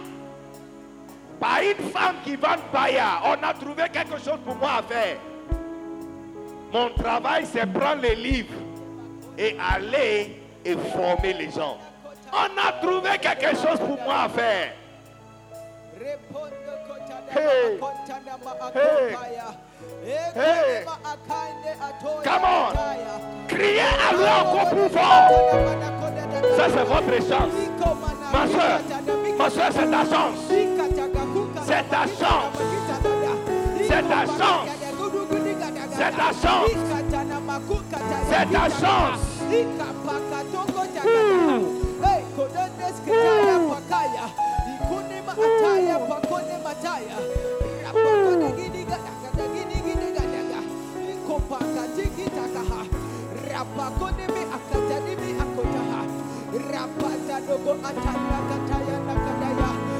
par une femme qui vend paya, on a trouvé quelque chose pour moi à faire. Mon travail, c'est prendre les livres et aller et former les gens. On a trouvé quelque chose pour moi à faire. Hey. Hey. Come on. Criez alors encore plus fort. Ça, c'est votre chance. Ma soeur, ma soeur, c'est ta chance. C'est ta chance. C'est ta chance. C'est ta chance. C'est ta chance.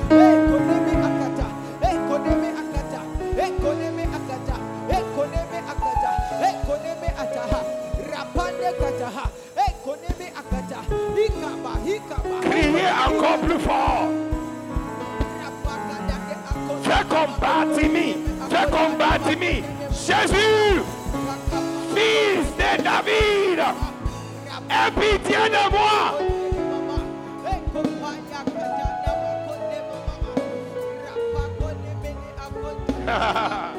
Hey, Criez encore plus fort. Fais combattre Timmy. Fais combattre Timmy. Jésus, fils de David, aie pitié de moi.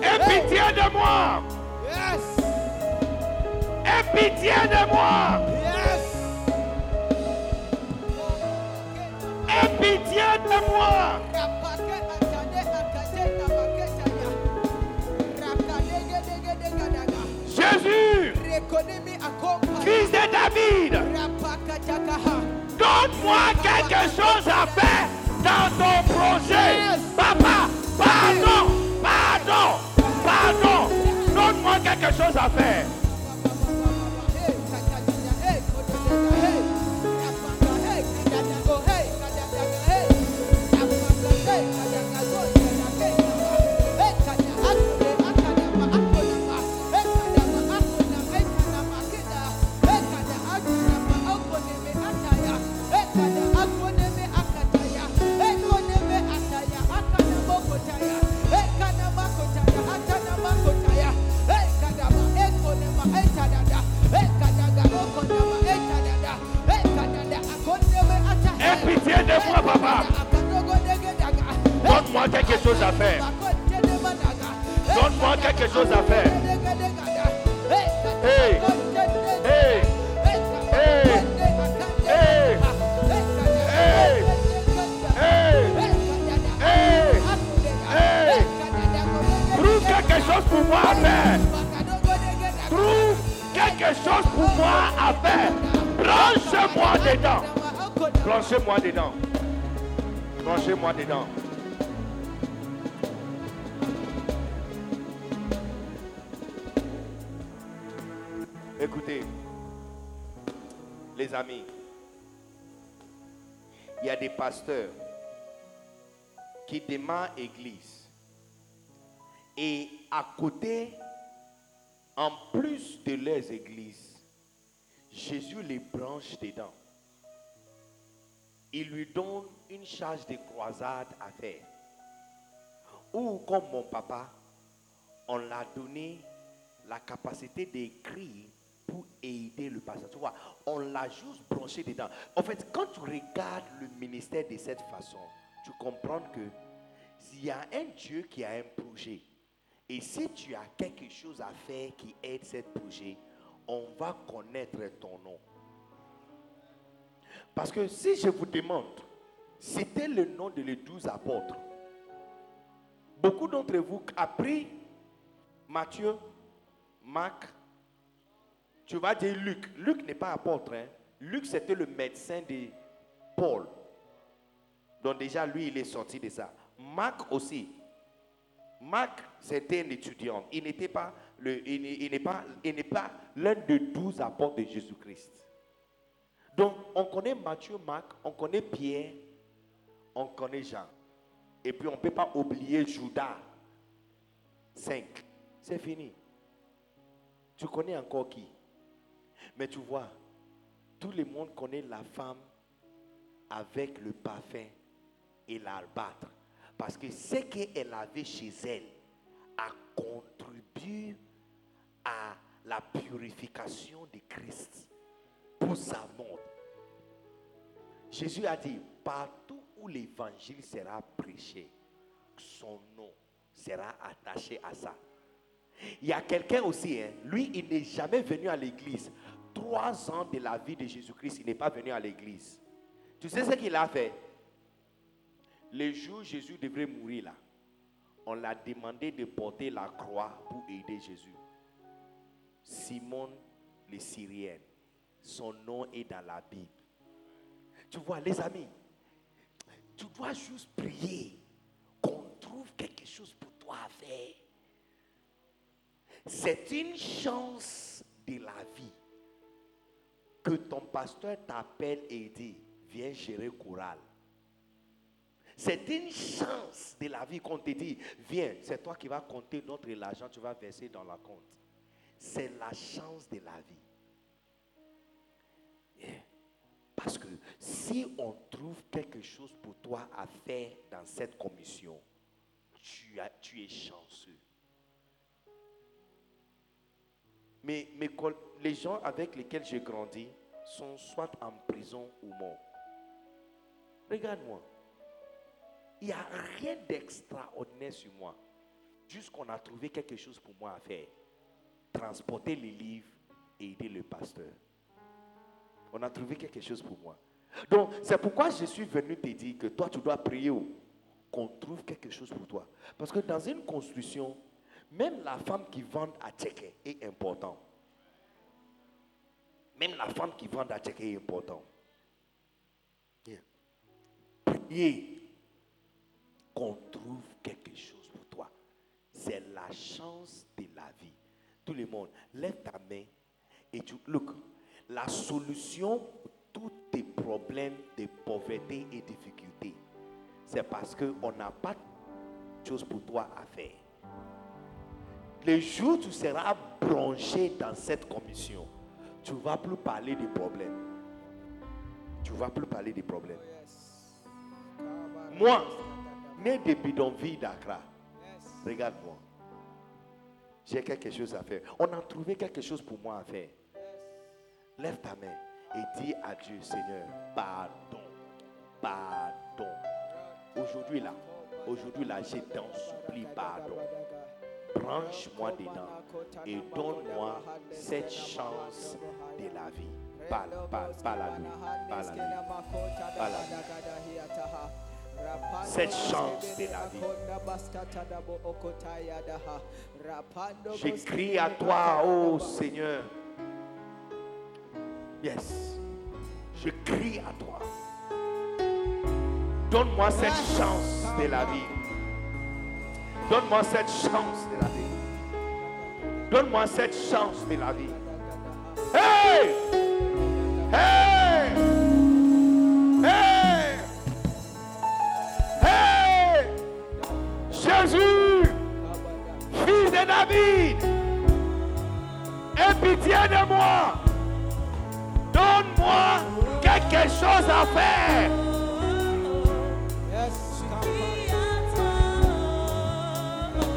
Aie pitié de moi. Yes! Aie pitié de moi. Yes! Aie pitié de moi. Fils de David, donne-moi quelque chose à faire dans ton projet. Papa, pardon, pardon, pardon. Donne-moi quelque chose à faire. Papa. Donne-moi quelque chose à faire. Donne-moi quelque chose à faire. Trouve quelque chose pour moi à faire. Trouve quelque chose pour moi à faire. Branche-moi dedans. Branchez-moi dedans. Branchez-moi dedans. Écoutez, les amis, il y a des pasteurs qui démarrent église et à côté, en plus de leurs églises, Jésus les branche dedans. Il lui donne une charge de croisade à faire. Ou comme mon papa, on l'a donné la capacité d'écrire pour aider le vois, on l'a juste branché dedans. En fait, quand tu regardes le ministère de cette façon, tu comprends que s'il y a un Dieu qui a un projet, et si tu as quelque chose à faire qui aide ce projet, on va connaître ton nom. Parce que si je vous demande, c'était le nom de les douze apôtres. Beaucoup d'entre vous a pris Matthieu, Marc, tu vas dire Luc. Luc n'est pas apôtre. hein. Luc, c'était le médecin de Paul. Donc déjà, lui, il est sorti de ça. Marc aussi. Marc, c'était un étudiant. Il n'était pas il pas, il n'est pas l'un des douze apôtres de Jésus-Christ. Donc, on connaît Matthieu, Marc, on connaît Pierre, on connaît Jean. Et puis, on ne peut pas oublier Judas. 5. C'est fini. Tu connais encore qui? Mais tu vois, Tout le monde connaît la femme avec le parfum et l'albâtre. Parce que ce qu'elle avait chez elle a contribué à la purification de Christ pour sa mort. Jésus a dit, partout où l'évangile sera prêché, son nom sera attaché à ça. Il y a quelqu'un aussi, hein, lui, il n'est jamais venu à l'église. Trois ans de la vie de Jésus-Christ, il n'est pas venu à l'église. Tu sais ce qu'il a fait? Le jour où Jésus devrait mourir là, on l'a demandé de porter la croix pour aider Jésus. Simon le Syrien, son nom est dans la Bible. Tu vois, les amis, tu dois juste prier qu'on trouve quelque chose pour toi à faire. C'est une chance de la vie que ton pasteur t'appelle et dit, viens gérer chorale. C'est une chance de la vie qu'on te dit, viens, c'est toi qui vas compter notre l'argent, tu vas verser dans la compte. C'est la chance de la vie. Parce que si on trouve quelque chose pour toi à faire dans cette commission, tu, es chanceux. Mais, les gens avec lesquels j'ai grandi sont soit en prison ou morts. Regarde-moi. Il n'y a rien d'extraordinaire sur moi. Juste qu'on a trouvé quelque chose pour moi à faire. Transporter les livres et aider le pasteur. On a trouvé quelque chose pour moi. Donc, c'est pourquoi je suis venu te dire que toi, tu dois prier qu'on trouve quelque chose pour toi. Parce que dans une construction, même la femme qui vend à checker est important. Même la femme qui vend à checker est important. Yeah. Qu'on trouve quelque chose pour toi. C'est la chance de la vie. Tout le monde, lève ta main et tu. Look, la solution pour tous tes problèmes de pauvreté et difficultés, c'est parce qu'on n'a pas de chose pour toi à faire. Le jour où tu seras branché dans cette commission, tu ne vas plus parler des problèmes. Tu ne vas plus parler des problèmes. Moi, né de bidonville d'Accra, regarde-moi. J'ai quelque chose à faire. On a trouvé quelque chose pour moi à faire. Lève ta main et dis à Dieu, Seigneur, pardon, pardon. Aujourd'hui là, aujourd'hui là, je t'en supplie pardon. Branche-moi dedans et donne-moi cette chance de la vie. Parle, parle, parle à lui. Cette chance de la vie. Je crie à toi, oh Seigneur. Yes. Je crie à toi. Donne-moi cette chance de la vie. Donne-moi cette chance de la vie. Donne-moi cette chance de la vie. Hey! Hey! Hey! Hey! Jésus, fils de David, aie pitié de moi. Quelque chose à faire.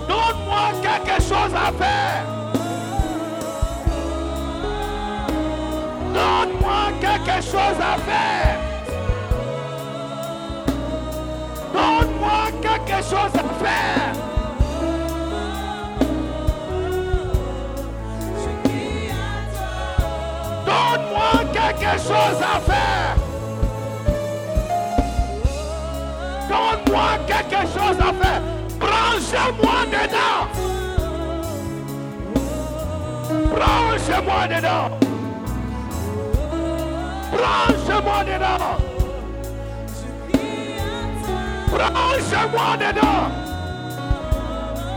Donne-moi quelque chose à faire. Donne-moi quelque chose à faire. Donne-moi quelque chose à faire. Quelque chose à faire. Donne-moi quelque chose à faire. Branchez-moi dedans. Branchez-moi dedans. Branchez-moi dedans. Branchez-moi dedans.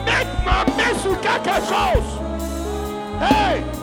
Mets ma main sur quelque chose. Hey!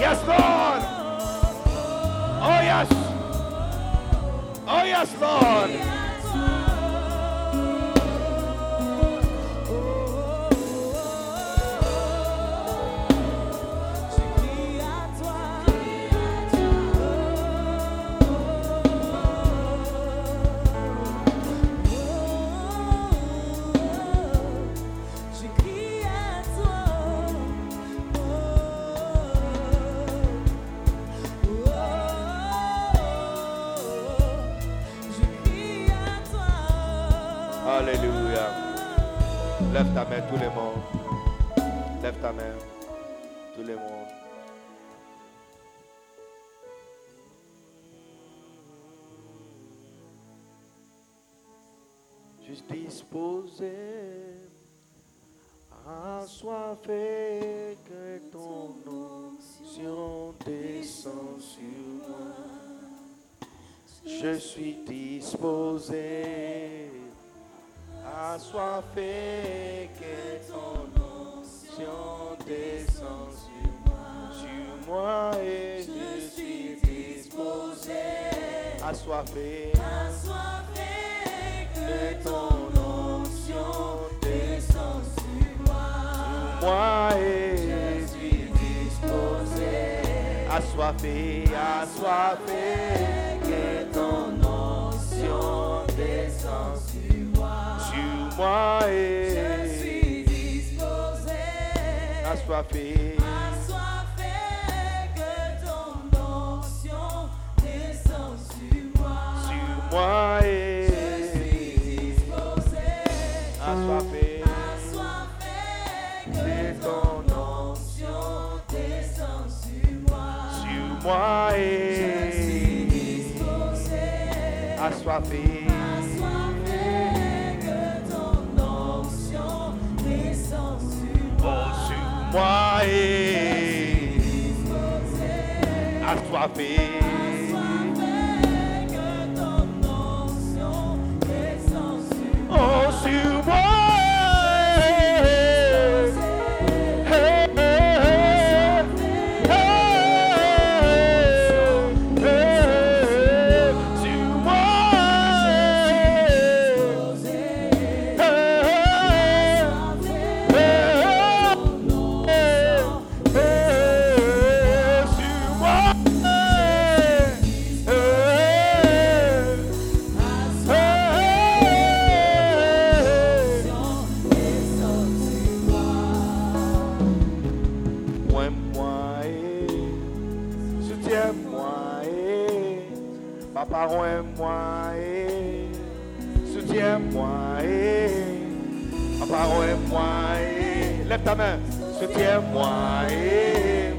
Yes, Lord. Oh, yes. Oh, yes, Lord. Main, tout le monde. Lève ta main, tout le monde. Juste disposé, assoiffé, que ton onction descend sur moi. Je suis disposé, assoiffé, que ton onction descend sur moi. Sur moi et je suis disposé, assoiffé, que ton onction descend sur moi. Sur moi et je suis disposé, assoiffé, assoiffé, que ton onction descend sur moi moi et je suis disposé, assoiffé, assoiffé que ton onction descende sur moi, sur moi et je suis disposé, assoiffé, assoiffé que ton onction descende sur moi, sur moi et je suis disposé, à assoiffé. Moi et assoiffé. Oh, sur moi, eh,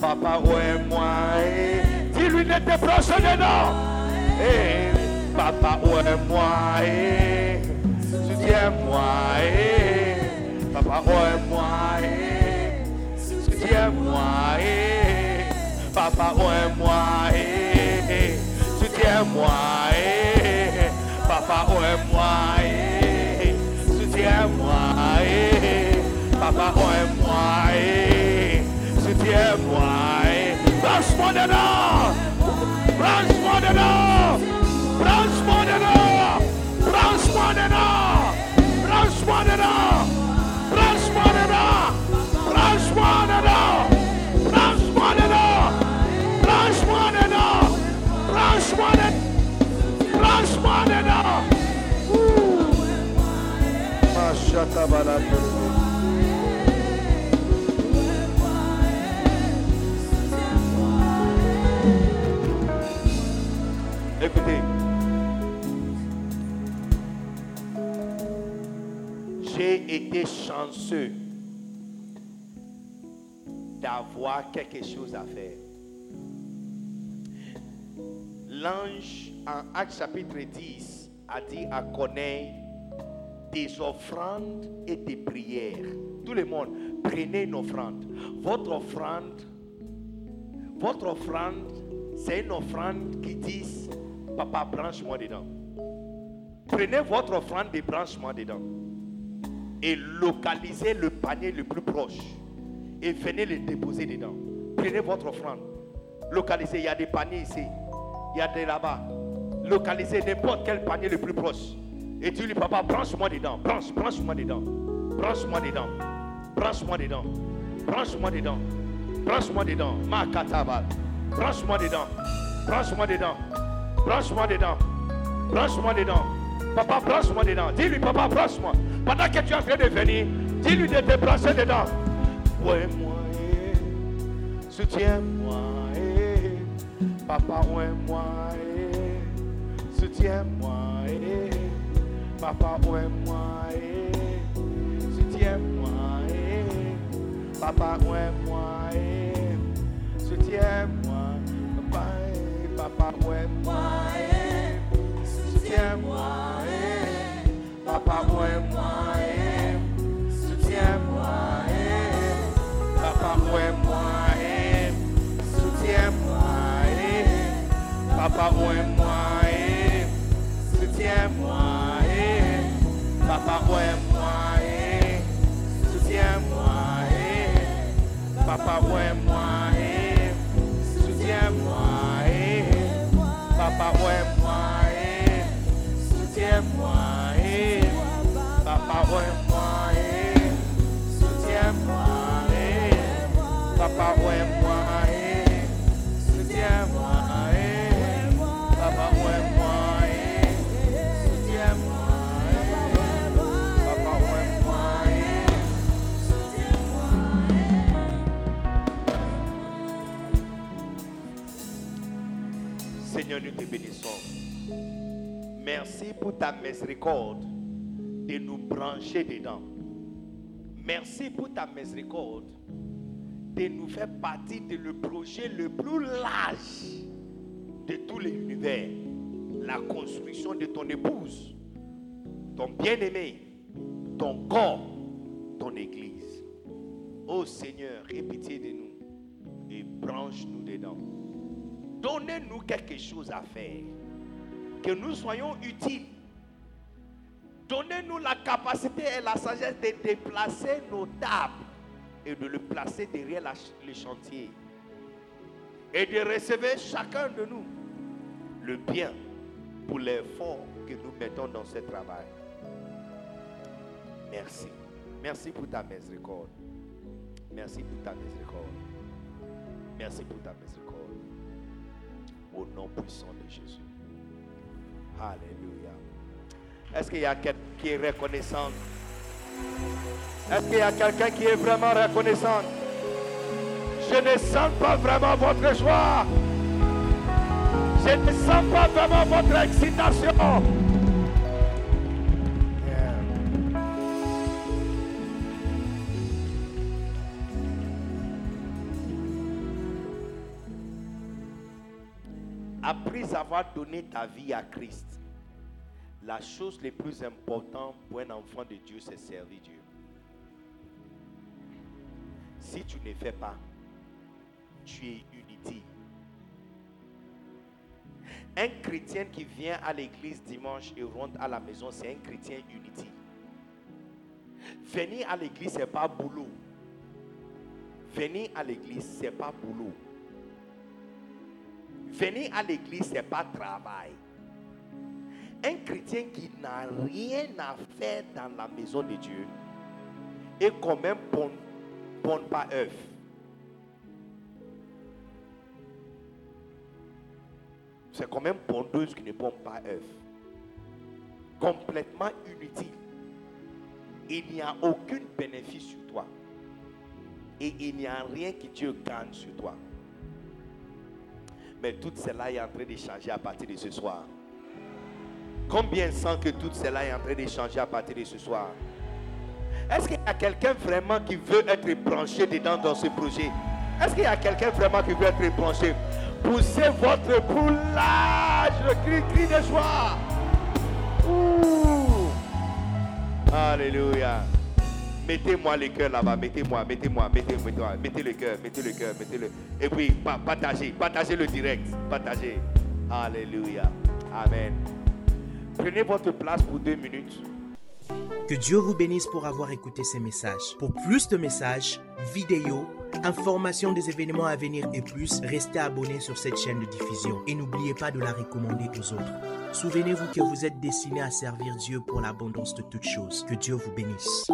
papa ouais moi, eh. dis-lui de te proche dedans, eh, papa ouais moi, eh, soutiens-moi, eh, papa ouais moi, eh, soutiens-moi, eh, papa ouais moi, eh, soutiens-moi, eh, papa ouais moi, eh, soutiens-moi, eh. Papa, moi et soutiens-moi branche-moi dedans, branche-moi dedans, branche-moi dedans, branche-moi dedans, branche-moi dedans, branche-moi dedans, branche-moi dedans, branche-moi dedans, branche-moi dedans, branche-moi dedans, branche-moi dedans. Machata Écoutez, été chanceux d'avoir quelque chose à faire. L'ange en Acte chapitre 10 a dit à Corneille, tes offrandes et tes prières. Tout le monde, prenez une offrande. Votre offrande, votre offrande, c'est une offrande qui dit, papa, branche-moi dedans. Prenez votre offrande et branche-moi dedans. Et localisez le panier le plus proche. Et venez le déposer dedans. Prenez votre offrande. Localisez, il y a des paniers ici. Il y a des là-bas. Localisez n'importe quel panier le plus proche. Et tu lui, papa, branche-moi dedans. Branche, branche-moi dedans. Branche-moi dedans. Branche-moi dedans. Branche-moi dedans. Branche-moi dedans. Ma. Branche-moi dedans. Branche-moi dedans. Branche-moi dedans. Branche-moi dedans. Papa, place-moi dedans. Dis-lui, papa, place-moi. Pendant que tu es en train de venir, dis-lui de te placer dedans. Ouais-moi, eh. soutiens-moi. Eh. Papa, ouais-moi, eh. soutiens-moi. Papa, ouais-moi, soutiens-moi. Papa, ouais-moi, soutiens-moi. Papa, ouais-moi. Papa, ouvre-moi, soutiens-moi, Papa, ouvre-moi, soutiens-moi, Papa, ouvre-moi. Merci pour ta miséricorde de nous brancher dedans. Merci pour ta miséricorde de nous faire partie de le projet le plus large de tout l'univers. La construction de ton épouse, ton bien-aimé, ton corps, ton église. Oh Seigneur, pitié de nous et branche-nous dedans. Donnez-nous quelque chose à faire. Que nous soyons utiles. Donnez-nous la capacité et la sagesse de déplacer nos tables et de le placer derrière la le chantier. Et de recevoir chacun de nous le bien pour l'effort que nous mettons dans ce travail. Merci. Merci pour ta miséricorde. Merci pour ta miséricorde. Merci pour ta miséricorde. Au nom puissant de Jésus. Alléluia. Est-ce qu'il y a quelqu'un qui est reconnaissant? Est-ce qu'il y a quelqu'un qui est vraiment reconnaissant? Je ne sens pas vraiment votre joie. Je ne sens pas vraiment votre excitation. Après avoir donné ta vie à Christ, la chose la plus importante pour un enfant de Dieu, c'est servir Dieu. Si tu ne fais pas, tu es inutile. Un chrétien qui vient à l'église dimanche et rentre à la maison, c'est un chrétien inutile. Venir à l'église, ce n'est pas boulot. Venir à l'église, ce n'est pas boulot. Venir à l'église, ce n'est pas travail. Un chrétien qui n'a rien à faire dans la maison de Dieu et quand même bon, bon pas œuf. C'est quand même pondeuse qui ne pond pas œuf. Complètement inutile. Il n'y a aucun bénéfice sur toi. Et il n'y a rien que Dieu gagne sur toi. Mais tout cela est en train de changer à partir de ce soir. Combien sent que tout cela est en train de changer à partir de ce soir? Est-ce qu'il y a quelqu'un vraiment qui veut être branché dedans dans ce projet? Est-ce qu'il y a quelqu'un vraiment qui veut être branché? Poussez votre boule large, le cri, cri de joie. Ouh. Alléluia. Mettez-moi le cœur là-bas, mettez-moi, mettez-moi, mettez, mettez-moi, mettez le cœur, mettez le cœur, mettez-le. Et puis, pa- partagez, partagez le direct, partagez. Alléluia. Amen. Prenez votre place pour deux minutes. Que Dieu vous bénisse pour avoir écouté ces messages. Pour plus de messages, vidéos, informations des événements à venir et plus, restez abonnés sur cette chaîne de diffusion et n'oubliez pas de la recommander aux autres. Souvenez-vous que vous êtes destiné à servir Dieu pour l'abondance de toutes choses. Que Dieu vous bénisse.